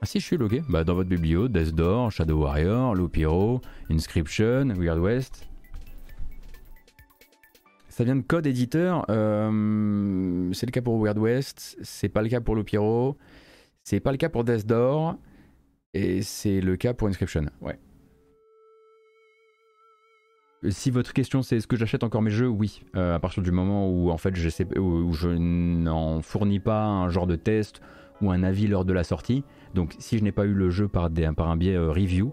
S1: Ah si, je suis logué. Bah dans votre biblio, Death Door, Shadow Warrior, Lupiro, Inscription, Weird West. Ça vient de code éditeur. Euh, c'est le cas pour Weird West. C'est pas le cas pour Lupiro. C'est pas le cas pour Death Door. Et c'est le cas pour Inscription. Ouais. Si votre question c'est est-ce que j'achète encore mes jeux, oui. Euh, à partir du moment où en fait je, n'en fournis pas un genre de test ou un avis lors de la sortie. Donc si je n'ai pas eu le jeu par, un biais euh, review,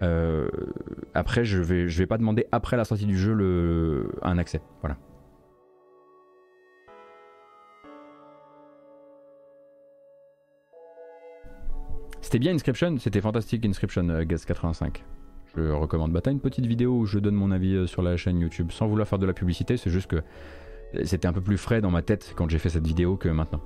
S1: après je vais, je vais pas demander après la sortie du jeu le, un accès. Voilà. C'était bien Inscription, c'était fantastique Inscription euh, Gas 85. Je recommande. Bah t'as une petite vidéo où je donne mon avis euh, sur la chaîne YouTube sans vouloir faire de la publicité, c'est juste que c'était un peu plus frais dans ma tête quand j'ai fait cette vidéo que maintenant.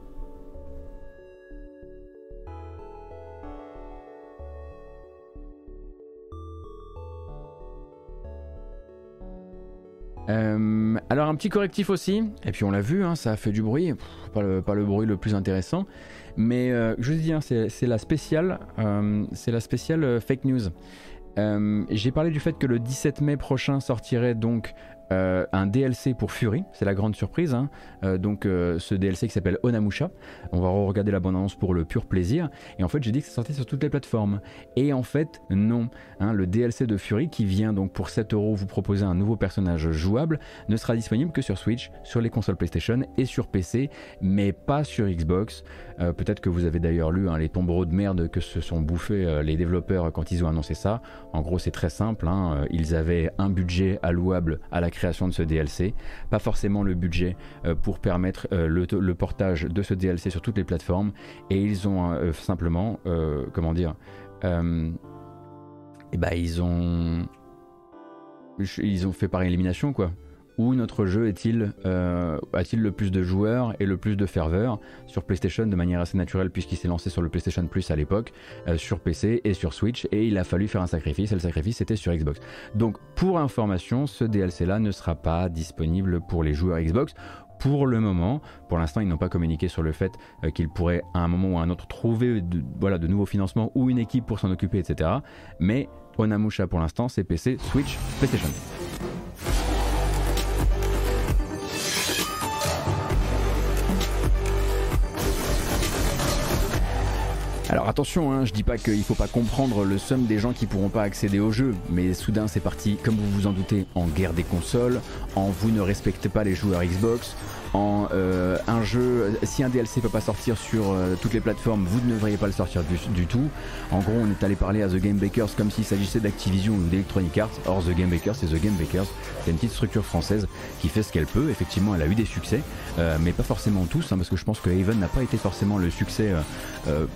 S1: Euh, alors un petit correctif aussi, et puis on l'a vu, hein, ça a fait du bruit, pas, le, bruit le plus intéressant, mais euh, je vous dis, hein, c'est la spéciale, euh, c'est la spéciale fake news. J'ai parlé du fait que le 17 mai prochain sortirait donc euh, un DLC pour Fury, c'est la grande surprise. Hein. Euh, donc euh, ce DLC qui s'appelle Onamusha. On va regarder la bande annonce pour le pur plaisir. Et en fait, j'ai dit que ça sortait sur toutes les plateformes. Et en fait, non. Hein. le DLC de Fury qui vient donc pour 7 euros vous proposer un nouveau personnage jouable ne sera disponible que sur Switch, sur les consoles PlayStation et sur PC, mais pas sur Xbox. Peut-être que vous avez d'ailleurs lu hein, les tombereaux de merde que se sont bouffés les développeurs quand ils ont annoncé ça. En gros, c'est très simple. Ils avaient un budget allouable à la création création de ce DLC, pas forcément le budget euh, pour permettre euh, le, portage de ce DLC sur toutes les plateformes, et ils ont euh, simplement, comment dire, et eh ben ils ont, ils ont fait par élimination quoi où notre jeu est-il euh, a-t-il le plus de joueurs et le plus de ferveur sur PlayStation de manière assez naturelle puisqu'il s'est lancé sur le PlayStation Plus à l'époque, euh, sur PC et sur Switch et il a fallu faire un sacrifice et le sacrifice était sur Xbox. Donc pour information, ce DLC là ne sera pas disponible pour les joueurs Xbox pour le moment. Pour l'instant, ils n'ont pas communiqué sur le fait euh, qu'ils pourraient à un moment ou à un autre trouver de, voilà, de nouveaux financements ou une équipe pour s'en occuper, etc. Mais Onamusha pour l'instant, c'est PC, Switch, PlayStation. Alors attention, hein, je dis pas qu'il faut pas comprendre le somme des gens qui pourront pas accéder au jeu, mais soudain c'est parti, comme vous vous en doutez, en guerre des consoles, en vous ne respectez pas les joueurs Xbox, en euh, un jeu, si un DLC peut pas sortir sur euh, toutes les plateformes, vous ne devriez pas le sortir du, tout. En gros, on est allé parler à The Game Bakers comme s'il s'agissait d'Activision ou d'Electronic Arts. Or, The Game Bakers, c'est The Game Bakers. C'est une petite structure française qui fait ce qu'elle peut. Effectivement, elle a eu des succès, euh, mais pas forcément tous, hein, parce que je pense que Haven n'a pas été forcément le succès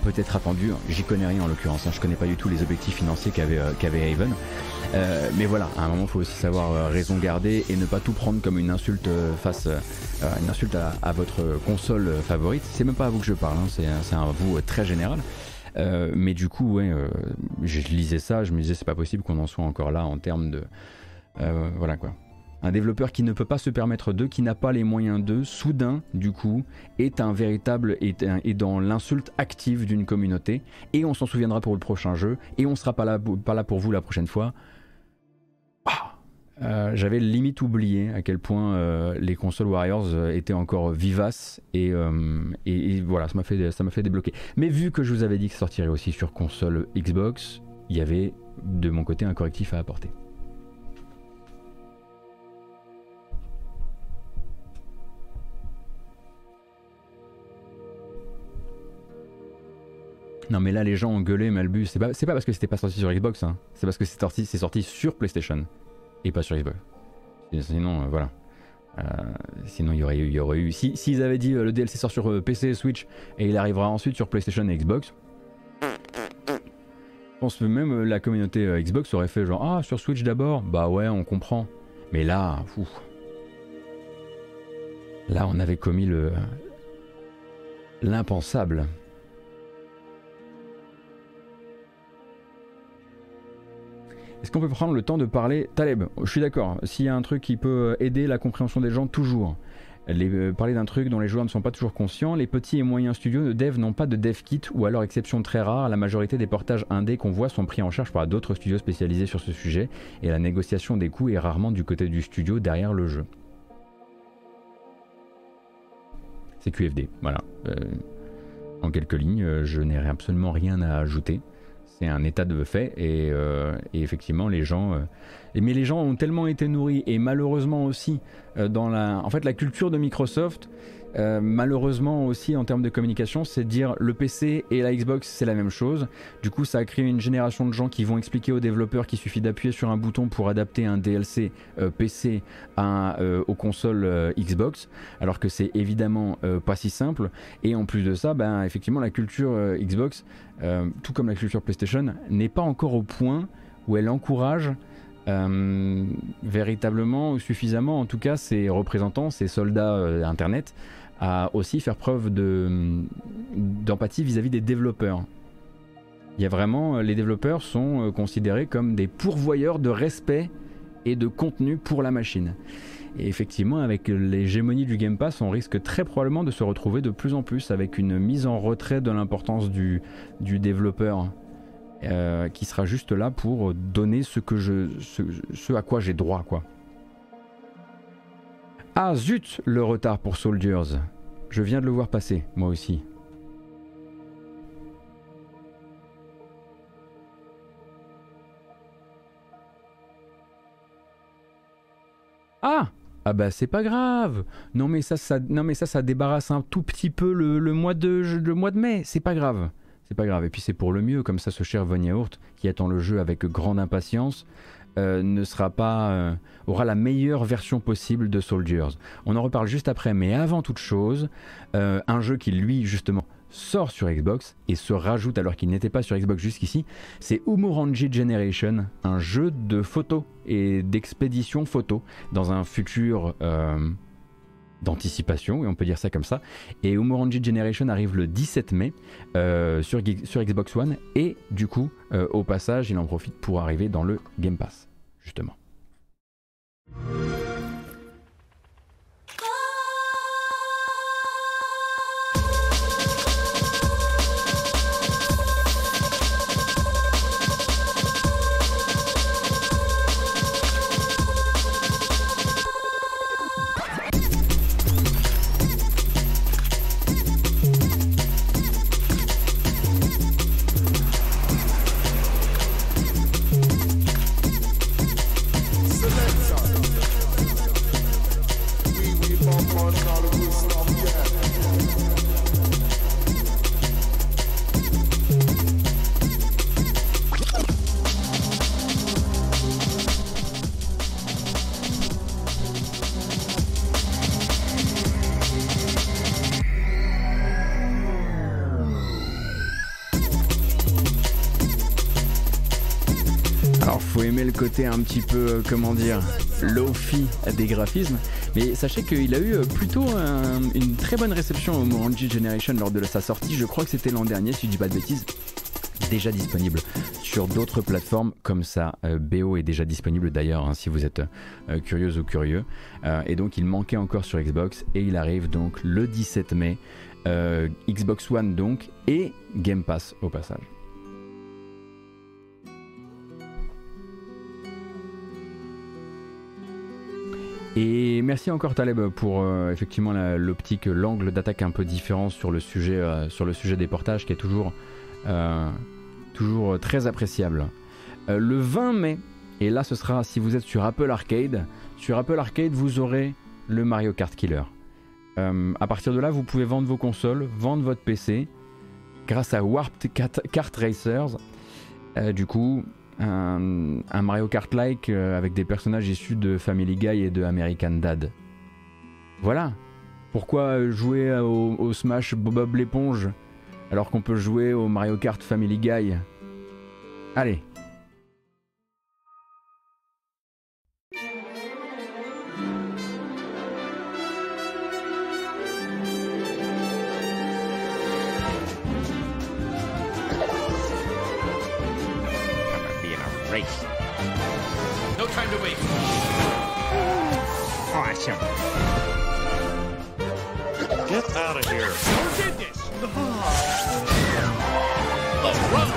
S1: peut-être attendu. J'y connais rien en l'occurrence. Hein. Je connais pas du tout les objectifs financiers qu'avait qu'avait Haven. mais voilà, à un moment, il faut aussi savoir raison garder et ne pas tout prendre comme une insulte face une insulte à, votre console favorite. C'est même pas à vous que je parle, hein, c'est un vous très général. Euh, mais du coup, ouais, euh, je lisais ça, je me disais c'est pas possible qu'on en soit encore là en termes de, euh, voilà quoi. Un développeur qui ne peut pas se permettre d'eux, qui n'a pas les moyens d'eux, soudain, du coup, est un véritable, est, dans l'insulte active d'une communauté, et on s'en souviendra pour le prochain jeu, et on sera pas là, pas là pour vous la prochaine fois. Ah euh, j'avais limite oublié à quel point euh, les consoles Warriors euh, étaient encore vivaces et, voilà, ça m'a fait, ça fait débloquer. Mais vu que je vous avais dit que ça sortirait aussi sur console Xbox, il y avait de mon côté un correctif à apporter. Non mais là les gens ont gueulé Malbus, c'est pas, pas parce que c'était pas sorti sur Xbox, hein. c'est parce que c'est sorti, sorti sur PlayStation et pas sur Xbox. Sinon, voilà. sinon, il y aurait, y aurait eu. S'ils si, avaient dit le DLC sort sur PC, Switch et il arrivera ensuite sur PlayStation et Xbox, je pense que même la communauté Xbox aurait fait genre Ah, sur Switch d'abord Bah ouais, on comprend. Mais là. Là, on avait commis le. l'impensable. Est-ce qu'on peut prendre le temps de parler Taleb, je suis d'accord. S'il y a un truc qui peut aider la compréhension des gens, toujours. Euh, parler d'un truc dont les joueurs ne sont pas toujours conscients, les petits et moyens studios de dev n'ont pas de dev kit ou alors exception très rare, la majorité des portages indés qu'on voit sont pris en charge par d'autres studios spécialisés sur ce sujet et la négociation des coûts est rarement du côté du studio derrière le jeu. C'est QFD, voilà. Euh, en quelques lignes, euh, je n'ai absolument rien à ajouter c'est un état de fait et, euh, effectivement les gens euh, les gens ont tellement été nourris et malheureusement aussi euh, dans la en fait la culture de Microsoft euh, malheureusement aussi en termes de communication, c'est dire le PC et la Xbox c'est la même chose. Du coup, ça a créé une génération de gens qui vont expliquer aux développeurs qu'il suffit d'appuyer sur un bouton pour adapter un DLC euh, PC à, euh, aux consoles Xbox, alors que c'est évidemment pas si simple. Et en plus de ça, ben, effectivement, la culture Xbox, tout comme la culture PlayStation, n'est pas encore au point où elle encourage véritablement ou suffisamment, en tout cas, ses représentants, ses soldats Internet, à aussi faire preuve d'empathie vis-à-vis des développeurs. Il y a vraiment, les développeurs sont euh, considérés comme des pourvoyeurs de respect et de contenu pour la machine. Et effectivement, avec l'hégémonie du Game Pass, on risque très probablement de se retrouver de plus en plus avec une mise en retrait de l'importance du, du développeur, euh, qui sera juste là pour donner ce, que je, ce à quoi j'ai droit, quoi. Ah zut, le retard pour Soldiers. Je viens de le voir passer, moi aussi. Ah ah bah c'est pas grave. Non mais ça, ça, ça débarrasse un tout petit peu le, mois de le mois de mai. C'est pas grave. C'est pas grave. Et puis c'est pour le mieux. Comme ça, ce cher Von Yaourt, qui attend le jeu avec grande impatience, euh, ne sera pas, euh, aura la meilleure version possible de Soldiers. On en reparle juste après, mais avant toute chose, euh, un jeu qui lui justement sort sur Xbox et se rajoute alors qu'il n'était pas sur Xbox jusqu'ici, c'est Umurangi Generation, un jeu de photos et d'expédition photo dans un futur d'anticipation, et on peut dire ça comme ça. Et Umurangi Generation arrive le 17 mai euh, sur, sur, Xbox One, et du coup, euh, au passage, il en profite pour arriver dans le Game Pass, justement. Un petit peu, euh, comment dire, low-fi des graphismes. Mais sachez qu'il a eu euh, plutôt une très bonne réception au Morangi Generation lors de sa sortie. Je crois que c'était l'an dernier, si je dis pas de bêtises. Déjà disponible sur d'autres plateformes comme ça. Euh, BO est déjà disponible d'ailleurs, hein, si vous êtes curieuse ou curieux. et donc il manquait encore sur Xbox et il arrive donc le 17 mai. Xbox One donc et Game Pass au passage. Et merci encore Taleb pour euh, effectivement l'optique, l'angle d'attaque un peu différent sur le sujet, euh, sur le sujet des portages qui est toujours, euh, toujours très appréciable. le 20 mai, et là ce sera si vous êtes sur Apple Arcade, sur Apple Arcade vous aurez le Mario Kart Killer. à partir de là vous pouvez vendre vos consoles, vendre votre PC grâce à Warped Kart Racers. du coup, un, Mario Kart-like avec des personnages issus de Family Guy et de American Dad. Voilà. Pourquoi jouer au, au Smash Bob l'éponge alors qu'on peut jouer au Mario Kart Family Guy? Allez,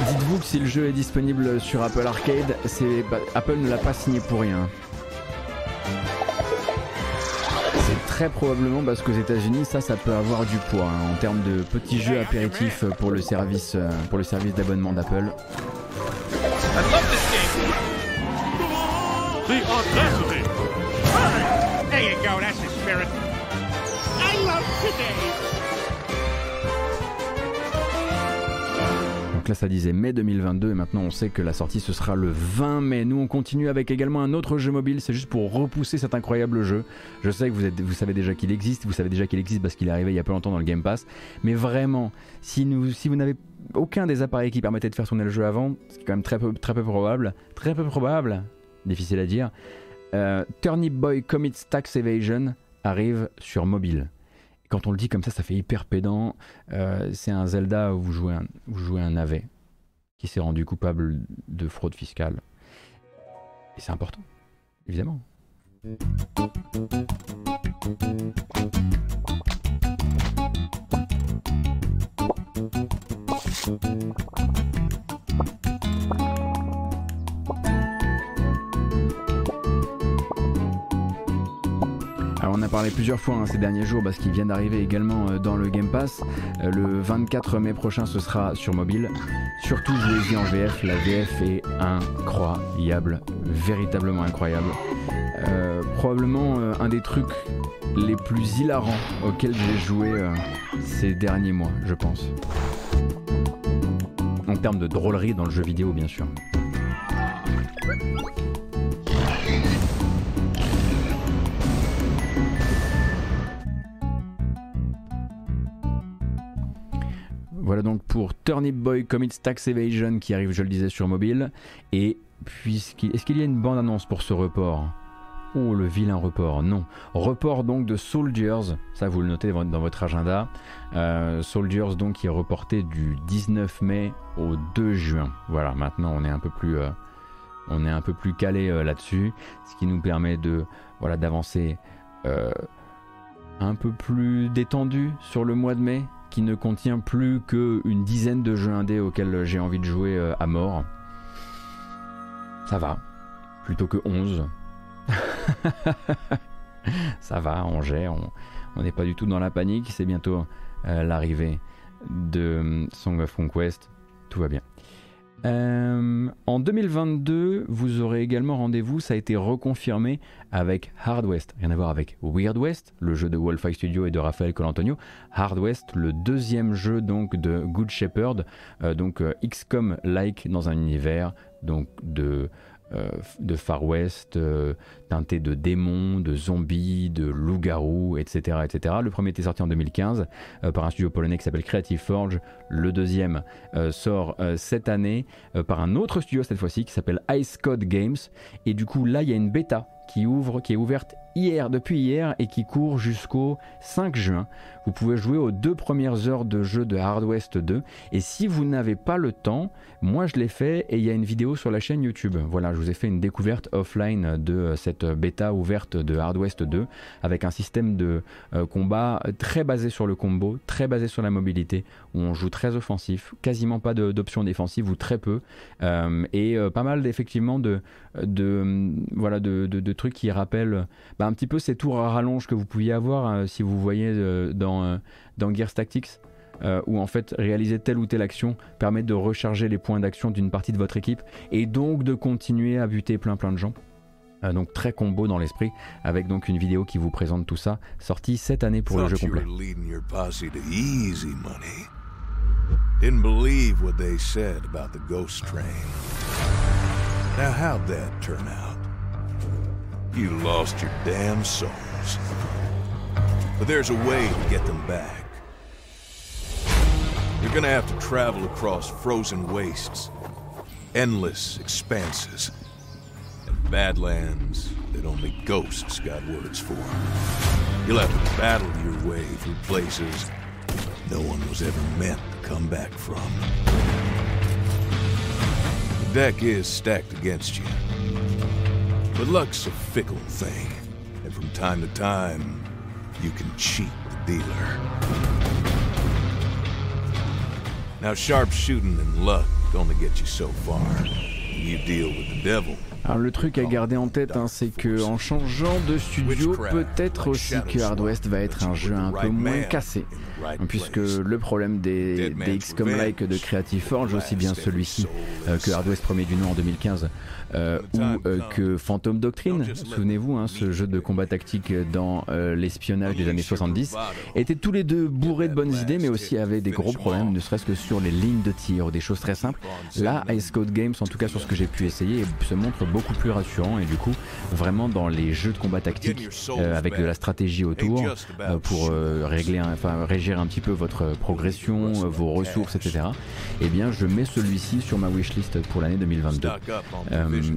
S1: Dites-vous que si le jeu est disponible sur Apple Arcade, c'est Apple ne l'a pas signé pour rien. C'est très probablement parce qu'aux États-Unis, ça, ça peut avoir du poids hein, en termes de petits jeux apéritifs pour le service, euh, pour le service d'abonnement d'Apple. Donc là ça disait mai 2022 et maintenant on sait que la sortie ce sera le 20 mai. Nous on continue avec également un autre jeu mobile, c'est juste pour repousser cet incroyable jeu. Je sais que vous, êtes, vous savez déjà qu'il existe, vous savez déjà qu'il existe parce qu'il est arrivé il y a peu longtemps dans le Game Pass. Mais vraiment, si, nous, si vous n'avez aucun des appareils qui permettaient de faire tourner le jeu avant, c'est quand même très peu, très peu probable, très peu probable, difficile à dire, euh, Turnip Boy Commits Tax Evasion arrive sur mobile. quand on le dit comme ça, ça fait hyper pédant. Euh, c'est un Zelda où vous jouez un, vous jouez un navet qui s'est rendu coupable de fraude fiscale. Et c'est important, évidemment. On a parlé plusieurs fois hein, ces derniers jours parce qu'il vient d'arriver également euh, dans le Game Pass. Euh, le 24 mai prochain, ce sera sur mobile. Surtout jouez-y en VF. La VF est incroyable, véritablement incroyable. Euh, probablement un des trucs les plus hilarants auxquels j'ai joué ces derniers mois, je pense. En termes de drôlerie dans le jeu vidéo, bien sûr. Donc pour Turnip Boy Commits Tax Evasion qui arrive, je le disais, sur mobile. Et puisqu'il, est-ce qu'il y a une bande-annonce pour ce report? Oh, le vilain report, non. Report donc de Soldiers, ça vous le notez dans votre agenda. Euh, Soldiers donc qui est reporté du 19 mai au 2 juin. Voilà, maintenant on est un peu plus, euh, on est un peu plus calé euh, là-dessus, ce qui nous permet de, voilà, d'avancer un peu plus détendu sur le mois de mai qui ne contient plus qu'une dizaine de jeux indés auxquels j'ai envie de jouer euh, à mort. Ça va, plutôt que 11. *laughs* Ça va, on gère, on n'est pas du tout dans la panique, c'est bientôt euh, l'arrivée de euh, Song of Conquest, tout va bien. Euh, en 2022, vous aurez également rendez-vous, ça a été reconfirmé avec Hard West. Rien à voir avec Weird West, le jeu de Wolfeye Studio et de Raphaël Colantonio. Hard West, le deuxième jeu donc de Good Shepherd, euh, donc euh, XCOM-like dans un univers donc de euh, de Far West, euh, teinté de démons, de zombies, de loups-garous, etc., etc. Le premier était sorti en 2015 euh, par un studio polonais qui s'appelle Creative Forge. Le deuxième sort cette année par un autre studio cette fois-ci qui s'appelle Ice Code Games. Et du coup là il y a une bêta qui ouvre, qui est ouverte hier, depuis hier, et qui court jusqu'au 5 juin. Vous pouvez jouer aux deux premières heures de jeu de Hard West 2. Et si vous n'avez pas le temps, moi je l'ai fait et il y a une vidéo sur la chaîne YouTube. Voilà, je vous ai fait une découverte offline de cette bêta ouverte de Hard West 2 avec un système de euh, combat très basé sur le combo, très basé sur la mobilité, où on joue très offensif, quasiment pas d'options défensives ou très peu, euh, et euh, pas mal effectivement de, de, voilà, de, de, trucs qui rappellent bah, un petit peu ces tours à rallonge que vous pouviez avoir si vous voyez dans, dans Gears Tactics. où en fait réaliser telle ou telle action permet de recharger les points d'action d'une partie de votre équipe et donc de continuer à buter plein plein de gens. donc très combo dans l'esprit, avec donc une vidéo qui vous présente tout ça, sortie cette année pour le jeu complet. Didn't believe what they said about the ghost train.
S5: Now, how'd that turn out? You lost your damn souls. But there's a way to get them back. You're gonna have to travel across frozen wastes, endless expanses, and badlands that only ghosts got words for. You'll have to battle your way through places no one was ever meant to come back from. Deck is stacked against you. But luck's a fickle thing, and from time to time, you can cheat the dealer. Now, sharp shooting and luck only get you so far. You deal with the devil.
S1: Alors le truc à garder en tête, hein, c'est que en changeant de studio, peut-être aussi que Hard West va être un jeu un peu moins cassé, puisque le problème des, des XCOM-like de Creative Forge, aussi bien celui-ci euh, que Hard West premier du nom en 2015, euh, ou euh, que Phantom Doctrine, souvenez-vous, hein, ce jeu de combat tactique dans euh, l'espionnage des années 70, étaient tous les deux bourrés de bonnes idées, mais aussi avaient des gros problèmes, ne serait-ce que sur les lignes de tir des choses très simples. Là, Ice Code Games, en tout cas sur ce que j'ai pu essayer, se montre beaucoup plus rassurant et du coup, vraiment dans les jeux de combat tactique, avec de la stratégie autour, pour régler, enfin régir un petit peu votre progression, vos ressources, etc. Eh bien, je mets celui-ci sur ma wishlist pour l'année 2022.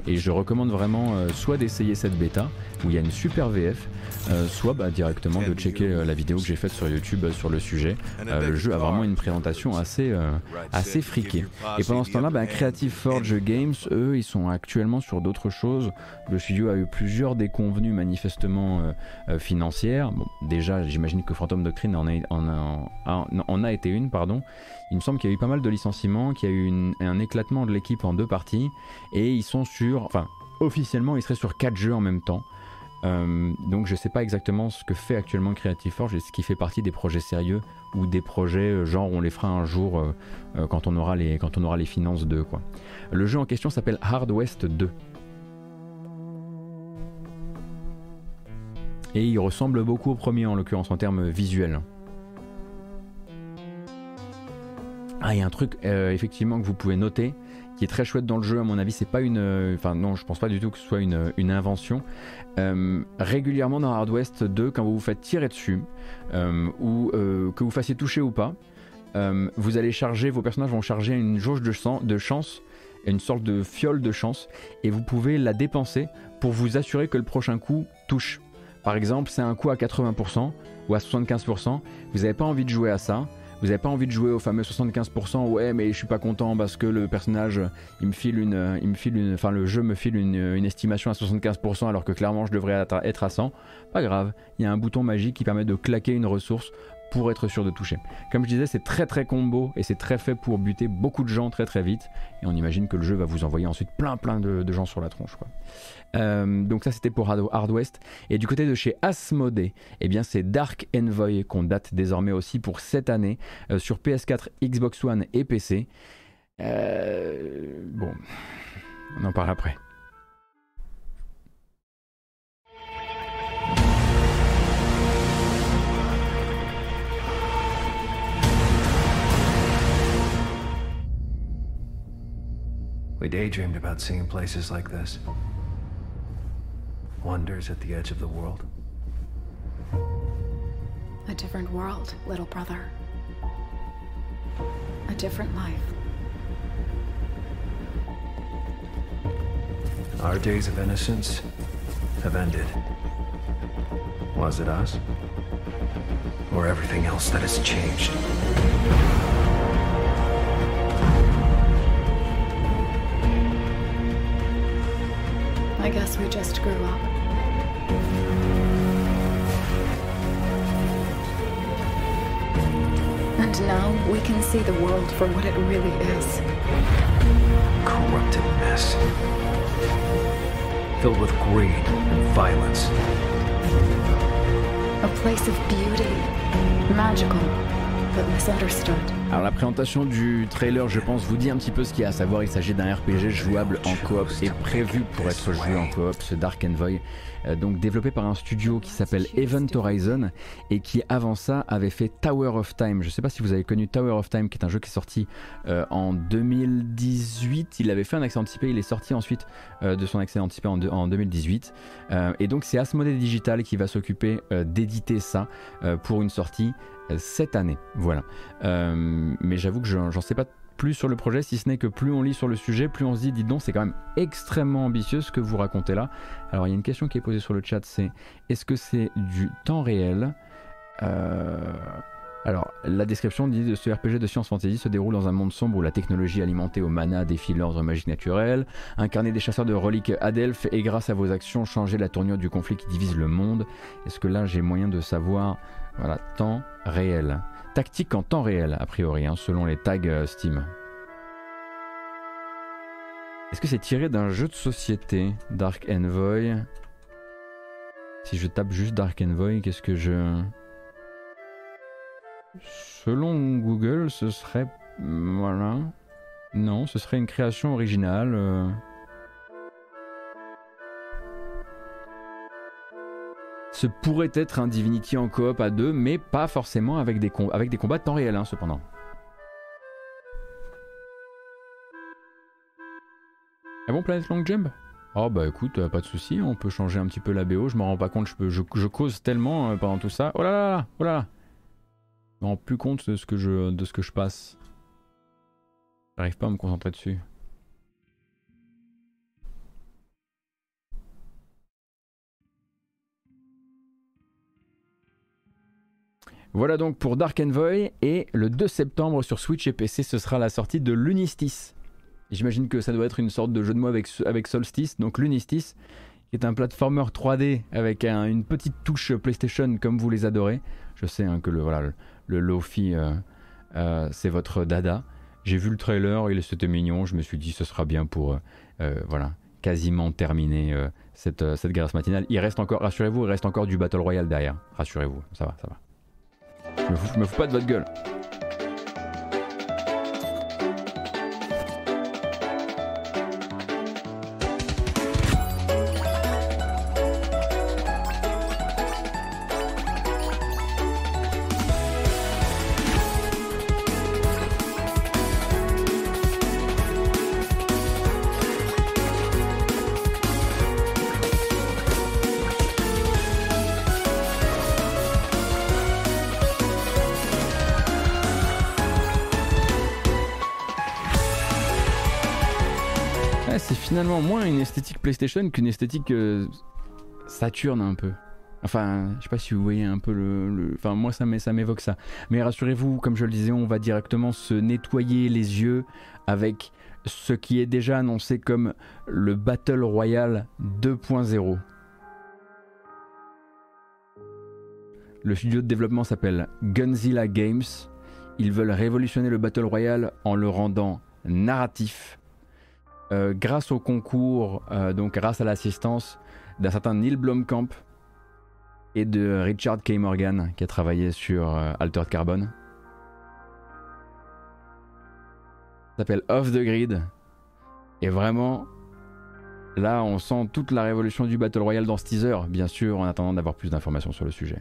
S1: Et je recommande vraiment soit d'essayer cette bêta où il y a une super VF, euh, soit bah, directement de checker euh, la vidéo que j'ai faite sur YouTube euh, sur le sujet. le jeu a vraiment une présentation assez, assez friquée. Et pendant ce temps-là, bah, Creative Forge Games, eux, ils sont actuellement sur d'autres choses. Le studio a eu plusieurs déconvenues manifestement financières. Bon, déjà, j'imagine que Phantom Doctrine en a, en a, été une, pardon. Il me semble qu'il y a eu pas mal de licenciements, qu'il y a eu un éclatement de l'équipe en deux parties, et ils sont sur, enfin, officiellement, ils seraient sur quatre jeux en même temps. Euh, donc je sais pas exactement ce que fait actuellement Creative Forge et ce qui fait partie des projets sérieux ou des projets euh, genre on les fera un jour euh, quand, on aura les, quand on aura les finances de quoi. Le jeu en question s'appelle Hard West 2. Et il ressemble beaucoup au premier en l'occurrence en termes visuels. Ah, il y a un truc effectivement que vous pouvez noter, qui est très chouette dans le jeu, à mon avis, c'est pas une. Euh, enfin, non, je pense pas du tout que ce soit une, une invention. Euh, régulièrement dans Hard West 2, quand vous vous faites tirer dessus, euh, ou que vous fassiez toucher ou pas, vous allez charger, vos personnages vont charger une jauge de, de chance, une sorte de fiole de chance, et vous pouvez la dépenser pour vous assurer que le prochain coup touche. Par exemple, c'est un coup à 80% ou à 75%, vous n'avez pas envie de jouer à ça vous n'avez pas envie de jouer au fameux 75%, ouais, mais je suis pas content parce que le personnage, il me file une, il me file enfin le jeu me file une estimation à 75% alors que clairement je devrais être à 100. Pas grave, il y a un bouton magique qui permet de claquer une ressource pour être sûr de toucher. Comme je disais, c'est très très combo et c'est très fait pour buter beaucoup de gens très très vite. Et on imagine que le jeu va vous envoyer ensuite plein plein de, gens sur la tronche. Euh, donc ça c'était pour Hard West. Et du côté de chez Asmodee, eh bien c'est Dark Envoy qu'on date désormais aussi pour cette année euh, sur PS4, Xbox One et PC. Euh, bon, on en parle après. We daydreamed about seeing places like this. Wonders at the edge of the world.
S6: A different world, little brother. A different life.
S7: Our days of innocence have ended. Was it us? Or everything else that has changed?
S6: I guess we just grew up. And now we can see the world for what it really is.
S7: Corrupted mess. Filled with greed and violence.
S6: A place of beauty. Magical, but misunderstood.
S1: Alors la présentation du trailer, je pense, vous dit un petit peu ce qu'il y a à savoir. Il s'agit d'un RPG jouable en coop et prévu pour être joué en coop, ce Dark Envoy. Euh, donc développé par un studio qui s'appelle Event Horizon et qui avant ça avait fait Tower of Time. Je ne sais pas si vous avez connu Tower of Time, qui est un jeu qui est sorti euh, en 2018. Il avait fait un accès anticipé, il est sorti ensuite euh, de son accès anticipé en, en 2018. et donc c'est Asmodee Digital qui va s'occuper d'éditer ça pour une sortie cette année. Voilà. Mais j'avoue que j'en sais pas plus sur le projet, si ce n'est que plus on lit sur le sujet, plus on se dit, dis donc, c'est quand même extrêmement ambitieux ce que vous racontez là. Alors il y a une question qui est posée sur le chat, c'est est-ce que c'est du temps réel? Euh, Alors la description dit de ce RPG de science fantasy se déroule dans un monde sombre où la technologie alimentée au mana défie l'ordre magique naturel, incarner des chasseurs de reliques Adelphes et grâce à vos actions changer la tournure du conflit qui divise le monde. Est-ce que là j'ai moyen de savoir, voilà, temps réel? Tactique en temps réel, a priori, hein, selon les tags euh, Steam. Est-ce que c'est tiré d'un jeu de société, Dark Envoy? Si je tape juste Dark Envoy, qu'est-ce que je... Selon Google, ce serait... Voilà. Non, ce serait une création originale. Euh. Ce pourrait être un Divinity en coop à deux, mais pas forcément avec des, combats de temps réel, hein, cependant. Ah bon, Planet Long Jump? Oh bah écoute, euh, pas de souci, on peut changer un petit peu la BO, je me rends pas compte, je, cause tellement euh, pendant tout ça. Oh là là oh là là Je me rends plus compte de ce que je passe. J'arrive pas à me concentrer dessus. Voilà donc pour Dark Envoy et le 2 septembre sur Switch et PC ce sera la sortie de Lunistis. J'imagine que ça doit être une sorte de jeu de mots avec, Solstice, donc Lunistis, est un platformer 3D avec une petite touche PlayStation comme vous les adorez. Je sais hein, que le, voilà, le, Lofi euh, euh, c'est votre dada. J'ai vu le trailer, il c'était mignon, je me suis dit ce sera bien pour euh, voilà, quasiment terminer cette, cette grâce matinale. Il reste encore, rassurez-vous, il reste encore du Battle Royale derrière. Rassurez-vous, ça va, ça va. Je me fous, pas de votre gueule. PlayStation qu'une esthétique euh, Saturn un peu. Enfin, je sais pas si vous voyez un peu le. Enfin, moi, ça m'évoque ça. Mais rassurez-vous, comme je le disais, on va directement se nettoyer les yeux avec ce qui est déjà annoncé comme le Battle Royale 2.0. Le studio de développement s'appelle Gunzilla Games. Ils veulent révolutionner le Battle Royale en le rendant narratif, euh, grâce au concours, euh, donc grâce à l'assistance d'un certain Neil Blomkamp et de Richard K. Morgan qui a travaillé sur euh, Altered Carbon. Ça s'appelle Off the Grid. Et vraiment, là, on sent toute la révolution du Battle Royale dans ce teaser, bien sûr, en attendant d'avoir plus d'informations sur le sujet.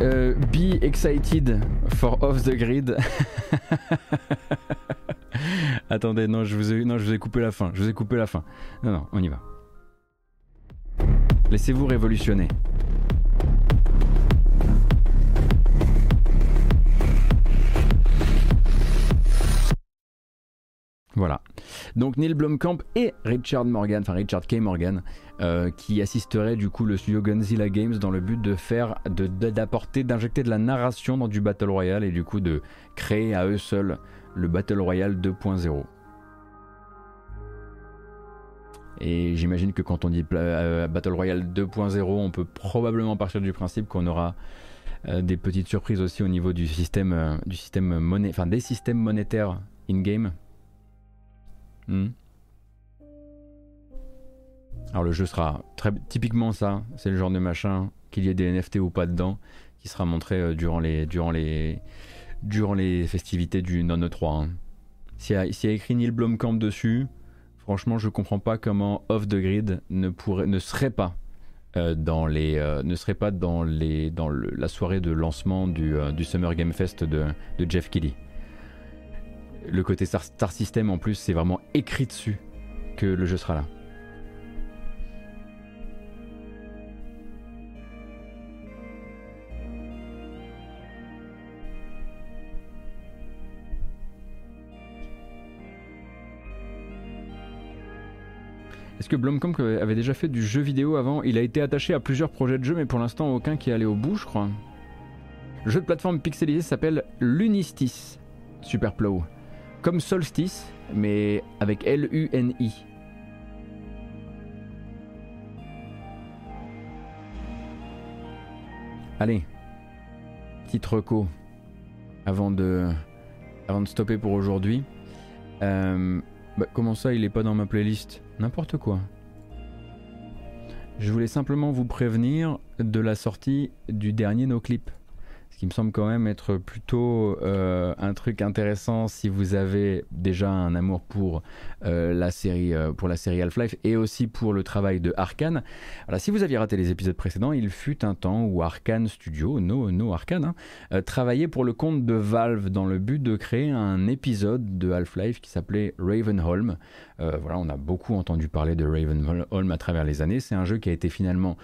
S1: Euh, be excited for off the grid. *laughs* Attendez, non je, vous ai, coupé la fin. Je vous ai coupé la fin. Non, non, on y va. Laissez-vous révolutionner. Voilà. Donc Neil Blomkamp et Richard Morgan, enfin Richard K. Morgan, euh, qui assisterait du coup le studio Gunzilla Games dans le but de faire, d'apporter, d'injecter de la narration dans du Battle Royale et du coup de créer à eux seuls le Battle Royale 2.0. Et j'imagine que quand on dit Battle Royale 2.0, on peut probablement partir du principe qu'on aura des petites surprises aussi au niveau du système, du système monnaie, enfin des systèmes monétaires in-game. Hmm. Alors le jeu sera très typiquement ça, c'est le genre de machin qu'il y ait des NFT ou pas dedans, qui sera montré euh, durant les durant les durant les festivités du non E3. Hein. S'il y, a écrit Neil Blomkamp dessus, franchement je comprends pas comment Off the Grid ne pourrait ne serait pas euh, dans les euh, ne serait pas dans les dans la soirée de lancement du, du Summer Game Fest de, de Jeff Kelly. Le côté Star System en plus c'est vraiment écrit dessus que le jeu sera là. Est-ce que Blomkamp avait déjà fait du jeu vidéo avant Il a été attaché à plusieurs projets de jeux, mais pour l'instant aucun qui est allé au bout, je crois. Le jeu de plateforme pixelisé s'appelle Lunistis Superplow. Comme Solstice, mais avec L-U-N-I. Allez, petite reco avant de, stopper pour aujourd'hui. Euh, bah, comment ça, il est pas dans ma playlist? N'importe quoi. Je voulais simplement vous prévenir de la sortie du dernier No Clip ce qui me semble quand même être plutôt euh, un truc intéressant si vous avez déjà un amour pour euh, la série euh, pour la série Half-Life et aussi pour le travail de Arkane. Si vous aviez raté les épisodes précédents, il fut un temps où Arkane Studio, no, no Arkane, hein, travaillait pour le compte de Valve dans le but de créer un épisode de Half-Life qui s'appelait Ravenholm. voilà, on a beaucoup entendu parler de Ravenholm à travers les années. C'est un jeu qui a été finalement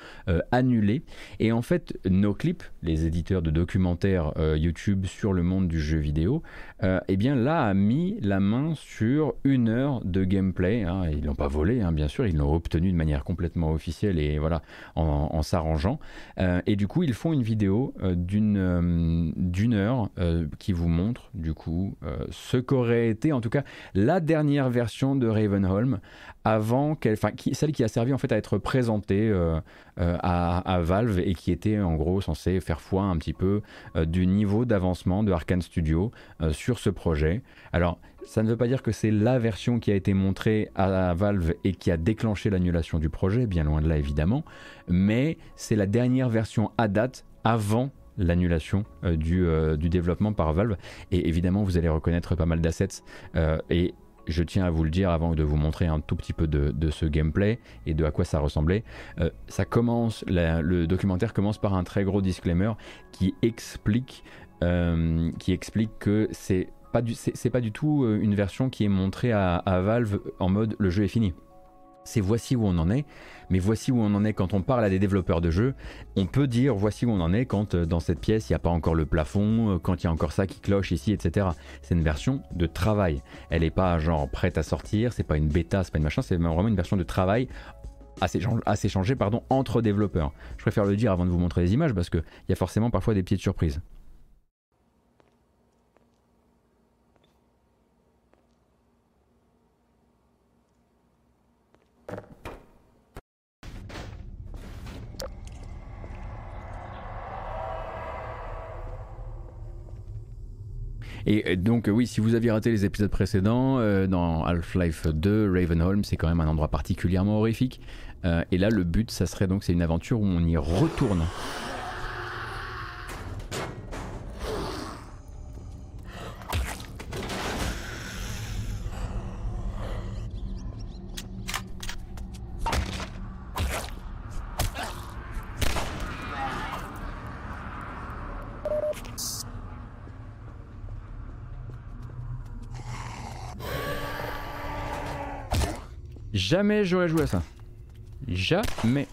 S1: annulé et en fait, NoClip, les éditeurs de documents euh, YouTube sur le monde du jeu vidéo, euh, eh bien là a mis la main sur une heure de gameplay. Hein. Ils l'ont pas volé, hein, bien sûr, ils l'ont obtenu de manière complètement officielle et voilà en, s'arrangeant. Euh, et du coup, ils font une vidéo d'une d'une heure qui vous montre du coup ce qu'aurait été en tout cas la dernière version de Ravenholm avant qu'elle, enfin, celle qui a servi en fait à être présentée euh, euh, à, Valve et qui était en gros censée faire foi un petit peu euh, du niveau d'avancement de Arkane Studio sur ce projet. Alors, ça ne veut pas dire que c'est la version qui a été montrée à, Valve et qui a déclenché l'annulation du projet, bien loin de là évidemment, mais c'est la dernière version à date avant l'annulation du, du, développement par Valve. Et évidemment, vous allez reconnaître pas mal d'assets. et je tiens à vous le dire avant de vous montrer un tout petit peu de, ce gameplay et de à quoi ça ressemblait. Euh, ça commence, le documentaire commence par un très gros disclaimer qui explique, euh, que c'est pas du, pas du tout euh, une version qui est montrée à Valve en mode le jeu est fini c'est voici où on en est, mais voici où on en est quand on parle à des développeurs de jeux. On peut dire voici où on en est quand euh, dans cette pièce il n'y a pas encore le plafond, euh, quand il y a encore ça qui cloche ici, etc. C'est une version de travail. Elle n'est pas genre prête à sortir, c'est pas une bêta, c'est pas une machin, c'est vraiment une version de travail à s'échanger pardon, entre développeurs. Je préfère le dire avant de vous montrer les images parce qu'il y a forcément parfois des petites surprises. Et donc oui, si vous aviez raté les épisodes précédents, euh, dans Half-Life 2, Ravenholm, c'est quand même un endroit particulièrement horrifique. Euh, et là, le but, ça serait donc, c'est une aventure où on y retourne Jamais j'aurais joué à ça. Jamais.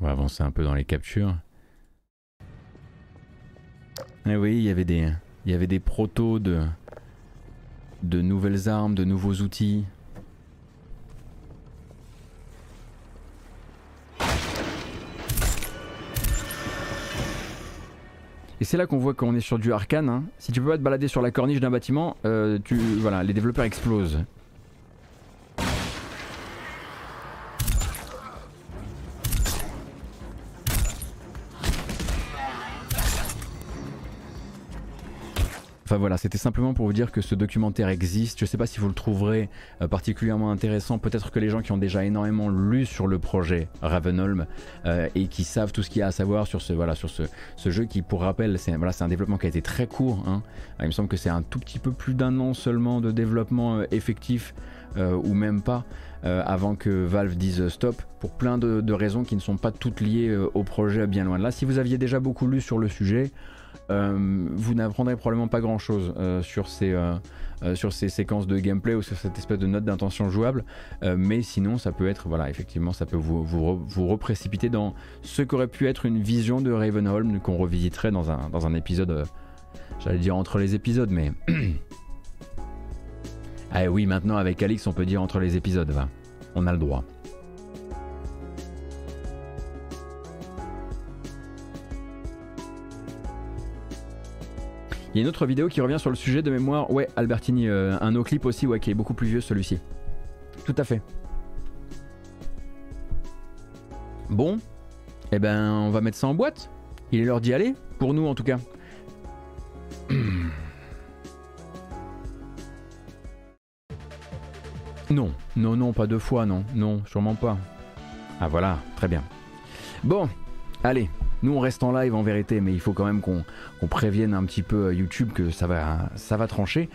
S1: On va avancer un peu dans les captures. Et eh oui, il y avait des, il y avait des protos de, de nouvelles armes, de nouveaux outils. C'est là qu'on voit qu'on est sur du arcane. Hein. Si tu peux pas te balader sur la corniche d'un bâtiment, euh, tu, voilà, les développeurs explosent. Enfin voilà, c'était simplement pour vous dire que ce documentaire existe. Je sais pas si vous le trouverez euh, particulièrement intéressant. Peut-être que les gens qui ont déjà énormément lu sur le projet Ravenholm euh, et qui savent tout ce qu'il y a à savoir sur ce, jeu qui, pour rappel, c'est un développement qui a été très court. Hein. Euh, il me semble que c'est un tout petit peu plus d'un an seulement de développement effectif ou même pas. avant que Valve dise stop pour plein de, raisons qui ne sont pas toutes liées au projet bien loin de là. Si vous aviez déjà beaucoup lu sur le sujet, vous n'apprendrez probablement pas grand chose euh, sur, ces, euh, sur ces séquences de gameplay ou sur cette espèce de note d'intention jouable, mais sinon ça peut être, voilà, effectivement, ça peut vous, vous, vous reprécipiter dans ce qu'aurait pu être une vision de Ravenholm qu'on revisiterait dans un, dans un épisode, j'allais dire entre les épisodes, mais. *clears throat* ah oui, maintenant avec Alix, on peut dire entre les épisodes, va. On a le droit. Il y a une autre vidéo qui revient sur le sujet de mémoire. Ouais, Albertini, euh, un autre clip aussi, ouais, qui est beaucoup plus vieux celui-ci. Tout à fait. Bon, eh ben, on va mettre ça en boîte. Il est l'heure d'y aller, pour nous en tout cas. *clears throat* Non, non, non, pas deux fois, non, non, sûrement pas. Ah voilà, très bien. Bon, allez, nous on reste en live en vérité, mais il faut quand même qu'on prévienne un petit peu YouTube que ça va, ça va trancher.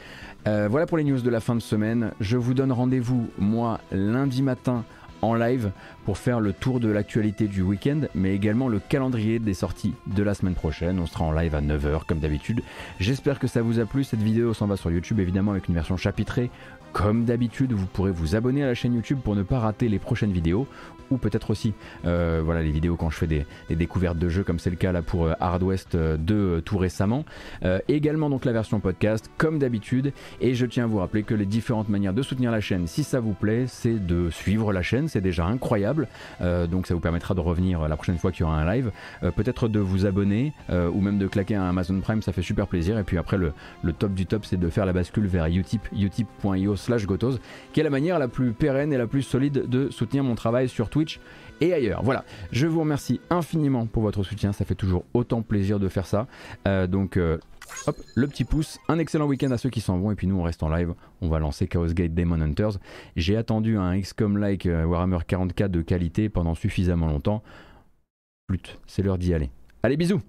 S1: Euh, voilà pour les news de la fin de semaine. Je vous donne rendez-vous moi lundi matin en live pour faire le tour de l'actualité du week-end, mais également le calendrier des sorties de la semaine prochaine. On sera en live à 9h comme d'habitude. J'espère que ça vous a plu. Cette vidéo s'en va sur YouTube évidemment avec une version chapitrée. Comme d'habitude, vous pourrez vous abonner à la chaîne YouTube pour ne pas rater les prochaines vidéos ou peut-être aussi euh, voilà, les vidéos quand je fais des, découvertes de jeux comme c'est le cas là pour euh, Hard West 2 euh, tout récemment. également donc la version podcast comme d'habitude. Et je tiens à vous rappeler que les différentes manières de soutenir la chaîne si ça vous plaît c'est de suivre la chaîne, c'est déjà incroyable. Donc ça vous permettra de revenir la prochaine fois qu'il y aura un live, peut-être de vous abonner ou même de claquer un Amazon Prime ça fait super plaisir. Et puis après le, le top du top c'est de faire la bascule vers utip utip.io slash gotos qui est la manière la plus pérenne et la plus solide de soutenir mon travail sur Twitch et ailleurs. Voilà, je vous remercie infiniment pour votre soutien, ça fait toujours autant plaisir de faire ça. Euh, donc euh, hop, le petit pouce, un excellent week-end à ceux qui s'en vont et puis nous on reste en live, on va lancer Chaos Gate Demon Hunters. J'ai attendu un XCOM like euh, Warhammer 40k de qualité pendant suffisamment longtemps. Plus, c'est l'heure d'y aller. Allez bisous